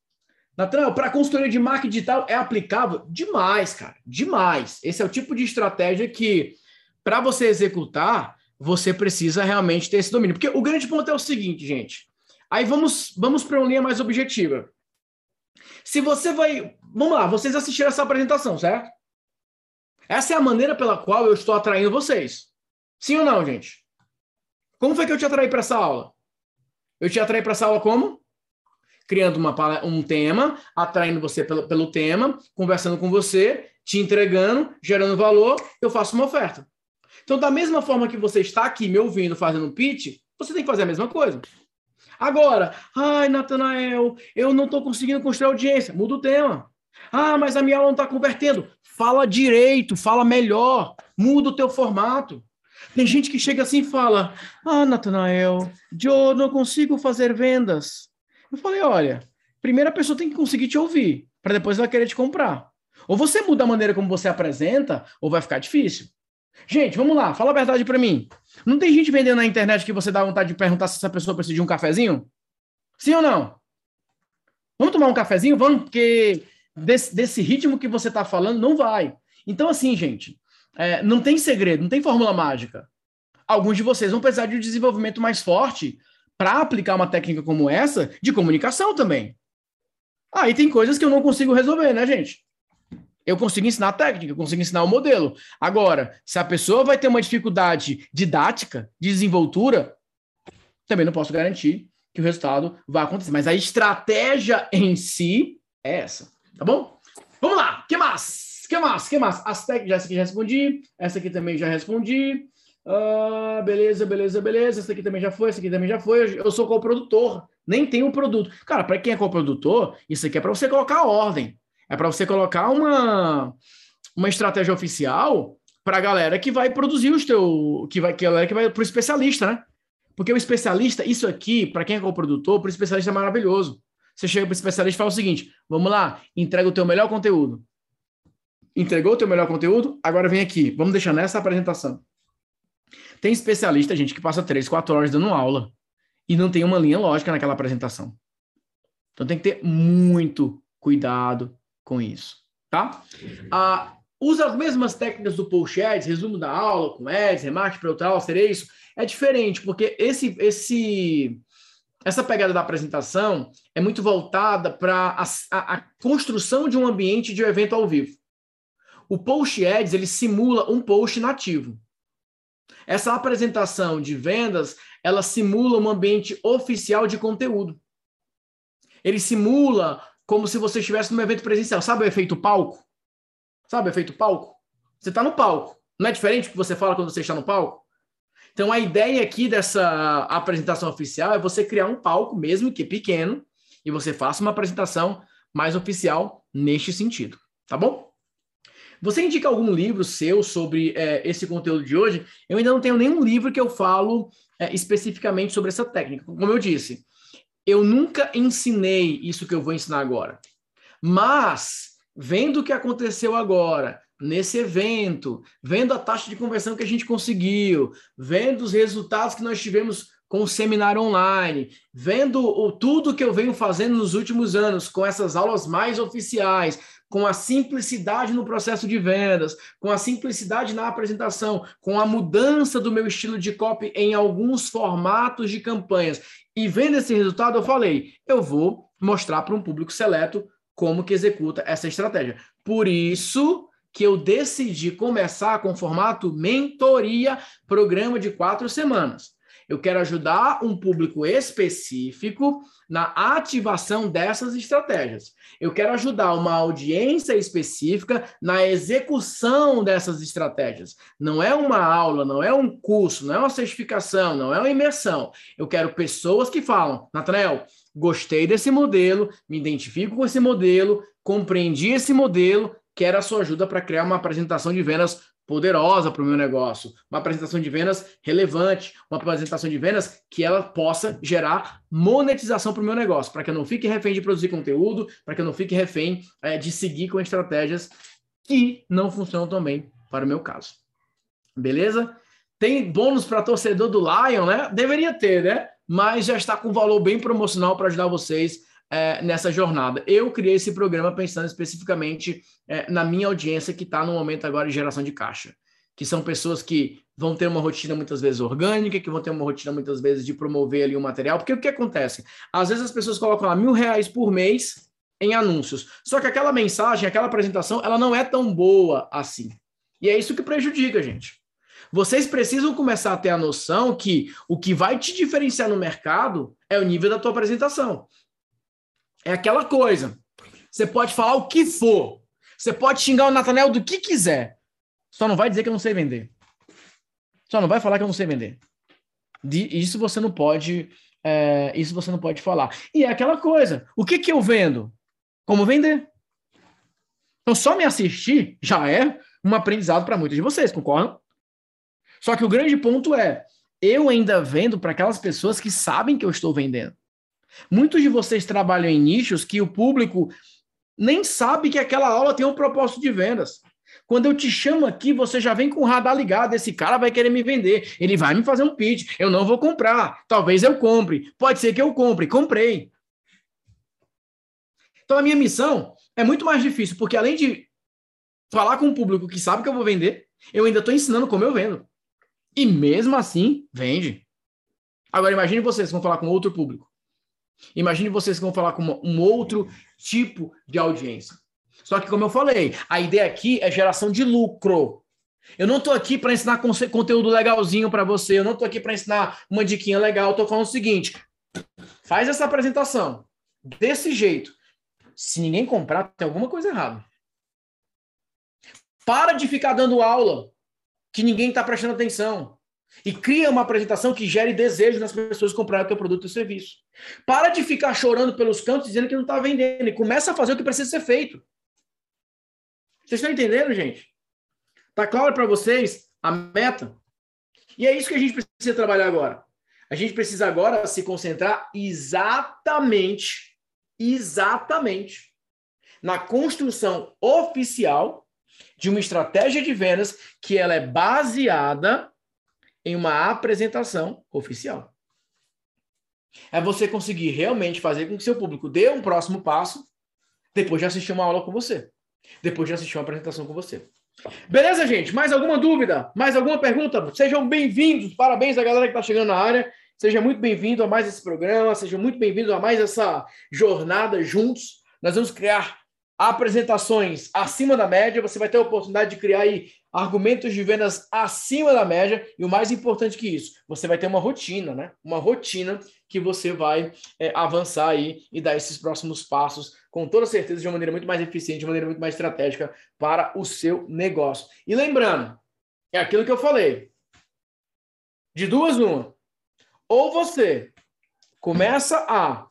Natan, para consultoria de marketing digital é aplicável demais, cara, demais. Esse é o tipo de estratégia que para você executar, você precisa realmente ter esse domínio. Porque o grande ponto é o seguinte, gente. Aí vamos, vamos para uma linha mais objetiva. Se você vai. Vamos lá, vocês assistiram essa apresentação, certo? Essa é a maneira pela qual eu estou atraindo vocês. Sim ou não, gente? Como foi que eu te atraí para essa aula? Eu te atraí para essa aula como? Criando uma, um tema, atraindo você pelo, pelo tema, conversando com você, te entregando, gerando valor, eu faço uma oferta. Então, da mesma forma que você está aqui me ouvindo fazendo pitch, você tem que fazer a mesma coisa. Agora, ai, Natanael, eu não estou conseguindo construir audiência. Muda o tema. Ah, mas a minha aula não está convertendo. Fala direito, fala melhor, muda o teu formato. Tem gente que chega assim e fala: Ah, Natanael, eu não consigo fazer vendas. Eu falei: Olha, primeiro a pessoa tem que conseguir te ouvir, para depois ela querer te comprar. Ou você muda a maneira como você apresenta, ou vai ficar difícil. Gente, vamos lá, fala a verdade para mim. Não tem gente vendendo na internet que você dá vontade de perguntar se essa pessoa precisa de um cafezinho? Sim ou não? Vamos tomar um cafezinho? Vamos, porque desse, desse ritmo que você está falando, não vai. Então, assim, gente, é, não tem segredo, não tem fórmula mágica. Alguns de vocês vão precisar de um desenvolvimento mais forte para aplicar uma técnica como essa de comunicação também. Aí ah, tem coisas que eu não consigo resolver, né, gente? Eu consigo ensinar a técnica, eu consigo ensinar o modelo. Agora, se a pessoa vai ter uma dificuldade didática, de desenvoltura, também não posso garantir que o resultado vai acontecer. Mas a estratégia em si é essa, tá bom? Vamos lá, que mais? Que mais? Que mais? As técnicas, essa aqui já respondi, essa aqui também já respondi. Uh, beleza, beleza, beleza. Essa aqui também já foi, essa aqui também já foi. Eu sou coprodutor, nem tenho um produto. Cara, para quem é coprodutor, isso aqui é para você colocar ordem. É para você colocar uma, uma estratégia oficial para a galera que vai produzir os teu, que vai que a galera que vai para o especialista, né? Porque o especialista, isso aqui, para quem é co-produtor, para o especialista é maravilhoso. Você chega para o especialista e fala o seguinte: vamos lá, entrega o teu melhor conteúdo. Entregou o teu melhor conteúdo? Agora vem aqui, vamos deixar nessa apresentação. Tem especialista, gente, que passa três, quatro horas dando aula e não tem uma linha lógica naquela apresentação. Então tem que ter muito cuidado com isso, tá? Ah, usa as mesmas técnicas do post ads, resumo da aula, com ads, remarketing para outra aula, seria isso? É diferente, porque esse, esse, essa pegada da apresentação é muito voltada para a, a, a, construção de um ambiente de um evento ao vivo. O post ads, ele simula um post nativo. Essa apresentação de vendas, ela simula um ambiente oficial de conteúdo. Ele simula como se você estivesse num evento presencial. Sabe o efeito palco? Sabe o efeito palco? Você está no palco. Não é diferente do que você fala quando você está no palco? Então, a ideia aqui dessa apresentação oficial é você criar um palco, mesmo que pequeno, e você faça uma apresentação mais oficial neste sentido. Tá bom? Você indica algum livro seu sobre é, esse conteúdo de hoje? Eu ainda não tenho nenhum livro que eu falo é, especificamente sobre essa técnica. Como eu disse, eu nunca ensinei isso que eu vou ensinar agora. Mas, vendo o que aconteceu agora, nesse evento, vendo a taxa de conversão que a gente conseguiu, vendo os resultados que nós tivemos com o seminário online, vendo o, tudo que eu venho fazendo nos últimos anos com essas aulas mais oficiais, com a simplicidade no processo de vendas, com a simplicidade na apresentação, com a mudança do meu estilo de copy em alguns formatos de campanhas. E vendo esse resultado, eu falei, eu vou mostrar para um público seleto como que executa essa estratégia. Por isso que eu decidi começar com o formato mentoria, programa de quatro semanas. Eu quero ajudar um público específico na ativação dessas estratégias. Eu quero ajudar uma audiência específica na execução dessas estratégias. Não é uma aula, não é um curso, não é uma certificação, não é uma imersão. Eu quero pessoas que falam, Nathanael, gostei desse modelo, me identifico com esse modelo, compreendi esse modelo, quero a sua ajuda para criar uma apresentação de vendas poderosa para o meu negócio, uma apresentação de vendas relevante, uma apresentação de vendas que ela possa gerar monetização para o meu negócio, para que eu não fique refém de produzir conteúdo, para que eu não fique refém é, de seguir com estratégias que não funcionam tão bem para o meu caso. Beleza? Tem bônus para torcedor do Lion, né? Deveria ter, né? mas já está com valor bem promocional para ajudar vocês é, nessa jornada. Eu criei esse programa pensando especificamente é, na minha audiência que está no momento agora de geração de caixa, que são pessoas que vão ter uma rotina muitas vezes orgânica, que vão ter uma rotina muitas vezes de promover ali o material, porque o que acontece? Às vezes as pessoas colocam lá mil reais por mês em anúncios, só que aquela mensagem, aquela apresentação, ela não é tão boa assim. E é isso que prejudica, gente. Vocês precisam começar a ter a noção que o que vai te diferenciar no mercado é o nível da tua apresentação. É aquela coisa. Você pode falar o que for. Você pode xingar o Natanel do que quiser. Só não vai dizer que eu não sei vender. Só não vai falar que eu não sei vender. Isso você não pode. É, isso você não pode falar. E é aquela coisa. O que, que eu vendo? Como vender? Então, só me assistir já é um aprendizado para muitos de vocês, concordam? Só que o grande ponto é, eu ainda vendo para aquelas pessoas que sabem que eu estou vendendo. Muitos de vocês trabalham em nichos que o público nem sabe que aquela aula tem um propósito de vendas. Quando eu te chamo aqui, você já vem com o radar ligado. Esse cara vai querer me vender. Ele vai me fazer um pitch. Eu não vou comprar. Talvez eu compre. Pode ser que eu compre. Comprei. Então a minha missão é muito mais difícil, porque além de falar com um público que sabe que eu vou vender, eu ainda estou ensinando como eu vendo. E mesmo assim, vende. Agora imagine vocês vão falar com outro público. Imagine vocês que vão falar com um outro tipo de audiência. Só que, como eu falei, a ideia aqui é geração de lucro. Eu não estou aqui para ensinar conteúdo legalzinho para você. Eu não estou aqui para ensinar uma diquinha legal. Estou falando o seguinte: faz essa apresentação desse jeito. Se ninguém comprar, tem alguma coisa errada. Para de ficar dando aula que ninguém está prestando atenção. E cria uma apresentação que gere desejo nas pessoas comprarem o teu produto ou serviço. Para de ficar chorando pelos cantos dizendo que não está vendendo e começa a fazer o que precisa ser feito. Vocês estão entendendo, gente? Tá claro para vocês a meta? E é isso que a gente precisa trabalhar agora. A gente precisa agora se concentrar exatamente, exatamente na construção oficial de uma estratégia de vendas que ela é baseada em uma apresentação oficial. É você conseguir realmente fazer com que seu público dê um próximo passo depois de assistir uma aula com você, depois de assistir uma apresentação com você. Beleza, gente? Mais alguma dúvida? Mais alguma pergunta? Sejam bem-vindos. Parabéns à galera que está chegando na área. Seja muito bem-vindo a mais esse programa. Seja muito bem-vindo a mais essa jornada juntos. Nós vamos criar apresentações acima da média, você vai ter a oportunidade de criar aí argumentos de vendas acima da média e o mais importante que isso, você vai ter uma rotina, né? Uma rotina que você vai é, avançar aí e dar esses próximos passos com toda certeza de uma maneira muito mais eficiente, de uma maneira muito mais estratégica para o seu negócio. E lembrando, é aquilo que eu falei. De duas uma. Ou você começa a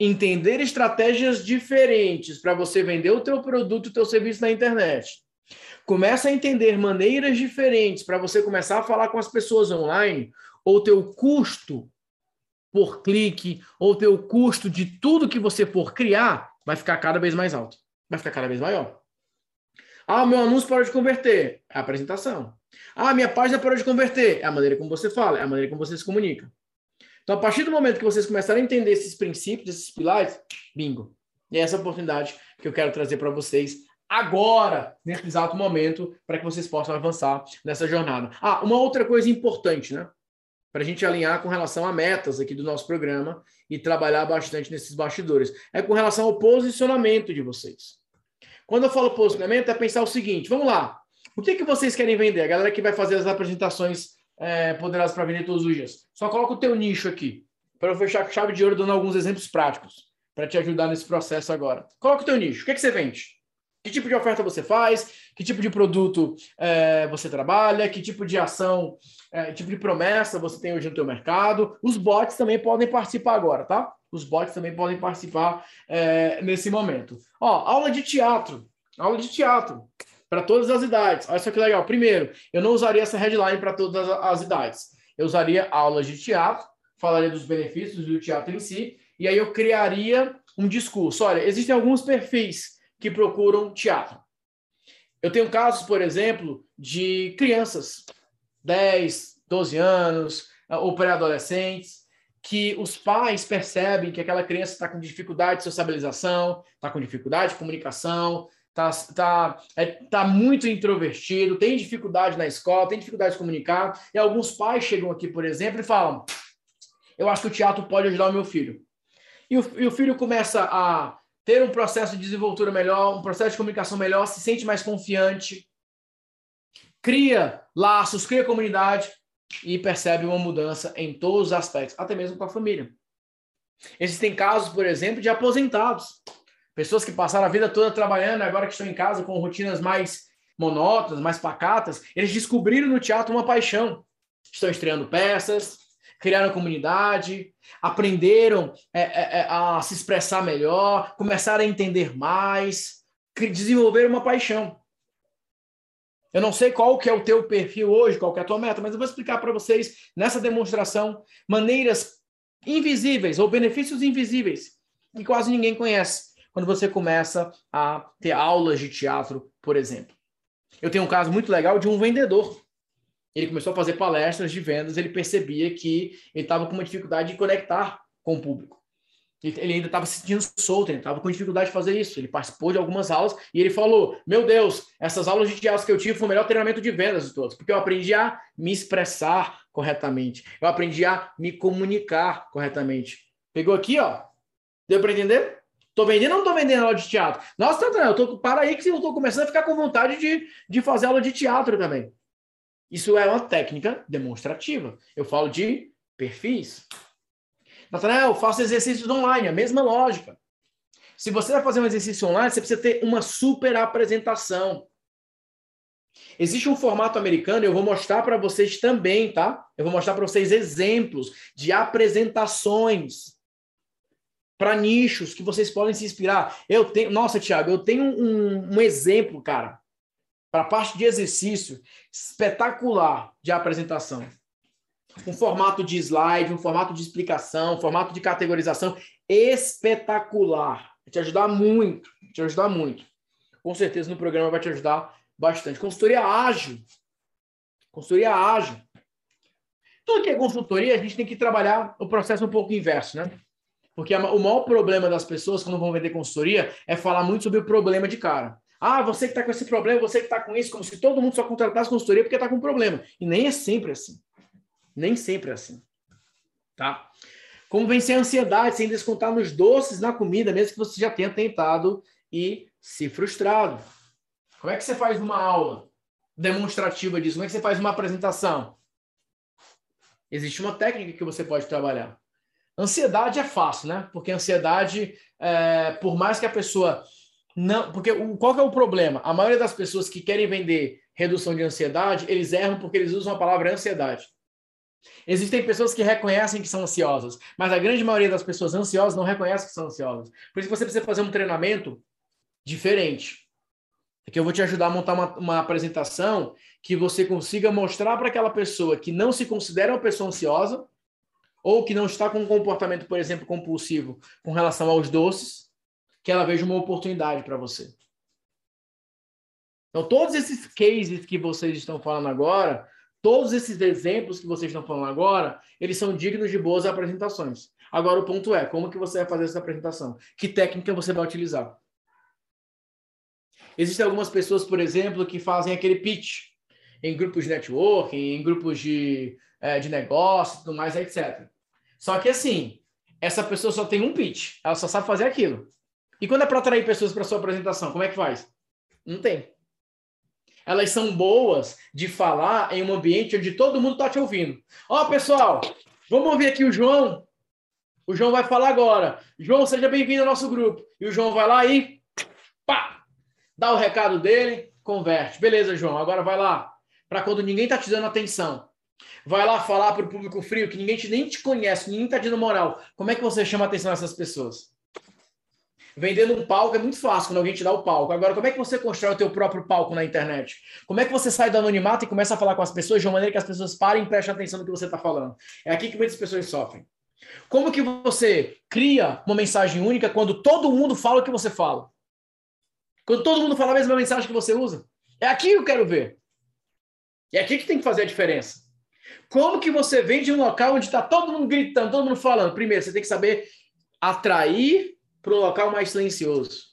entender estratégias diferentes para você vender o teu produto, o teu serviço na internet. Começa a entender maneiras diferentes para você começar a falar com as pessoas online, ou teu custo por clique, ou teu custo de tudo que você for criar, vai ficar cada vez mais alto. Vai ficar cada vez maior. Ah, meu anúncio parou de converter. É a apresentação. Ah, minha página parou de converter. É a maneira como você fala, é a maneira como você se comunica. Então, a partir do momento que vocês começarem a entender esses princípios, esses pilares, bingo. E é essa oportunidade que eu quero trazer para vocês agora, nesse exato momento, para que vocês possam avançar nessa jornada. Ah, uma outra coisa importante, né? Para a gente alinhar com relação a metas aqui do nosso programa e trabalhar bastante nesses bastidores. É com relação ao posicionamento de vocês. Quando eu falo posicionamento, é pensar o seguinte: vamos lá. O que, que vocês querem vender? A galera que vai fazer as apresentações é, poderosas para vender todos os dias. Só coloca o teu nicho aqui, para eu fechar com chave de ouro dando alguns exemplos práticos para te ajudar nesse processo agora. Coloca o teu nicho. O que, é que você vende? Que tipo de oferta você faz? Que tipo de produto é, você trabalha? Que tipo de ação, é, tipo de promessa você tem hoje no teu mercado? Os bots também podem participar agora, tá? Os bots também podem participar é, nesse momento. Ó, aula de teatro. Aula de teatro para todas as idades. Olha só que legal. Primeiro, eu não usaria essa headline para todas as idades. Eu usaria aulas de teatro, falaria dos benefícios do teatro em si, e aí eu criaria um discurso. Olha, existem alguns perfis que procuram teatro. Eu tenho casos, por exemplo, de crianças, 10, 12 anos, ou pré-adolescentes, que os pais percebem que aquela criança está com dificuldade de sociabilização, está com dificuldade de comunicação, está tá, é, tá muito introvertido, tem dificuldade na escola, tem dificuldade de comunicar. E alguns pais chegam aqui, por exemplo, e falam: Eu acho que o teatro pode ajudar o meu filho. E o, e o filho começa a ter um processo de desenvoltura melhor, um processo de comunicação melhor, se sente mais confiante, cria laços, cria comunidade e percebe uma mudança em todos os aspectos, até mesmo com a família. Existem casos, por exemplo, de aposentados, pessoas que passaram a vida toda trabalhando, agora que estão em casa com rotinas mais monótonas, mais pacatas, eles descobriram no teatro uma paixão. Estão estreando peças, criaram comunidade, aprenderam é, é, é a se expressar melhor, começaram a entender mais, desenvolveram uma paixão. Eu não sei qual que é o teu perfil hoje, qual que é a tua meta, mas eu vou explicar para vocês nessa demonstração maneiras invisíveis ou benefícios invisíveis que quase ninguém conhece quando você começa a ter aulas de teatro, por exemplo. Eu tenho um caso muito legal de um vendedor. Ele começou a fazer palestras de vendas, ele percebia que ele estava com uma dificuldade de conectar com o público. Ele ainda estava se sentindo solto, ele estava com dificuldade de fazer isso. Ele participou de algumas aulas e ele falou: Meu Deus, essas aulas de teatro que eu tive foi o melhor treinamento de vendas de todos, porque eu aprendi a me expressar corretamente, eu aprendi a me comunicar corretamente. Pegou aqui, ó. Deu para entender? Tô vendendo ou não tô vendendo aula de teatro? Nossa, eu tô, para aí que eu tô começando a ficar com vontade de, de fazer aula de teatro também. Isso é uma técnica demonstrativa. Eu falo de perfis. Natanael, faço exercícios online, a mesma lógica. Se você vai fazer um exercício online, você precisa ter uma super apresentação. Existe um formato americano, eu vou mostrar para vocês também, tá? Eu vou mostrar para vocês exemplos de apresentações para nichos que vocês podem se inspirar. Eu tenho, nossa, Thiago, eu tenho um, um exemplo, cara, para a parte de exercício espetacular de apresentação um formato de slide, um formato de explicação, um formato de categorização espetacular. Vai te ajudar muito, vai te ajudar muito. Com certeza no programa vai te ajudar bastante. Consultoria ágil. Consultoria ágil. Tudo que é consultoria, a gente tem que trabalhar o processo um pouco inverso, né? Porque o maior problema das pessoas quando vão vender consultoria é falar muito sobre o problema de cara. Ah, você que está com esse problema, você que está com isso, como se todo mundo só contratasse consultoria porque está com problema. E nem é sempre assim. Nem sempre é assim. Tá? Como vencer a ansiedade sem descontar nos doces, na comida, mesmo que você já tenha tentado e se frustrado. Como é que você faz uma aula demonstrativa disso? Como é que você faz uma apresentação? Existe uma técnica que você pode trabalhar. Ansiedade é fácil, né? Porque ansiedade, é, por mais que a pessoa não. Porque o, qual é o problema? A maioria das pessoas que querem vender redução de ansiedade, eles erram porque eles usam a palavra ansiedade. Existem pessoas que reconhecem que são ansiosas, mas a grande maioria das pessoas ansiosas não reconhece que são ansiosas. Por isso você precisa fazer um treinamento diferente. Que eu vou te ajudar a montar uma, uma apresentação que você consiga mostrar para aquela pessoa que não se considera uma pessoa ansiosa ou que não está com um comportamento, por exemplo, compulsivo com relação aos doces, que ela veja uma oportunidade para você. Então, todos esses cases que vocês estão falando agora Todos esses exemplos que vocês estão falando agora, eles são dignos de boas apresentações. Agora o ponto é, como que você vai fazer essa apresentação? Que técnica você vai utilizar? Existem algumas pessoas, por exemplo, que fazem aquele pitch em grupos de networking, em grupos de, é, de negócio, tudo mais, etc. Só que assim, essa pessoa só tem um pitch, ela só sabe fazer aquilo. E quando é para atrair pessoas para sua apresentação, como é que faz? Não tem elas são boas de falar em um ambiente onde todo mundo está te ouvindo. Ó, oh, pessoal, vamos ouvir aqui o João. O João vai falar agora. João, seja bem-vindo ao nosso grupo. E o João vai lá e pá, dá o recado dele, converte. Beleza, João, agora vai lá. Para quando ninguém está te dando atenção. Vai lá falar para o público frio que ninguém te, nem te conhece, ninguém está dando moral. Como é que você chama a atenção dessas pessoas? Vendendo um palco é muito fácil quando alguém te dá o palco. Agora, como é que você constrói o teu próprio palco na internet? Como é que você sai do anonimato e começa a falar com as pessoas de uma maneira que as pessoas parem e prestem atenção no que você está falando? É aqui que muitas pessoas sofrem. Como que você cria uma mensagem única quando todo mundo fala o que você fala? Quando todo mundo fala a mesma mensagem que você usa? É aqui que eu quero ver. É aqui que tem que fazer a diferença. Como que você vende em um local onde está todo mundo gritando, todo mundo falando? Primeiro, você tem que saber atrair para um local mais silencioso.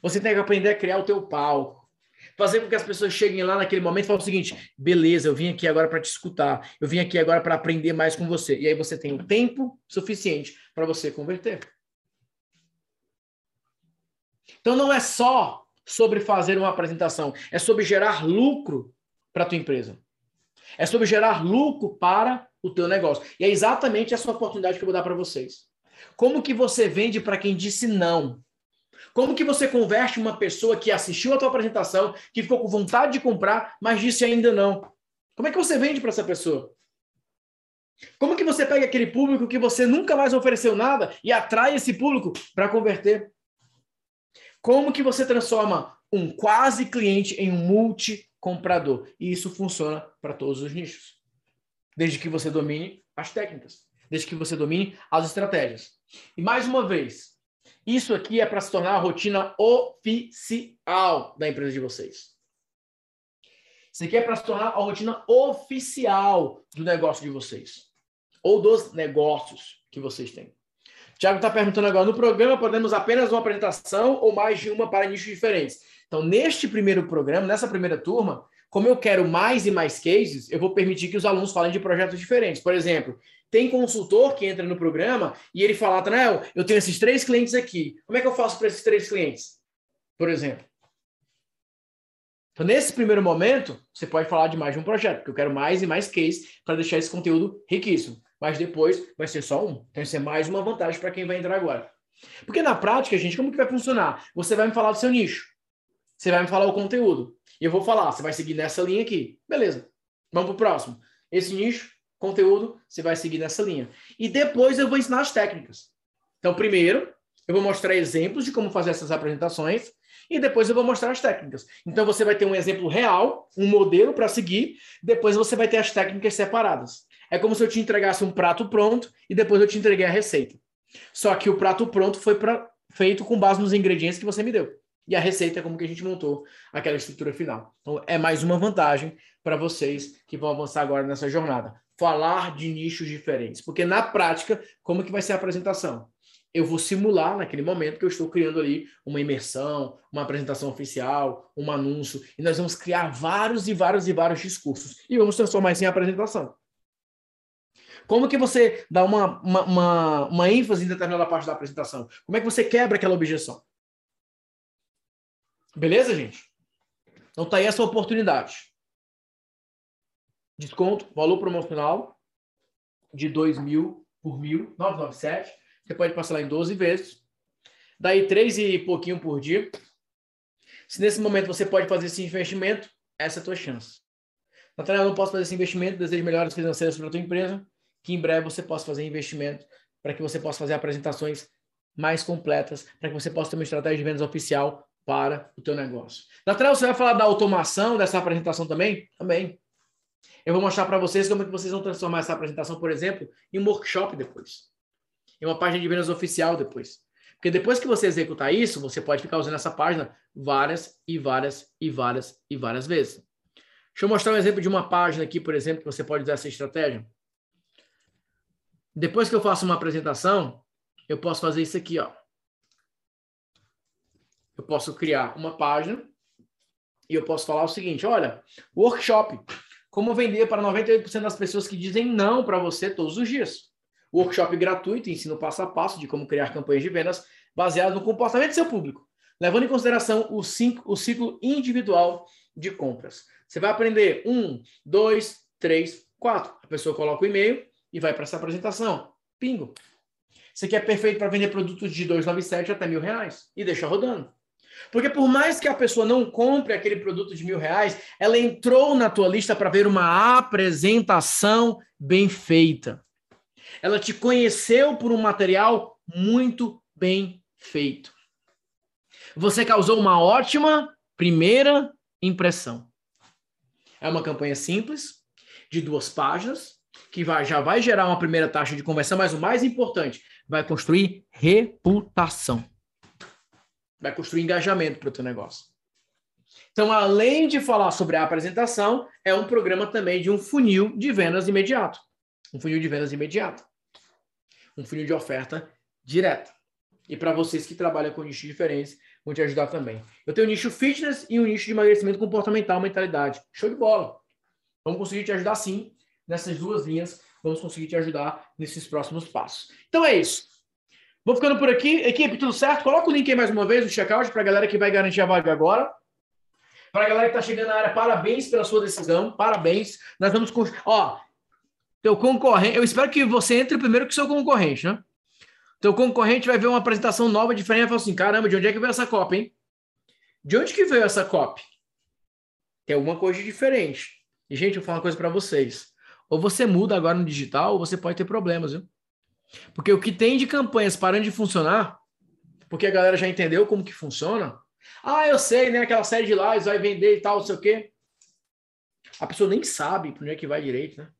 Você tem que aprender a criar o teu palco. Fazer com que as pessoas cheguem lá naquele momento e falem o seguinte: beleza, eu vim aqui agora para te escutar, eu vim aqui agora para aprender mais com você. E aí você tem o tempo suficiente para você converter. Então não é só sobre fazer uma apresentação, é sobre gerar lucro para a tua empresa. É sobre gerar lucro para o teu negócio. E é exatamente essa oportunidade que eu vou dar para vocês. Como que você vende para quem disse não? Como que você converte uma pessoa que assistiu a tua apresentação, que ficou com vontade de comprar, mas disse ainda não? Como é que você vende para essa pessoa? Como que você pega aquele público que você nunca mais ofereceu nada e atrai esse público para converter? Como que você transforma um quase cliente em um multi-comprador? E isso funciona para todos os nichos. Desde que você domine as técnicas, desde que você domine as estratégias. E mais uma vez, isso aqui é para se tornar a rotina oficial da empresa de vocês. Isso aqui é para se tornar a rotina oficial do negócio de vocês. Ou dos negócios que vocês têm. Tiago está perguntando agora: no programa podemos apenas uma apresentação ou mais de uma para nichos diferentes? Então, neste primeiro programa, nessa primeira turma, como eu quero mais e mais cases, eu vou permitir que os alunos falem de projetos diferentes. Por exemplo, tem consultor que entra no programa e ele fala, Tanael, eu tenho esses três clientes aqui. Como é que eu faço para esses três clientes? Por exemplo. Então, nesse primeiro momento, você pode falar de mais de um projeto, porque eu quero mais e mais cases para deixar esse conteúdo riquíssimo mas depois vai ser só um. Então, isso é mais uma vantagem para quem vai entrar agora. Porque na prática, gente, como que vai funcionar? Você vai me falar do seu nicho. Você vai me falar o conteúdo. E eu vou falar, você vai seguir nessa linha aqui. Beleza. Vamos para o próximo. Esse nicho, conteúdo, você vai seguir nessa linha. E depois eu vou ensinar as técnicas. Então, primeiro, eu vou mostrar exemplos de como fazer essas apresentações e depois eu vou mostrar as técnicas. Então, você vai ter um exemplo real, um modelo para seguir, depois você vai ter as técnicas separadas. É como se eu te entregasse um prato pronto e depois eu te entreguei a receita. Só que o prato pronto foi pra, feito com base nos ingredientes que você me deu. E a receita é como que a gente montou aquela estrutura final. Então, é mais uma vantagem para vocês que vão avançar agora nessa jornada. Falar de nichos diferentes. Porque na prática, como que vai ser a apresentação? Eu vou simular naquele momento que eu estou criando ali uma imersão, uma apresentação oficial, um anúncio, e nós vamos criar vários e vários e vários discursos e vamos transformar isso em apresentação. Como que você dá uma, uma, uma, uma ênfase em determinada parte da apresentação? Como é que você quebra aquela objeção? Beleza, gente? Então tá aí essa oportunidade. Desconto, valor promocional de 2 mil por mil, 997. Você pode parcelar em 12 vezes. Daí 3 e pouquinho por dia. Se nesse momento você pode fazer esse investimento, essa é a tua chance. Natália, eu não posso fazer esse investimento, desejo melhores financeiras para a tua empresa que em breve você possa fazer investimento para que você possa fazer apresentações mais completas, para que você possa ter uma estratégia de vendas oficial para o teu negócio. Natália, você vai falar da automação dessa apresentação também? Também. Eu vou mostrar para vocês como é que vocês vão transformar essa apresentação, por exemplo, em um workshop depois. Em uma página de vendas oficial depois. Porque depois que você executar isso, você pode ficar usando essa página várias e várias e várias e várias vezes. Deixa eu mostrar um exemplo de uma página aqui, por exemplo, que você pode usar essa estratégia. Depois que eu faço uma apresentação, eu posso fazer isso aqui, ó. Eu posso criar uma página e eu posso falar o seguinte, olha, workshop, como vender para 98% das pessoas que dizem não para você todos os dias. Workshop gratuito, ensino passo a passo de como criar campanhas de vendas baseado no comportamento do seu público, levando em consideração o, cinco, o ciclo individual de compras. Você vai aprender um, dois, três, quatro. A pessoa coloca o e-mail, e vai para essa apresentação. Pingo. Isso aqui é perfeito para vender produtos de 297 até mil reais e deixa rodando. Porque por mais que a pessoa não compre aquele produto de mil reais, ela entrou na tua lista para ver uma apresentação bem feita. Ela te conheceu por um material muito bem feito. Você causou uma ótima primeira impressão. É uma campanha simples, de duas páginas, que vai, já vai gerar uma primeira taxa de conversão, mas o mais importante, vai construir reputação. Vai construir engajamento para o teu negócio. Então, além de falar sobre a apresentação, é um programa também de um funil de vendas imediato. Um funil de vendas imediato. Um funil de oferta direta. E para vocês que trabalham com nichos diferentes, vão te ajudar também. Eu tenho um nicho fitness e um nicho de emagrecimento comportamental, mentalidade. Show de bola. Vamos conseguir te ajudar sim nessas duas linhas. Vamos conseguir te ajudar nesses próximos passos. Então é isso. Vou ficando por aqui. Equipe, tudo certo? Coloca o link aí mais uma vez, o checkout, para a galera que vai garantir a vaga agora. Para a galera que está chegando na área, parabéns pela sua decisão. Parabéns. Nós vamos. Ó, teu concorrente. Eu espero que você entre primeiro que seu concorrente, né? Teu concorrente vai ver uma apresentação nova, diferente, e falar assim: caramba, de onde é que veio essa cópia, hein? De onde que veio essa cópia? Tem alguma coisa diferente. E, gente, eu vou falar uma coisa para vocês. Ou você muda agora no digital, ou você pode ter problemas, viu? Porque o que tem de campanhas parando de funcionar, porque a galera já entendeu como que funciona. Ah, eu sei, né? Aquela série de lives vai vender e tal, não sei o quê. A pessoa nem sabe para onde é que vai direito, né?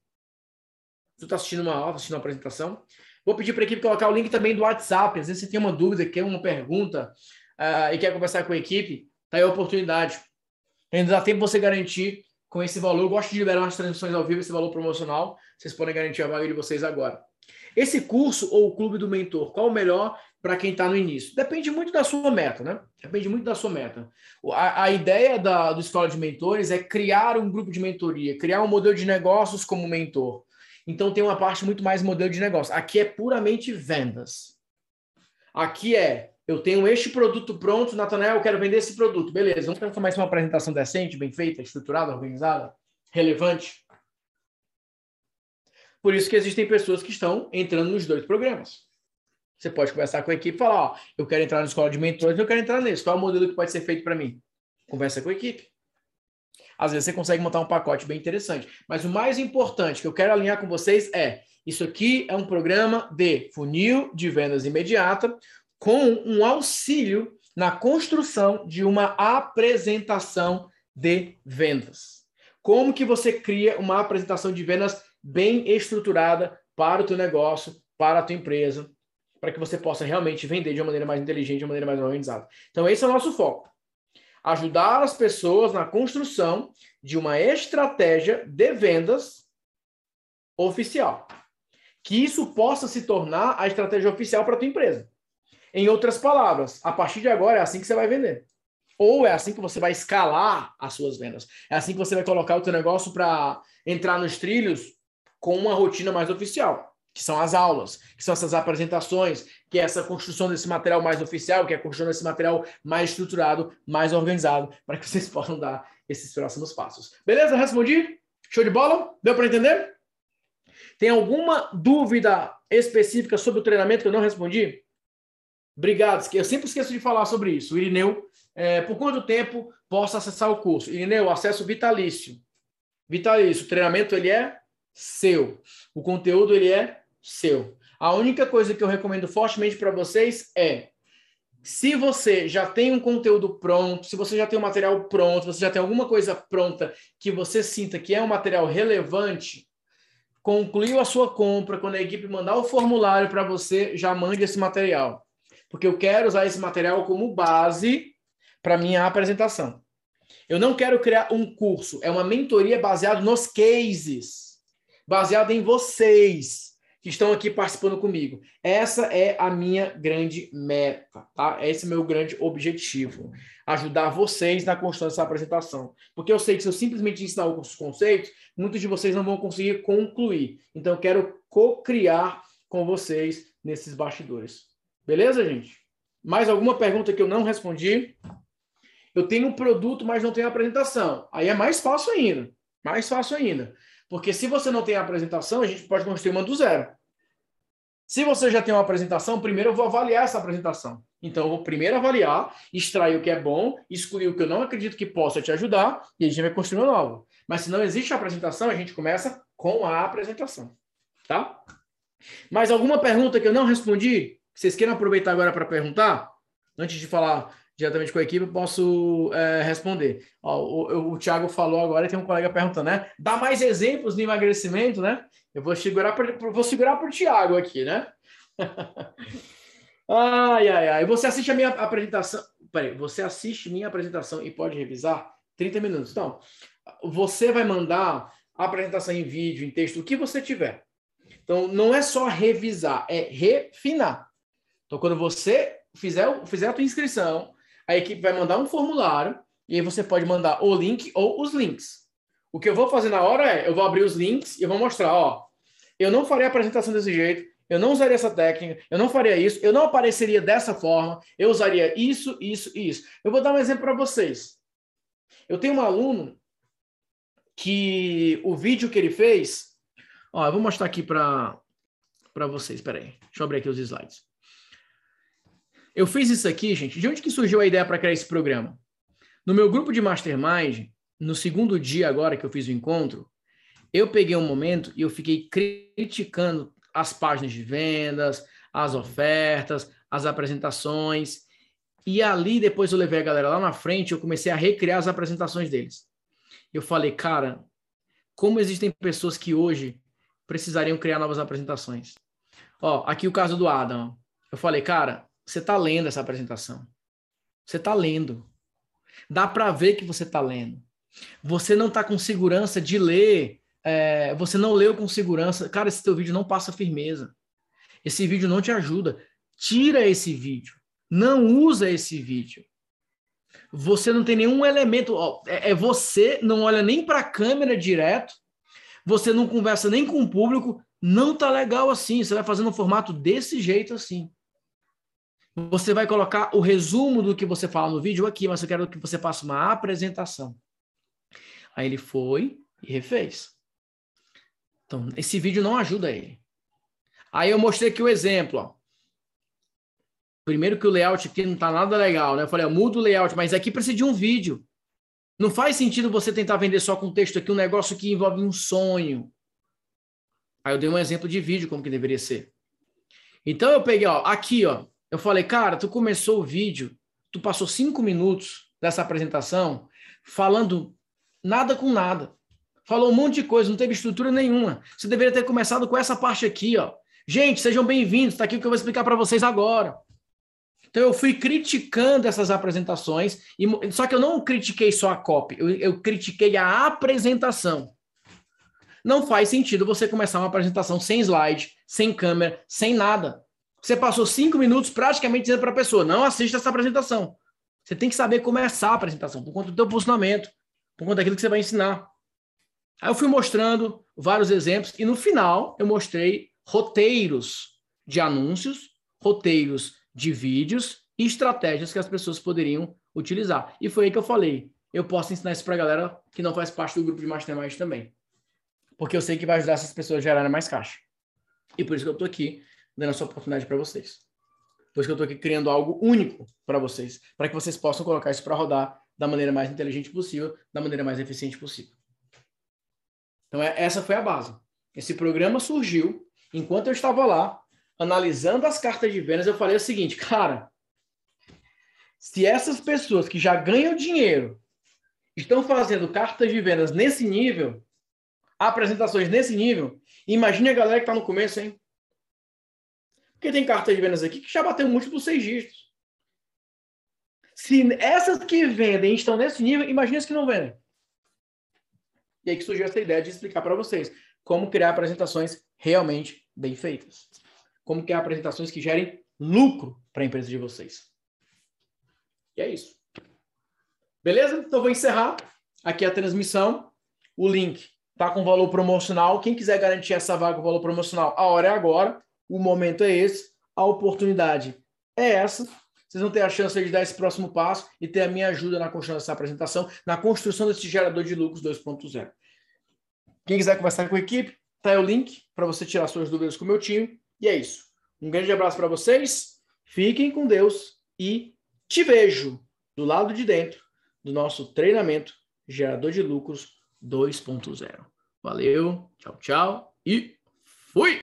Tu tá assistindo uma aula, assistindo uma apresentação, Vou pedir para a equipe colocar o link também do WhatsApp. Às vezes você tem uma dúvida, quer uma pergunta uh, e quer conversar com a equipe, tá aí a oportunidade. Ainda dá tempo você garantir com esse valor. Eu gosto de liberar as transmissões ao vivo, esse valor promocional. Vocês podem garantir a vaga de vocês agora. Esse curso ou o clube do mentor, qual o melhor para quem está no início? Depende muito da sua meta, né? Depende muito da sua meta. A, a ideia da, do Escola de Mentores é criar um grupo de mentoria, criar um modelo de negócios como mentor. Então tem uma parte muito mais modelo de negócio. Aqui é puramente vendas. Aqui é, eu tenho este produto pronto, Natanael, eu quero vender esse produto. Beleza, vamos transformar isso uma apresentação decente, bem feita, estruturada, organizada, relevante. Por isso que existem pessoas que estão entrando nos dois programas. Você pode conversar com a equipe e falar, ó, eu quero entrar na escola de mentores, eu quero entrar nesse. Qual é o modelo que pode ser feito para mim? Conversa com a equipe às vezes você consegue montar um pacote bem interessante. Mas o mais importante que eu quero alinhar com vocês é: isso aqui é um programa de funil de vendas imediata com um auxílio na construção de uma apresentação de vendas. Como que você cria uma apresentação de vendas bem estruturada para o teu negócio, para a tua empresa, para que você possa realmente vender de uma maneira mais inteligente, de uma maneira mais organizada. Então esse é o nosso foco ajudar as pessoas na construção de uma estratégia de vendas oficial. Que isso possa se tornar a estratégia oficial para a tua empresa. Em outras palavras, a partir de agora é assim que você vai vender. Ou é assim que você vai escalar as suas vendas. É assim que você vai colocar o teu negócio para entrar nos trilhos com uma rotina mais oficial que são as aulas, que são essas apresentações, que é essa construção desse material mais oficial, que é a construção desse material mais estruturado, mais organizado, para que vocês [laughs] possam dar esses próximos passos. Beleza? Respondi? Show de bola? Deu para entender? Tem alguma dúvida específica sobre o treinamento que eu não respondi? Obrigado. Eu sempre esqueço de falar sobre isso. O Irineu, é, por quanto tempo posso acessar o curso? Irineu, acesso vitalício. Vitalício. O treinamento ele é seu. O conteúdo ele é seu. A única coisa que eu recomendo fortemente para vocês é se você já tem um conteúdo pronto, se você já tem um material pronto, você já tem alguma coisa pronta que você sinta que é um material relevante, concluiu a sua compra, quando a equipe mandar o formulário para você, já mande esse material. Porque eu quero usar esse material como base para minha apresentação. Eu não quero criar um curso, é uma mentoria baseada nos cases, baseada em vocês que estão aqui participando comigo. Essa é a minha grande meta, tá? Esse é o meu grande objetivo. Ajudar vocês na construção dessa apresentação. Porque eu sei que se eu simplesmente ensinar os conceitos, muitos de vocês não vão conseguir concluir. Então, eu quero co-criar com vocês nesses bastidores. Beleza, gente? Mais alguma pergunta que eu não respondi? Eu tenho um produto, mas não tenho apresentação. Aí é mais fácil ainda. Mais fácil ainda. Porque se você não tem a apresentação, a gente pode construir uma do zero. Se você já tem uma apresentação, primeiro eu vou avaliar essa apresentação. Então, eu vou primeiro avaliar, extrair o que é bom, excluir o que eu não acredito que possa te ajudar, e a gente vai construir uma nova. Mas se não existe a apresentação, a gente começa com a apresentação. Tá? Mais alguma pergunta que eu não respondi? Vocês queiram aproveitar agora para perguntar? Antes de falar diretamente com a equipe, eu posso é, responder. Ó, o, o, Thiago falou agora, tem um colega perguntando, né? Dá mais exemplos de emagrecimento, né? Eu vou segurar por, vou segurar por Thiago aqui, né? [laughs] ai, ai, ai. Você assiste a minha apresentação. peraí, você assiste minha apresentação e pode revisar 30 minutos. Então, você vai mandar a apresentação em vídeo, em texto, o que você tiver. Então, não é só revisar, é refinar. Então, quando você fizer, fizer a tua inscrição, a equipe vai mandar um formulário e aí você pode mandar o link ou os links. O que eu vou fazer na hora é, eu vou abrir os links e vou mostrar, ó, eu não farei a apresentação desse jeito, eu não usaria essa técnica, eu não faria isso, eu não apareceria dessa forma, eu usaria isso, isso e isso. Eu vou dar um exemplo para vocês. Eu tenho um aluno que o vídeo que ele fez, ó, eu vou mostrar aqui para para vocês, peraí, deixa eu abrir aqui os slides. Eu fiz isso aqui, gente, de onde que surgiu a ideia para criar esse programa? No meu grupo de mastermind, no segundo dia agora que eu fiz o encontro, eu peguei um momento e eu fiquei criticando as páginas de vendas, as ofertas, as apresentações. E ali, depois eu levei a galera lá na frente, eu comecei a recriar as apresentações deles. Eu falei, cara, como existem pessoas que hoje precisariam criar novas apresentações. Ó, aqui o caso do Adam. Eu falei, cara, você tá lendo essa apresentação. Você tá lendo. Dá para ver que você tá lendo. Você não tá com segurança de ler é, você não leu com segurança, cara, esse teu vídeo não passa firmeza. Esse vídeo não te ajuda. Tira esse vídeo. Não usa esse vídeo. Você não tem nenhum elemento. Ó, é, é você, não olha nem para a câmera direto. Você não conversa nem com o público. Não tá legal assim. Você vai fazendo um formato desse jeito assim. Você vai colocar o resumo do que você fala no vídeo aqui, mas eu quero que você faça uma apresentação. Aí ele foi e refez. Então, esse vídeo não ajuda ele. Aí eu mostrei aqui o exemplo. Ó. Primeiro que o layout aqui não está nada legal, né? Eu falei, muda o layout, mas aqui precisa de um vídeo. Não faz sentido você tentar vender só com texto aqui um negócio que envolve um sonho. Aí eu dei um exemplo de vídeo como que deveria ser. Então eu peguei, ó, aqui, ó. Eu falei, cara, tu começou o vídeo, tu passou cinco minutos dessa apresentação falando nada com nada. Falou um monte de coisa, não teve estrutura nenhuma. Você deveria ter começado com essa parte aqui, ó. Gente, sejam bem-vindos. Está aqui o que eu vou explicar para vocês agora. Então eu fui criticando essas apresentações, e, só que eu não critiquei só a copy, eu, eu critiquei a apresentação. Não faz sentido você começar uma apresentação sem slide, sem câmera, sem nada. Você passou cinco minutos praticamente dizendo para a pessoa: não assista essa apresentação. Você tem que saber começar a apresentação, por conta do teu posicionamento, por conta daquilo que você vai ensinar. Aí eu fui mostrando vários exemplos e no final eu mostrei roteiros de anúncios, roteiros de vídeos e estratégias que as pessoas poderiam utilizar. E foi aí que eu falei, eu posso ensinar isso para a galera que não faz parte do grupo de Mastermind também. Porque eu sei que vai ajudar essas pessoas a gerarem mais caixa. E por isso que eu estou aqui dando essa oportunidade para vocês. Por isso que eu estou aqui criando algo único para vocês, para que vocês possam colocar isso para rodar da maneira mais inteligente possível, da maneira mais eficiente possível. Então, é, essa foi a base. Esse programa surgiu enquanto eu estava lá, analisando as cartas de vendas. Eu falei o seguinte, cara, se essas pessoas que já ganham dinheiro estão fazendo cartas de vendas nesse nível, apresentações nesse nível, imagine a galera que está no começo, hein? Porque tem cartas de vendas aqui que já bateu múltiplos seis dígitos. Se essas que vendem estão nesse nível, imagine as que não vendem. E aí que surgiu essa ideia de explicar para vocês como criar apresentações realmente bem feitas. Como criar apresentações que gerem lucro para a empresa de vocês. E é isso. Beleza? Então vou encerrar aqui a transmissão. O link tá com valor promocional. Quem quiser garantir essa vaga com valor promocional, a hora é agora. O momento é esse. A oportunidade é essa vocês vão ter a chance de dar esse próximo passo e ter a minha ajuda na construção dessa apresentação, na construção desse gerador de lucros 2.0. Quem quiser conversar com a equipe, tá aí o link para você tirar suas dúvidas com o meu time. E é isso. Um grande abraço para vocês, fiquem com Deus e te vejo do lado de dentro do nosso treinamento Gerador de Lucros 2.0. Valeu, tchau, tchau e fui!